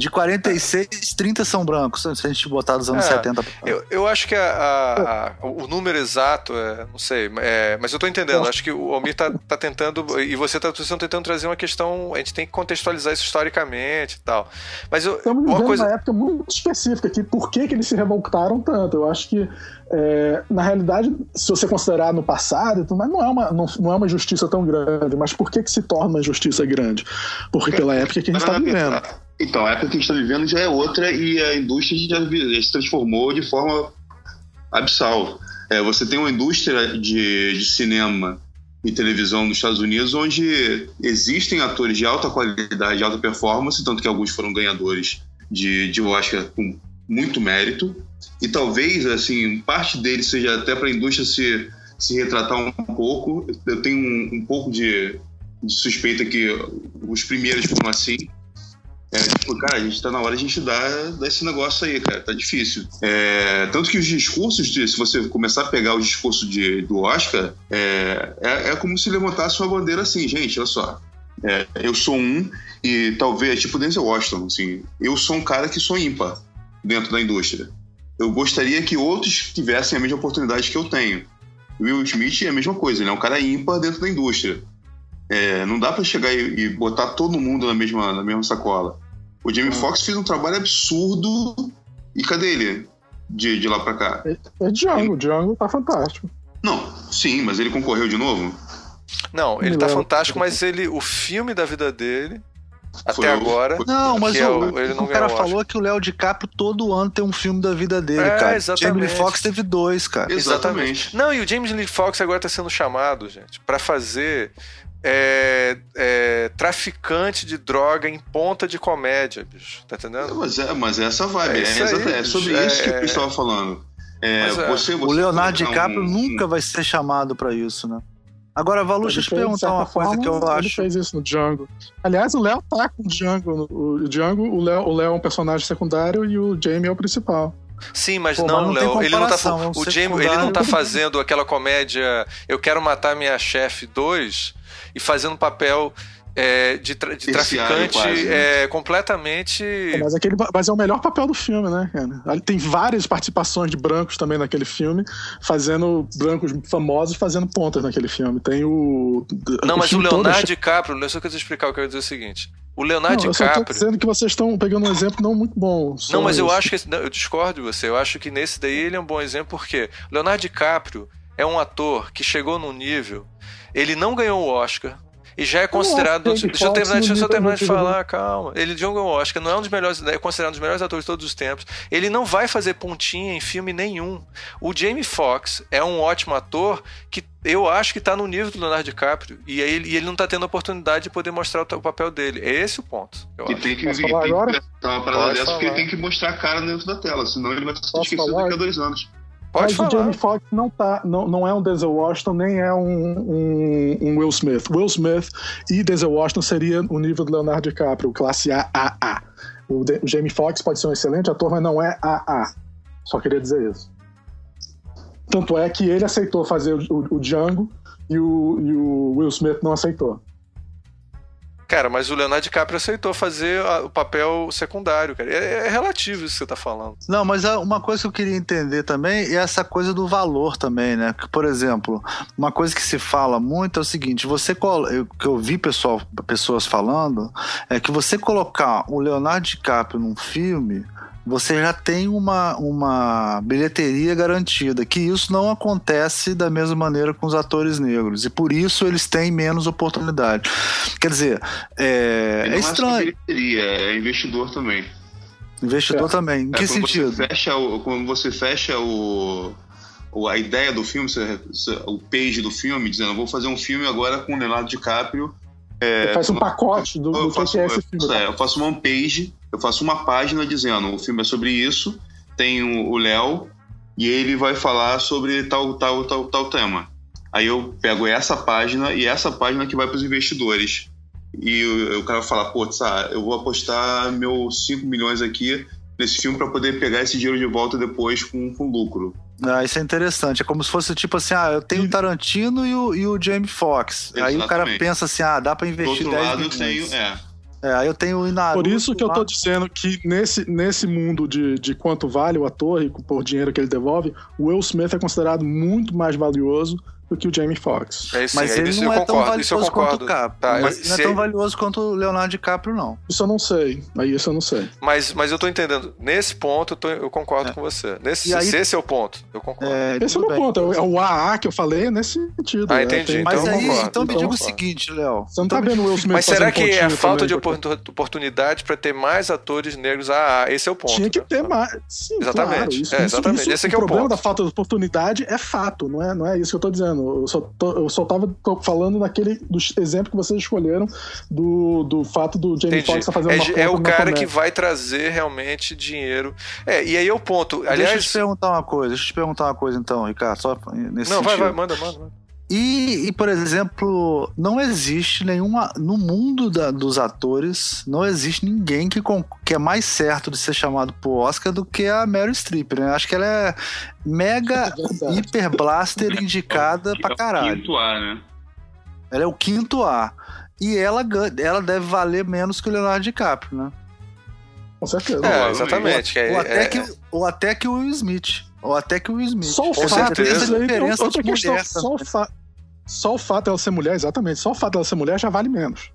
De 46, 30 são brancos, se a gente botar dos anos é, 70. Eu, eu acho que a, a, a, o número exato, é, não sei, é, mas eu tô entendendo. Acho que o Almir tá, tá tentando, e você tá tentando trazer uma questão, a gente tem que contextualizar isso historicamente e tal. Mas eu, Estamos uma coisa... uma época muito específica aqui, por que, que eles se revoltaram tanto? Eu acho que é, na realidade, se você considerar no passado, mas não é uma, não, não, é uma justiça tão grande. Mas por que, que se torna uma justiça grande? Porque pela época que a gente está vivendo. Então, a época que a gente está vivendo já é outra e a indústria já, já se transformou de forma abissal. É, você tem uma indústria de, de cinema e televisão nos Estados Unidos onde existem atores de alta qualidade, de alta performance, tanto que alguns foram ganhadores de, de Oscar com muito mérito e talvez assim parte dele seja até para a indústria se, se retratar um pouco. Eu tenho um, um pouco de, de, suspeita que os primeiros foram assim. É, tipo, cara, a gente tá na hora de a gente dar, dar esse negócio aí, cara, tá difícil. É, tanto que os discursos, de, se você começar a pegar o discurso de, do Oscar, é, é, é como se levantasse uma bandeira assim, gente, olha só. É, eu sou um, e talvez, tipo Denzel Washington, assim, eu sou um cara que sou ímpar dentro da indústria eu gostaria que outros tivessem a mesma oportunidade que eu tenho. Will Smith é a mesma coisa, ele é um cara ímpar dentro da indústria. É, não dá para chegar e, e, botar todo mundo na mesma, na mesma sacola. O Jamie hum. Foxx fez um trabalho absurdo. E cadê ele? De, de lá pra cá. É, é Django, ele... Django tá fantástico. Não, sim, mas ele concorreu de novo? Não, ele tá fantástico, mas ele, o filme da vida dele até foi agora. Não, mas é o, ele não o cara falou que o Léo DiCaprio todo ano tem um filme da vida dele, é, cara. Exatamente. Jamie Lee Foxx teve dois, cara. Exatamente. Não, e o James Lee Fox agora tá sendo chamado, gente, para fazer é, é, traficante de droga em ponta de comédia, bicho. Tá entendendo? Mas é, mas é essa vibe. É, é, aí, é sobre isso que eu estava falando. É, você, você, o Leonardo DiCaprio um... nunca vai ser chamado para isso, né? Agora, Valu, deixa eu te perguntar uma coisa forma, que eu acho. Ele fez isso no Django. Aliás, o Léo tá com o Django. O Django, o Léo, o Léo é um personagem secundário e o Jamie é o principal. Sim, mas Pô, não, Léo, ele não tá, o Jamie, ele não tá fazendo aquela comédia Eu Quero Matar Minha Chefe 2 e fazendo papel é, de, tra de traficante quase, né? é, completamente. É, mas, aquele, mas é o melhor papel do filme, né, cara? Tem várias participações de brancos também naquele filme, fazendo brancos famosos fazendo pontas naquele filme. Tem o. Não, o mas o Leonardo todo... DiCaprio, não é só que eu explicar, eu quero dizer o seguinte. O Leonardo não, DiCaprio. Eu tô dizendo que vocês estão pegando um exemplo não muito bom. Não, mas isso. eu acho que. Não, eu discordo de você. Eu acho que nesse daí ele é um bom exemplo, porque Leonardo DiCaprio é um ator que chegou num nível. Ele não ganhou o Oscar e já é considerado. Deixa eu terminar, deixa eu terminar de falar, calma. Ele, John Oscar, não é um dos melhores, é considerado um dos melhores atores de todos os tempos. Ele não vai fazer pontinha em filme nenhum. O Jamie Foxx é um ótimo ator que eu acho que está no nível do Leonardo DiCaprio. E ele, e ele não está tendo a oportunidade de poder mostrar o, o papel dele. É esse o ponto. e tem que, vir, tem agora? que uma parada dessa, porque ele tem que mostrar a cara dentro da tela, senão ele vai se esquecer daqui a dois anos. Pode Mas falar. o Jamie Foxx não, tá, não, não é um Denzel Washington, nem é um, um, um, Will Smith. Will Smith e Denzel Washington seria o nível do Leonardo DiCaprio, classe AAA. O, o Jamie Foxx pode ser um excelente ator, mas não é AA. Só queria dizer isso. Tanto é que ele aceitou fazer o, o, o Django e o, e o Will Smith não aceitou. Cara, mas o Leonardo DiCaprio aceitou fazer o papel secundário, cara. É, é, relativo isso que você tá falando. Não, mas uma coisa que eu queria entender também é essa coisa do valor também, né? Que, por exemplo, uma coisa que se fala muito é o seguinte: você que eu vi pessoal, pessoas falando é que você colocar o Leonardo DiCaprio num filme você já tem uma, uma bilheteria garantida, que isso não acontece da mesma maneira com os atores negros, e por isso eles têm menos oportunidade. Quer dizer, é, é estranho. bilheteria, é investidor também. Investidor é. também. Em é, que sentido? Você fecha o, quando você fecha o, a ideia do filme, o page do filme, dizendo, vou fazer um filme agora com o Leonardo DiCaprio é, faz um pacote do, do faço, que é esse filme. É, eu faço uma homepage, eu faço uma página dizendo o filme é sobre isso, tem o Léo e ele vai falar sobre tal, tal, tal, tal tema. Aí eu pego essa página e essa página que vai para os investidores. E o, o cara vai falar, pô, eu vou apostar meus 5 milhões aqui nesse filme para poder pegar esse dinheiro de volta depois com, com lucro. Ah, isso é interessante. É como se fosse tipo assim: ah, eu tenho o Tarantino e o, e o Jamie Foxx. Aí o cara pensa assim: ah, dá pra investir Do outro 10 lado, milhões. eu tenho, é. É, aí eu tenho o Inaruto. Por isso que eu tô dizendo que nesse, nesse mundo de, de quanto vale o ator e por dinheiro que ele devolve, o Will Smith é considerado muito mais valioso do que o Jamie Foxx. É, mas ele não é tão valioso quanto o Cap. Tá, mas não é tão valioso quanto o Leonardo DiCaprio, não. Isso eu não sei. Aí isso eu não sei. Mas, mas eu tô entendendo. Nesse ponto, eu, tô, eu concordo é. com você. Nesse, aí, se esse é o ponto, eu concordo. É, esse é o meu ponto. É o AA que eu falei é nesse sentido. Ah, entendi. Então, mas aí, concordo, então me diga o seguinte, Léo. Você não tá vendo o Will Smith Mas será que é a falta de oportunidade para ter mais atores negros? Ah, esse é o ponto. Tinha que ter mais. Sim, exatamente. Claro. Isso, é, exatamente. Isso, esse é o, o problema da falta de oportunidade é fato, não é, não é isso que eu tô dizendo. Eu só tô, eu só tava falando naquele do exemplo que vocês escolheram do, do fato do Jamie Foxx tá fazendo é, uma É o cara que vai trazer realmente dinheiro. É, e aí é o ponto. Aliás, deixa eu te perguntar uma coisa, deixa eu te perguntar uma coisa então, Ricardo, só nesse Não, sentido. vai, vai, manda, manda. manda. E, e, por exemplo, não existe nenhuma. No mundo da, dos atores, não existe ninguém que, que é mais certo de ser chamado pro Oscar do que a Meryl Streep, né? Acho que ela é mega é hiper blaster indicada pra caralho. É o quinto A, né? Ela é o quinto A. E ela, ela deve valer menos que o Leonardo DiCaprio, né? Com certeza. É, exatamente. Ou, ou, até é, que, ou até que o Will Smith. Ou até que o Will Smith. Só o fato, diferença outra questão, só o, fa só o fato dela ser mulher, exatamente, só o fato dela ser mulher já vale menos.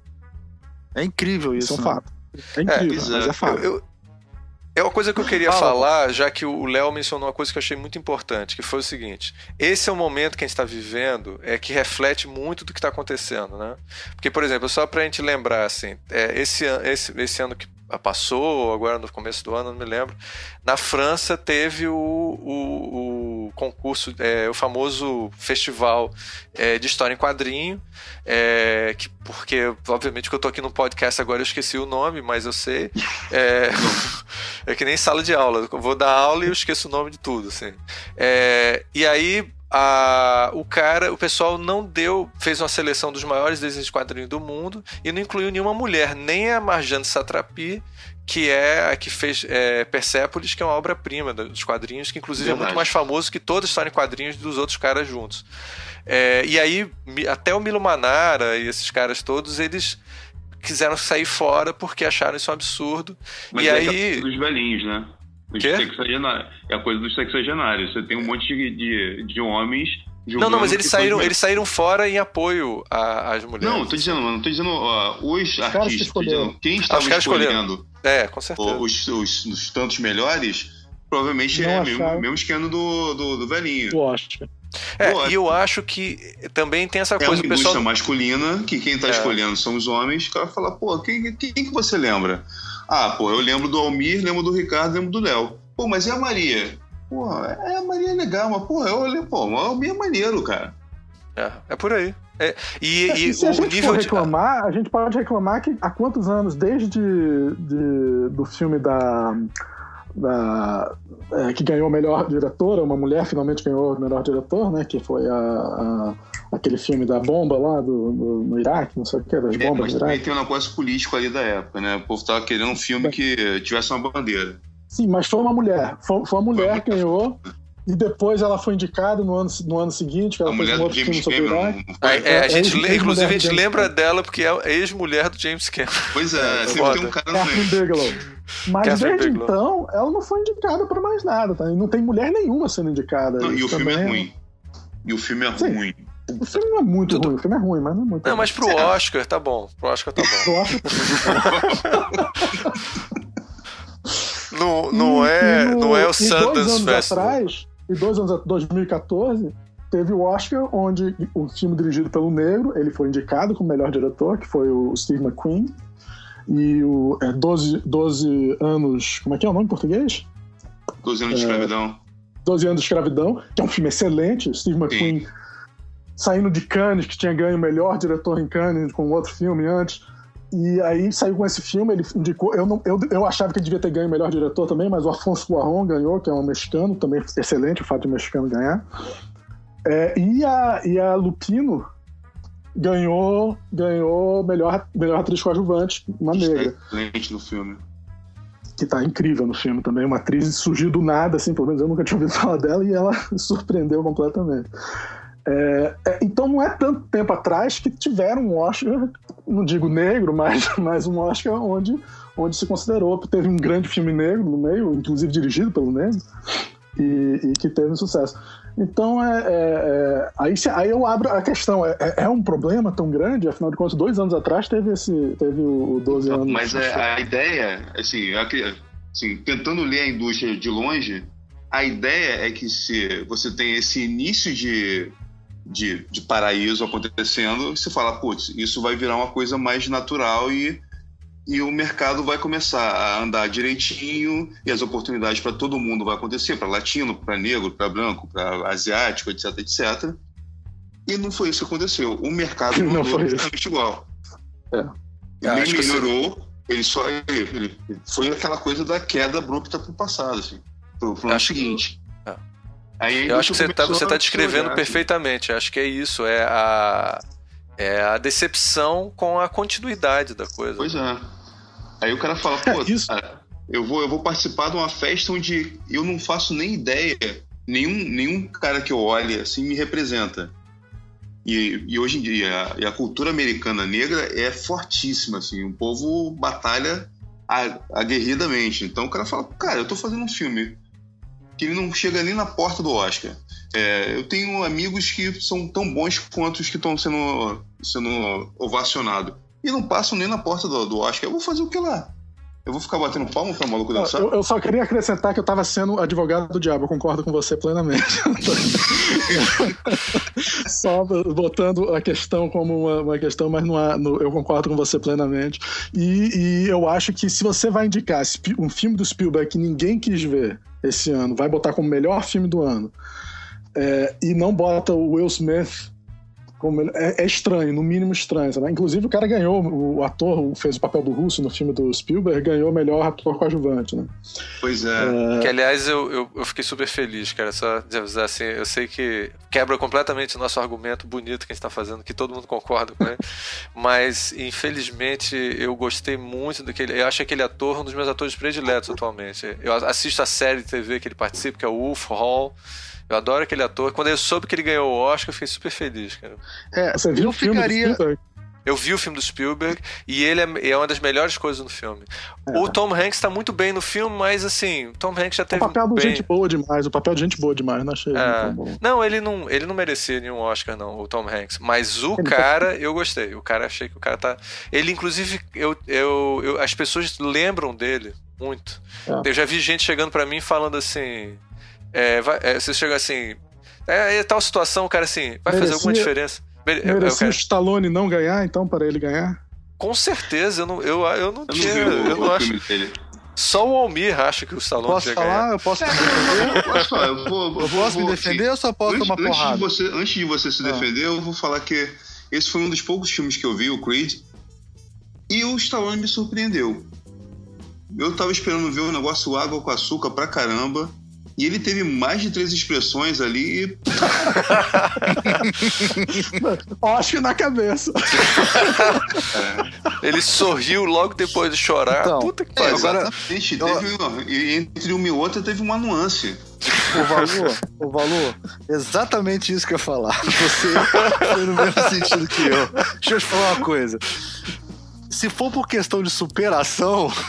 É incrível isso. Isso é um né? fato. É incrível, é, mas é fato. Eu, eu, é uma coisa que eu queria Fala. falar, já que o Léo mencionou uma coisa que eu achei muito importante, que foi o seguinte: esse é o momento que a gente está vivendo, é que reflete muito do que está acontecendo, né? Porque, por exemplo, só para a gente lembrar, assim, é, esse, esse, esse ano que passou, agora no começo do ano, não me lembro. Na França teve o, o, o concurso, é, o famoso festival é, de história em quadrinho, é, que, porque, obviamente, que eu tô aqui no podcast agora, eu esqueci o nome, mas eu sei. É, é que nem sala de aula. Eu vou dar aula e eu esqueço o nome de tudo, assim. É, e aí a, o cara, o pessoal não deu, fez uma seleção dos maiores desenhos de quadrinhos do mundo e não incluiu nenhuma mulher, nem a Marjane Satrapi, que é a que fez é, Persepolis, que é uma obra-prima dos quadrinhos, que inclusive Verdade. é muito mais famoso que toda a história em quadrinhos dos outros caras juntos. É, e aí, até o Milo Manara e esses caras todos, eles quiseram sair fora porque acharam isso um absurdo. Mas e é aí. Dos velhinhos, né? É a coisa dos sexagenários. Você tem um monte de, de, de homens não, não, mas eles saíram, eles saíram fora em apoio às mulheres. Não, tô dizendo, mano, tô dizendo uh, os, artistas, que dizendo, quem estava ah, escolhendo é, com certeza. Os, os, os tantos melhores, provavelmente não é o mesmo, mesmo esquema do, do, do velhinho. Eu acho. É, e eu acho que também tem essa é coisa. É uma pessoal... masculina, que quem tá é. escolhendo são os homens, que vai falar, pô, quem, quem que você lembra? Ah, pô, eu lembro do Almir, lembro do Ricardo, lembro do Léo. Pô, mas e a Maria? Pô, é, a Maria é legal, mas, pô, eu olhei, pô, o Almir é maneiro, cara. É, é por aí. É, e, é, e, e se o a gente nível for reclamar, de... a gente pode reclamar que há quantos anos, desde de, do filme da. Da é, que ganhou melhor diretora, uma mulher finalmente ganhou o melhor diretor, né? Que foi a, a aquele filme da bomba lá do, do, no Iraque, não sei o que, das é, bombas mas também tem um negócio político ali da época, né? O povo tava querendo um filme que tivesse uma bandeira. Sim, mas foi uma mulher. Foi, foi uma mulher que ganhou. E depois ela foi indicada no ano, no ano seguinte, que ela a fez um outro filme sobre o Iraque. É, é, a gente, é, inclusive, a gente lembra Cameron. dela porque é ex-mulher do James Cameron. Pois é, é sempre tem um cara Catherine Bigelow. Mas Catherine desde Bigelow. então, ela não foi indicada para mais nada, tá? E não tem mulher nenhuma sendo indicada. Não, e o filme é ruim. E o filme é Sim. ruim. O filme não é muito Tudo. ruim, o filme é ruim, mas não é muito Não, ruim. mas pro Oscar tá bom. Pro Oscar tá bom. tá bom. não, não, é, no, não é o Sundance Festival. Atrás, e dois anos atrás, 2014, teve o Oscar, onde o filme dirigido pelo negro, ele foi indicado como melhor diretor, que foi o Steve McQueen. E o é, 12, 12 anos. Como é que é o nome em português? 12 anos de é, escravidão. 12 anos de escravidão, que é um filme excelente. Steve McQueen Sim. saindo de Cannes, que tinha ganho o melhor diretor em Cannes com outro filme antes. E aí saiu com esse filme, ele indicou. Eu, não, eu, eu achava que ele devia ter ganho o melhor diretor também, mas o Afonso Cuarón ganhou, que é um mexicano, também excelente o fato de um mexicano ganhar. É, e, a, e a Lupino ganhou ganhou melhor, melhor atriz coadjuvante, uma negra. Excelente no filme. que tá incrível no filme também. Uma atriz surgiu do nada, assim, pelo menos eu nunca tinha ouvido falar dela e ela surpreendeu completamente. É, é, então não é tanto tempo atrás que tiveram um Oscar, não digo negro, mas, mas um Oscar onde, onde se considerou. Teve um grande filme negro no meio, inclusive dirigido pelo negro, e, e que teve sucesso. Então, é, é, é, aí, aí eu abro a questão: é, é, é, um problema tão grande? Afinal de contas, dois anos atrás teve, esse, teve o 12 anos. Mas a ideia, assim, assim, tentando ler a indústria de longe, a ideia é que se você tem esse início de, de, de paraíso acontecendo, você fala, putz, isso vai virar uma coisa mais natural e e o mercado vai começar a andar direitinho e as oportunidades para todo mundo vai acontecer, para latino, para negro, para branco, para asiático, etc, etc. E não foi isso que aconteceu. O mercado não foi exatamente igual. É. Ele nem melhorou, ele só ele, foi aquela coisa da queda abrupta para o passado, assim, para o ano seguinte. Que... Aí Eu acho que você está você tá descrevendo perfeitamente. Acho que é isso, é a é a decepção com a continuidade da coisa. Pois é. Aí o cara fala, pô, é, isso... eu, vou, eu vou participar de uma festa onde eu não faço nem ideia, nenhum, nenhum cara que eu olhe assim me representa. E, e hoje em dia, a, a, cultura americana negra é fortíssima, assim, o povo batalha aguerridamente. Então o cara fala, cara, eu tô fazendo um filme que ele não chega nem na porta do Oscar. É, eu tenho amigos que são tão bons quanto os que estão sendo, sendo ovacionados. E não passam nem na porta do, do Oscar. Eu vou fazer o que lá? Eu vou ficar batendo palmo pra maluco dançar? Eu, eu, só queria acrescentar que eu tava sendo advogado do diabo, eu concordo com você plenamente. só botando a questão como uma, uma questão, mas não há, no, eu concordo com você plenamente. E, e, eu acho que se você vai indicar um filme do Spielberg que ninguém quis ver esse ano, vai botar como melhor filme do ano, é, e não bota o Will Smith como ele, é, é, estranho, no mínimo estranho. Sabe? Inclusive, o cara ganhou, o ator fez o papel do Russo no filme do Spielberg, ganhou melhor ator coadjuvante, né? Pois é. é... Que, aliás, eu, eu, eu, fiquei super feliz, cara. Só de avisar assim, eu sei que quebra completamente o nosso argumento bonito que a gente tá fazendo, que todo mundo concorda com ele. mas, infelizmente, eu gostei muito daquele. Eu acho aquele ator um dos meus atores prediletos atualmente. Eu assisto a série de TV que ele participa, que é o Wolf Hall. Eu adoro aquele ator. Quando eu soube que ele ganhou o Oscar, eu fiquei super feliz, cara. É, você viu o filme ficaria... Eu vi o filme do Spielberg e ele é, é uma das melhores coisas no filme. É. O Tom Hanks tá muito bem no filme, mas assim, o Tom Hanks já teve. O papel de gente boa demais, o papel de gente boa demais, não achei. É. Não, ele não, ele não merecia nenhum Oscar, não, o Tom Hanks. Mas o ele cara, tá... eu gostei. O cara, achei que o cara tá. Ele, inclusive, eu, eu, eu as pessoas lembram dele muito. É. Eu já vi gente chegando para mim falando assim. É, vai, é, você chega assim. É, é, tal situação, cara, assim, vai Merecia, fazer alguma diferença. Merecia o Stallone não ganhar, então, para ele ganhar? Com certeza, eu não, eu, eu não eu tinha. Não vi, eu, não acho. Dele. Só o Almir acha que o Stallone posso falar? Ganhar. Eu posso me defender? posso falar, eu, vou, eu, posso me defender ou só posso antes, tomar porrada? Antes de, você, antes de você se ah. defender, eu vou falar que esse foi um dos poucos filmes que eu vi, o Creed, e o Stallone me surpreendeu. Eu tava esperando ver um negócio água com açúcar pra caramba. E ele teve mais de três expressões ali. Acho na cabeça. É. Ele sorriu logo depois de chorar. Então, Puta que é, pariu. Agora, teve, e entre uma e outra teve uma nuance. O valor, o valor, exatamente isso que eu ia falar. Você foi no mesmo sentido que eu. Deixa eu te falar uma coisa se for por questão de superação.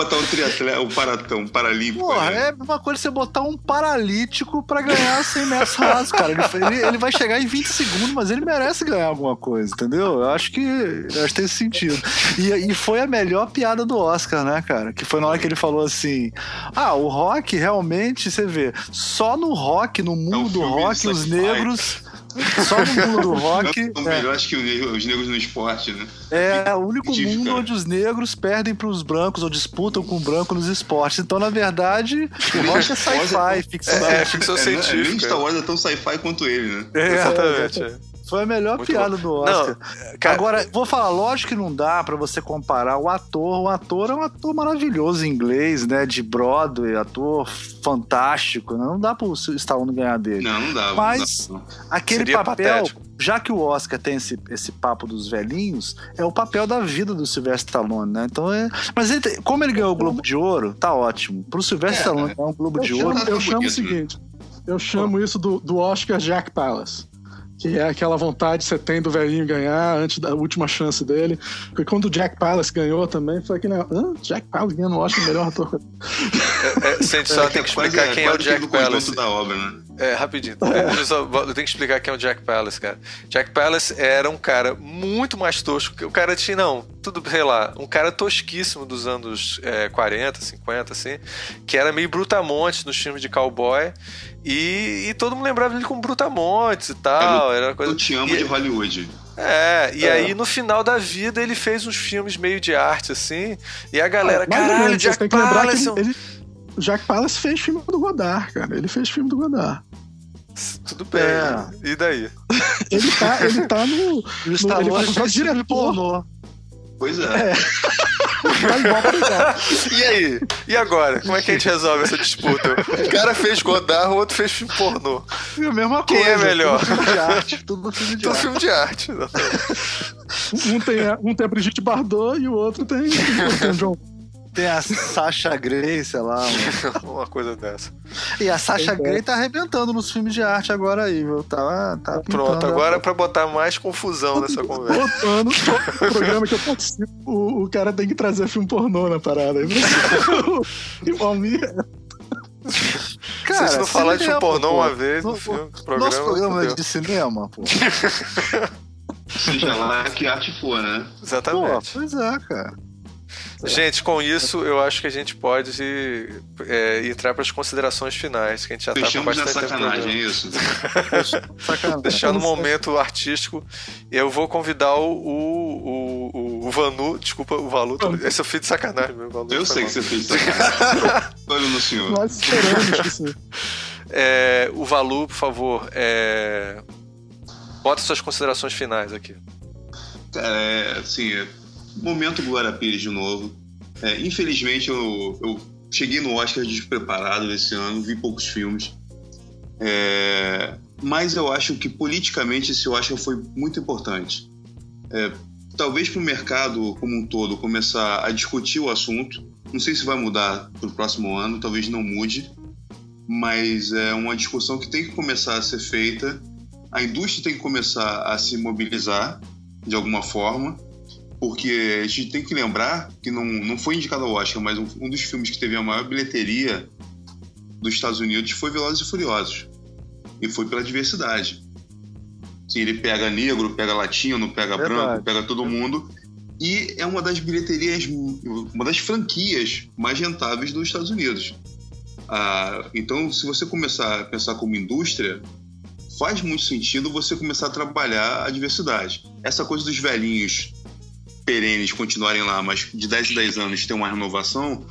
Botar um triatleta, um paratão, um paralímpico. Porra, né? é uma coisa você botar um paralítico pra ganhar 100 metros rasos, cara. Ele, ele, vai chegar em 20 segundos, mas ele merece ganhar alguma coisa, entendeu? Eu acho que, eu acho que tem sentido. E, e foi a melhor piada do Oscar, né, cara? Que foi na hora que ele falou assim: Ah, o rock realmente, você vê, só no rock, no mundo é um do rock, os negros. Só no mundo do rock. São é. melhores que os negros no esporte, né? É, o único mundo onde os negros perdem para os brancos ou disputam com o branco nos esportes. Então, na verdade, o rock é sci-fi, ficção, é, é, ficção científica. Nem Star Wars é tão sci-fi quanto ele, né? É, exatamente. É. Foi a melhor Muito piada bom. do Oscar. Não, cara, Agora, vou falar, lógico que não dá para você comparar o ator. O ator é um ator maravilhoso em inglês, né? De Broadway, ator fantástico. Né? Não dá pro Stallone ganhar dele. Não, não dá. Mas não dá. aquele Seria papel. Patético já que o Oscar tem esse, esse papo dos velhinhos, é o papel da vida do Sylvester Stallone, né? Então é. Mas ele, como ele ganhou o Globo de Ouro, tá ótimo. Pro Sylvester é, Stallone ganhar um Globo de Ouro. Eu chamo o seguinte: eu chamo isso do, do Oscar Jack Palace que é aquela vontade que você tem do velhinho ganhar antes da última chance dele. Porque quando o Jack Palance ganhou também, foi aquele negócio, Jack Palance ganhando o Oscar melhor ator. É, é, só é, tem que explicar quem é o Jack Palance. da obra, né? É, rapidinho. É. Eu, só, eu tenho que explicar quem é o Jack Palance, cara. Jack Palance era um cara muito mais tosco. que O cara tinha, não, tudo, sei lá, um cara tosquíssimo dos anos é, 40, 50, assim, que era meio brutamonte nos filmes de cowboy. E, e, todo mundo lembrava ele como Brutamontes e tal. Era, era coisa... Eu te amo e, de Hollywood. É, e é. aí no final da vida ele fez uns filmes meio de arte, assim. E a galera, ah, caralho, Jack Palance. Ele, ele, Jack Palance fez filme do Godard, cara. Ele fez filme do Godard. Tudo bem. É. E daí? ele, tá, ele tá no. no ele faz direto pornô. Pois é. é. e aí? E agora? Como é que a gente resolve essa disputa? O cara fez Godard, o outro fez filme pornô. É a mesma Quem coisa. Quem é melhor? Tudo filme de arte. Tudo filme de tudo arte. filme de arte. um, tem, um tem a Brigitte Bardot e o outro tem o John tem a Sasha Grey, sei lá. Uma coisa dessa. E a Sasha Grey tá arrebentando nos filmes de arte agora aí, viu? Tá, tá Pronto, agora é pra botar mais confusão nessa conversa. Botando todo programa que eu participo, o, o cara tem que trazer filme pornô na parada. Igual minha. Cara, Se não falar de filme pornô pô. uma vez no, no filme, programa. Nosso programa é de cinema, pô. Seja lá que arte for, né? Exatamente. Pô, pois é, cara. Gente, com isso, eu acho que a gente pode é, entrar para as considerações finais, que a gente já está com bastante na sacanagem, tempo. é isso? sacanagem. Deixando um momento artístico, eu vou convidar o, o, o, o Vanu, desculpa, o Valu. Esse eu fiz de sacanagem, meu Valu. Eu sei mal. que você fez de sacanagem. Olha no senhor. Nós esperamos isso. É, o Valu, por favor, é... bota suas considerações finais aqui. É, assim, momento Glória Pires de novo. É, infelizmente, eu, eu cheguei no Oscar despreparado esse ano, vi poucos filmes. É, mas eu acho que politicamente esse Oscar foi muito importante. É, talvez para o mercado como um todo começar a discutir o assunto. Não sei se vai mudar para o próximo ano, talvez não mude, mas é uma discussão que tem que começar a ser feita. A indústria tem que começar a se mobilizar de alguma forma porque a gente tem que lembrar que não, não foi indicado ao Oscar, mas um, um dos filmes que teve a maior bilheteria dos Estados Unidos foi Velozes e Furiosos. E foi pela diversidade. Sim, ele pega negro, pega latino, pega Verdade. branco, pega todo mundo. E é uma das bilheterias, uma das franquias mais rentáveis dos Estados Unidos. Ah, então, se você começar a pensar como indústria, faz muito sentido você começar a trabalhar a diversidade. Essa coisa dos velhinhos perenes continuarem lá, mas de 10 em 10 anos ter uma renovação,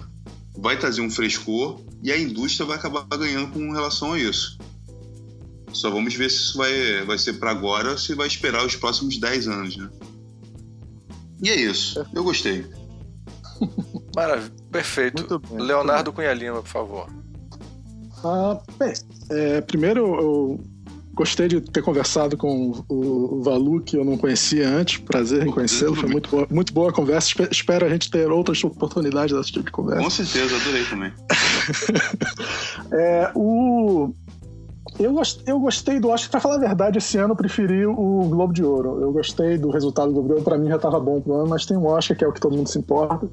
vai trazer um frescor e a indústria vai acabar ganhando com relação a isso. Só vamos ver se isso vai, vai ser para agora ou se vai esperar os próximos 10 anos, né? E é isso. Eu gostei. Maravilha. Perfeito. Bem, Leonardo Cunha Lima, por favor. Ah, bem, é, primeiro eu Gostei de ter conversado com o Valu, que eu não conhecia antes. Prazer em conhecê-lo. Foi muito boa, muito boa a conversa. Espero a gente ter outras oportunidades desse tipo de conversa. Com certeza, adorei também. é, o... eu, gost... eu gostei do Oscar. Pra falar a verdade, esse ano eu preferi o Globo de Ouro. Eu gostei do resultado do Globo de Ouro. Pra mim já tava bom pro ano, mas tem um Oscar que é o que todo mundo se importa.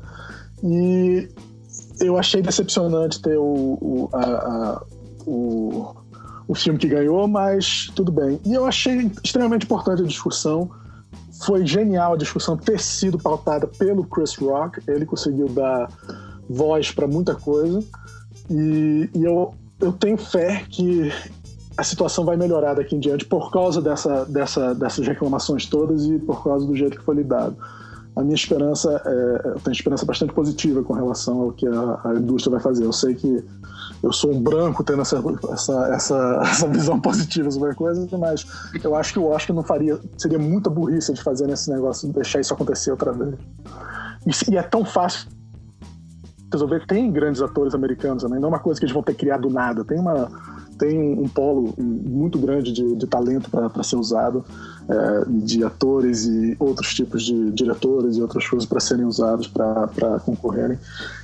E eu achei decepcionante ter o, o, a, a, o o filme que ganhou, mas tudo bem. E eu achei extremamente importante a discussão. Foi genial a discussão ter sido pautada pelo Chris Rock. Ele conseguiu dar voz para muita coisa. E, e, eu, eu tenho fé que a situação vai melhorar daqui em diante por causa dessa, dessa, dessas reclamações todas e por causa do jeito que foi lidado. A minha esperança, é, eu tenho esperança bastante positiva com relação ao que a, a indústria vai fazer. Eu sei que eu sou um branco tendo essa, essa, essa, essa visão positiva sobre a coisa, mas eu acho que o Oscar não faria. Seria muita burrice de fazer nesse negócio, deixar isso acontecer outra vez. E, e é tão fácil resolver. Tem grandes atores americanos também, não é uma coisa que eles vão ter criado do nada. Tem uma. tem um polo muito grande de, de talento para ser usado, é, de atores e outros tipos de diretores e outras coisas para serem usados para concorrerem,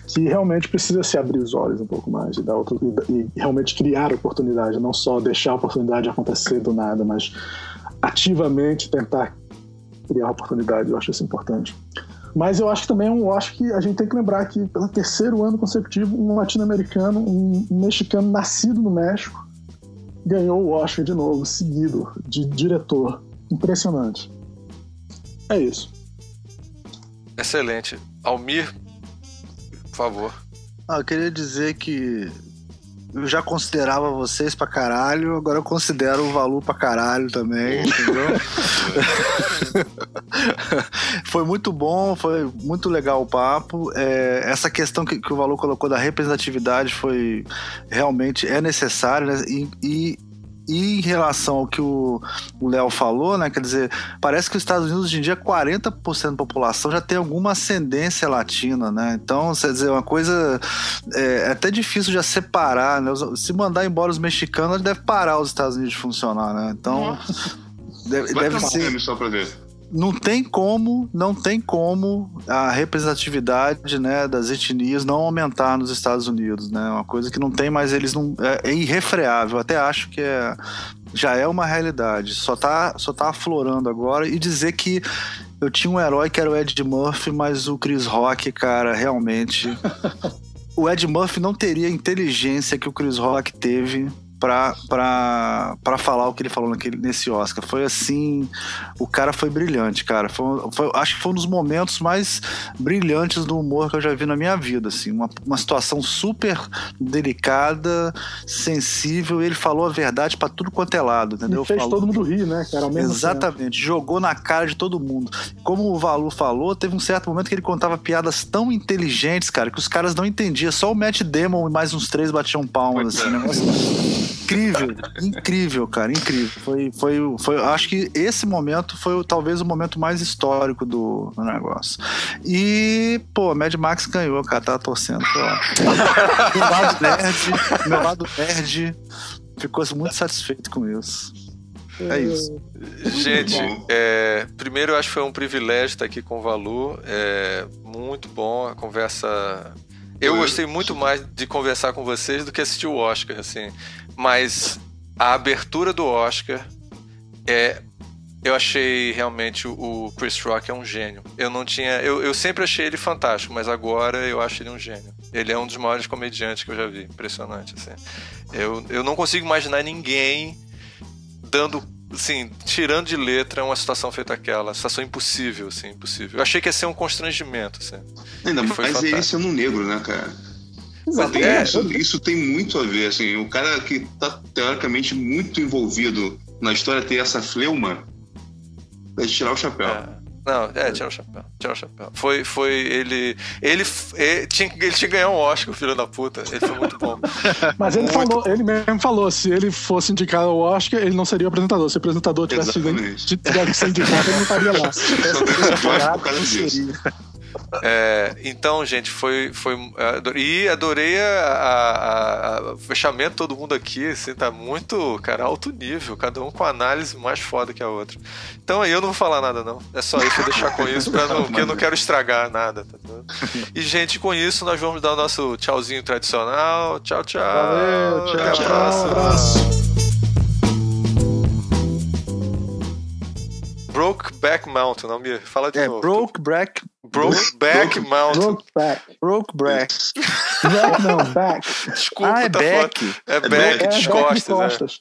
que realmente precisa se abrir os olhos um pouco mais e, dar outro, e, e realmente criar oportunidade, não só deixar a oportunidade acontecer do nada, mas ativamente tentar criar oportunidade. Eu acho isso importante. Mas eu acho também eu acho que a gente tem que lembrar que pelo terceiro ano consecutivo, um latino-americano, um mexicano nascido no México, ganhou o Oscar de novo, seguido de diretor. Impressionante. É isso. Excelente. Almir, por favor. Ah, eu queria dizer que eu já considerava vocês pra caralho, agora eu considero o Valu pra caralho também, entendeu? foi muito bom, foi muito legal o papo. É, essa questão que, que, o Valu colocou da representatividade foi realmente é necessária, né? e, e e em relação ao que o Léo falou, né? Quer dizer, parece que os Estados Unidos hoje em dia 40% da população já tem alguma ascendência latina, né? Então, quer dizer, uma coisa é, é até difícil já separar, né? Se mandar embora os mexicanos, deve parar os Estados Unidos de funcionar, né? Então, deve, deve ser. Só pra ver não tem como, não tem como a representatividade, né, das etnias não aumentar nos Estados Unidos, né? Uma coisa que não tem mais eles não é, é irrefreável. Até acho que é já é uma realidade. Só tá só tá aflorando agora e dizer que eu tinha um herói que era o Ed Murphy, mas o Chris Rock, cara, realmente o Ed Murphy não teria a inteligência que o Chris Rock teve para falar o que ele falou naquele, nesse Oscar. Foi assim, o cara foi brilhante, cara. Foi, foi, acho que foi um dos momentos mais brilhantes do humor que eu já vi na minha vida, assim. Uma, uma situação super delicada, sensível, e ele falou a verdade para tudo quanto é lado, entendeu? E fez falou, todo mundo rir, né, cara? Exatamente, tempo. jogou na cara de todo mundo. Como o Valu falou, teve um certo momento que ele contava piadas tão inteligentes, cara, que os caras não entendiam. Só o Matt Damon e mais uns três batiam palmas, assim, negócio incrível, incrível, cara, incrível. Foi, foi, foi, acho que esse momento foi talvez o momento mais histórico do, do negócio. E, pô, Mad Max ganhou, cara, tava torcendo. meu lado nerd, meu lado nerd ficou muito satisfeito com isso. É isso. Gente, é, primeiro eu acho que foi um privilégio estar aqui com o Valu. É muito bom a conversa. Eu gostei muito mais de conversar com vocês do que assistir o Oscar, assim. Mas a abertura do Oscar é. Eu achei realmente o Chris Rock é um gênio. Eu não tinha. Eu, eu sempre achei ele fantástico, mas agora eu acho ele um gênio. Ele é um dos maiores comediantes que eu já vi. Impressionante, assim. Eu, eu não consigo imaginar ninguém dando assim, tirando de letra uma situação feita aquela, situação impossível, assim, impossível. Eu achei que ia ser um constrangimento, assim. Ainda mais ele sendo negro, né, cara? É, isso, isso, tem muito a ver, assim, o cara que tá teoricamente muito envolvido na história ter essa fleuma, é tirar o chapéu. É. Não, é, tirar o chapéu. Tirar o chapéu. Foi, foi ele. Ele, ele, tinha, ele tinha que ganhar um Oscar, o filho da puta. Ele foi muito bom. Mas ele muito... falou, ele mesmo falou: se ele fosse indicar o Oscar, ele não seria apresentador. Se o apresentador tivesse, tivesse que ser indicado, ele não estaria lá. Só é, então, gente, foi. foi e adorei o fechamento, todo mundo aqui, assim, tá muito, cara, alto nível, cada um com a análise mais foda que a outra. Então aí eu não vou falar nada, não. É só isso, vou deixar com isso, pra não, porque eu não quero estragar nada, tá E, gente, com isso, nós vamos dar o nosso tchauzinho tradicional. Tchau, tchau. Valeu, tchau, Até tchau, abraço. Brokeback Mountain, não me fala de é, novo. Brokeback Brokeback Mountain. Brokeback. Brokeback. Back não, back. Desculpa, ah, é tá back. É, é back, de é, costas. Back de costas.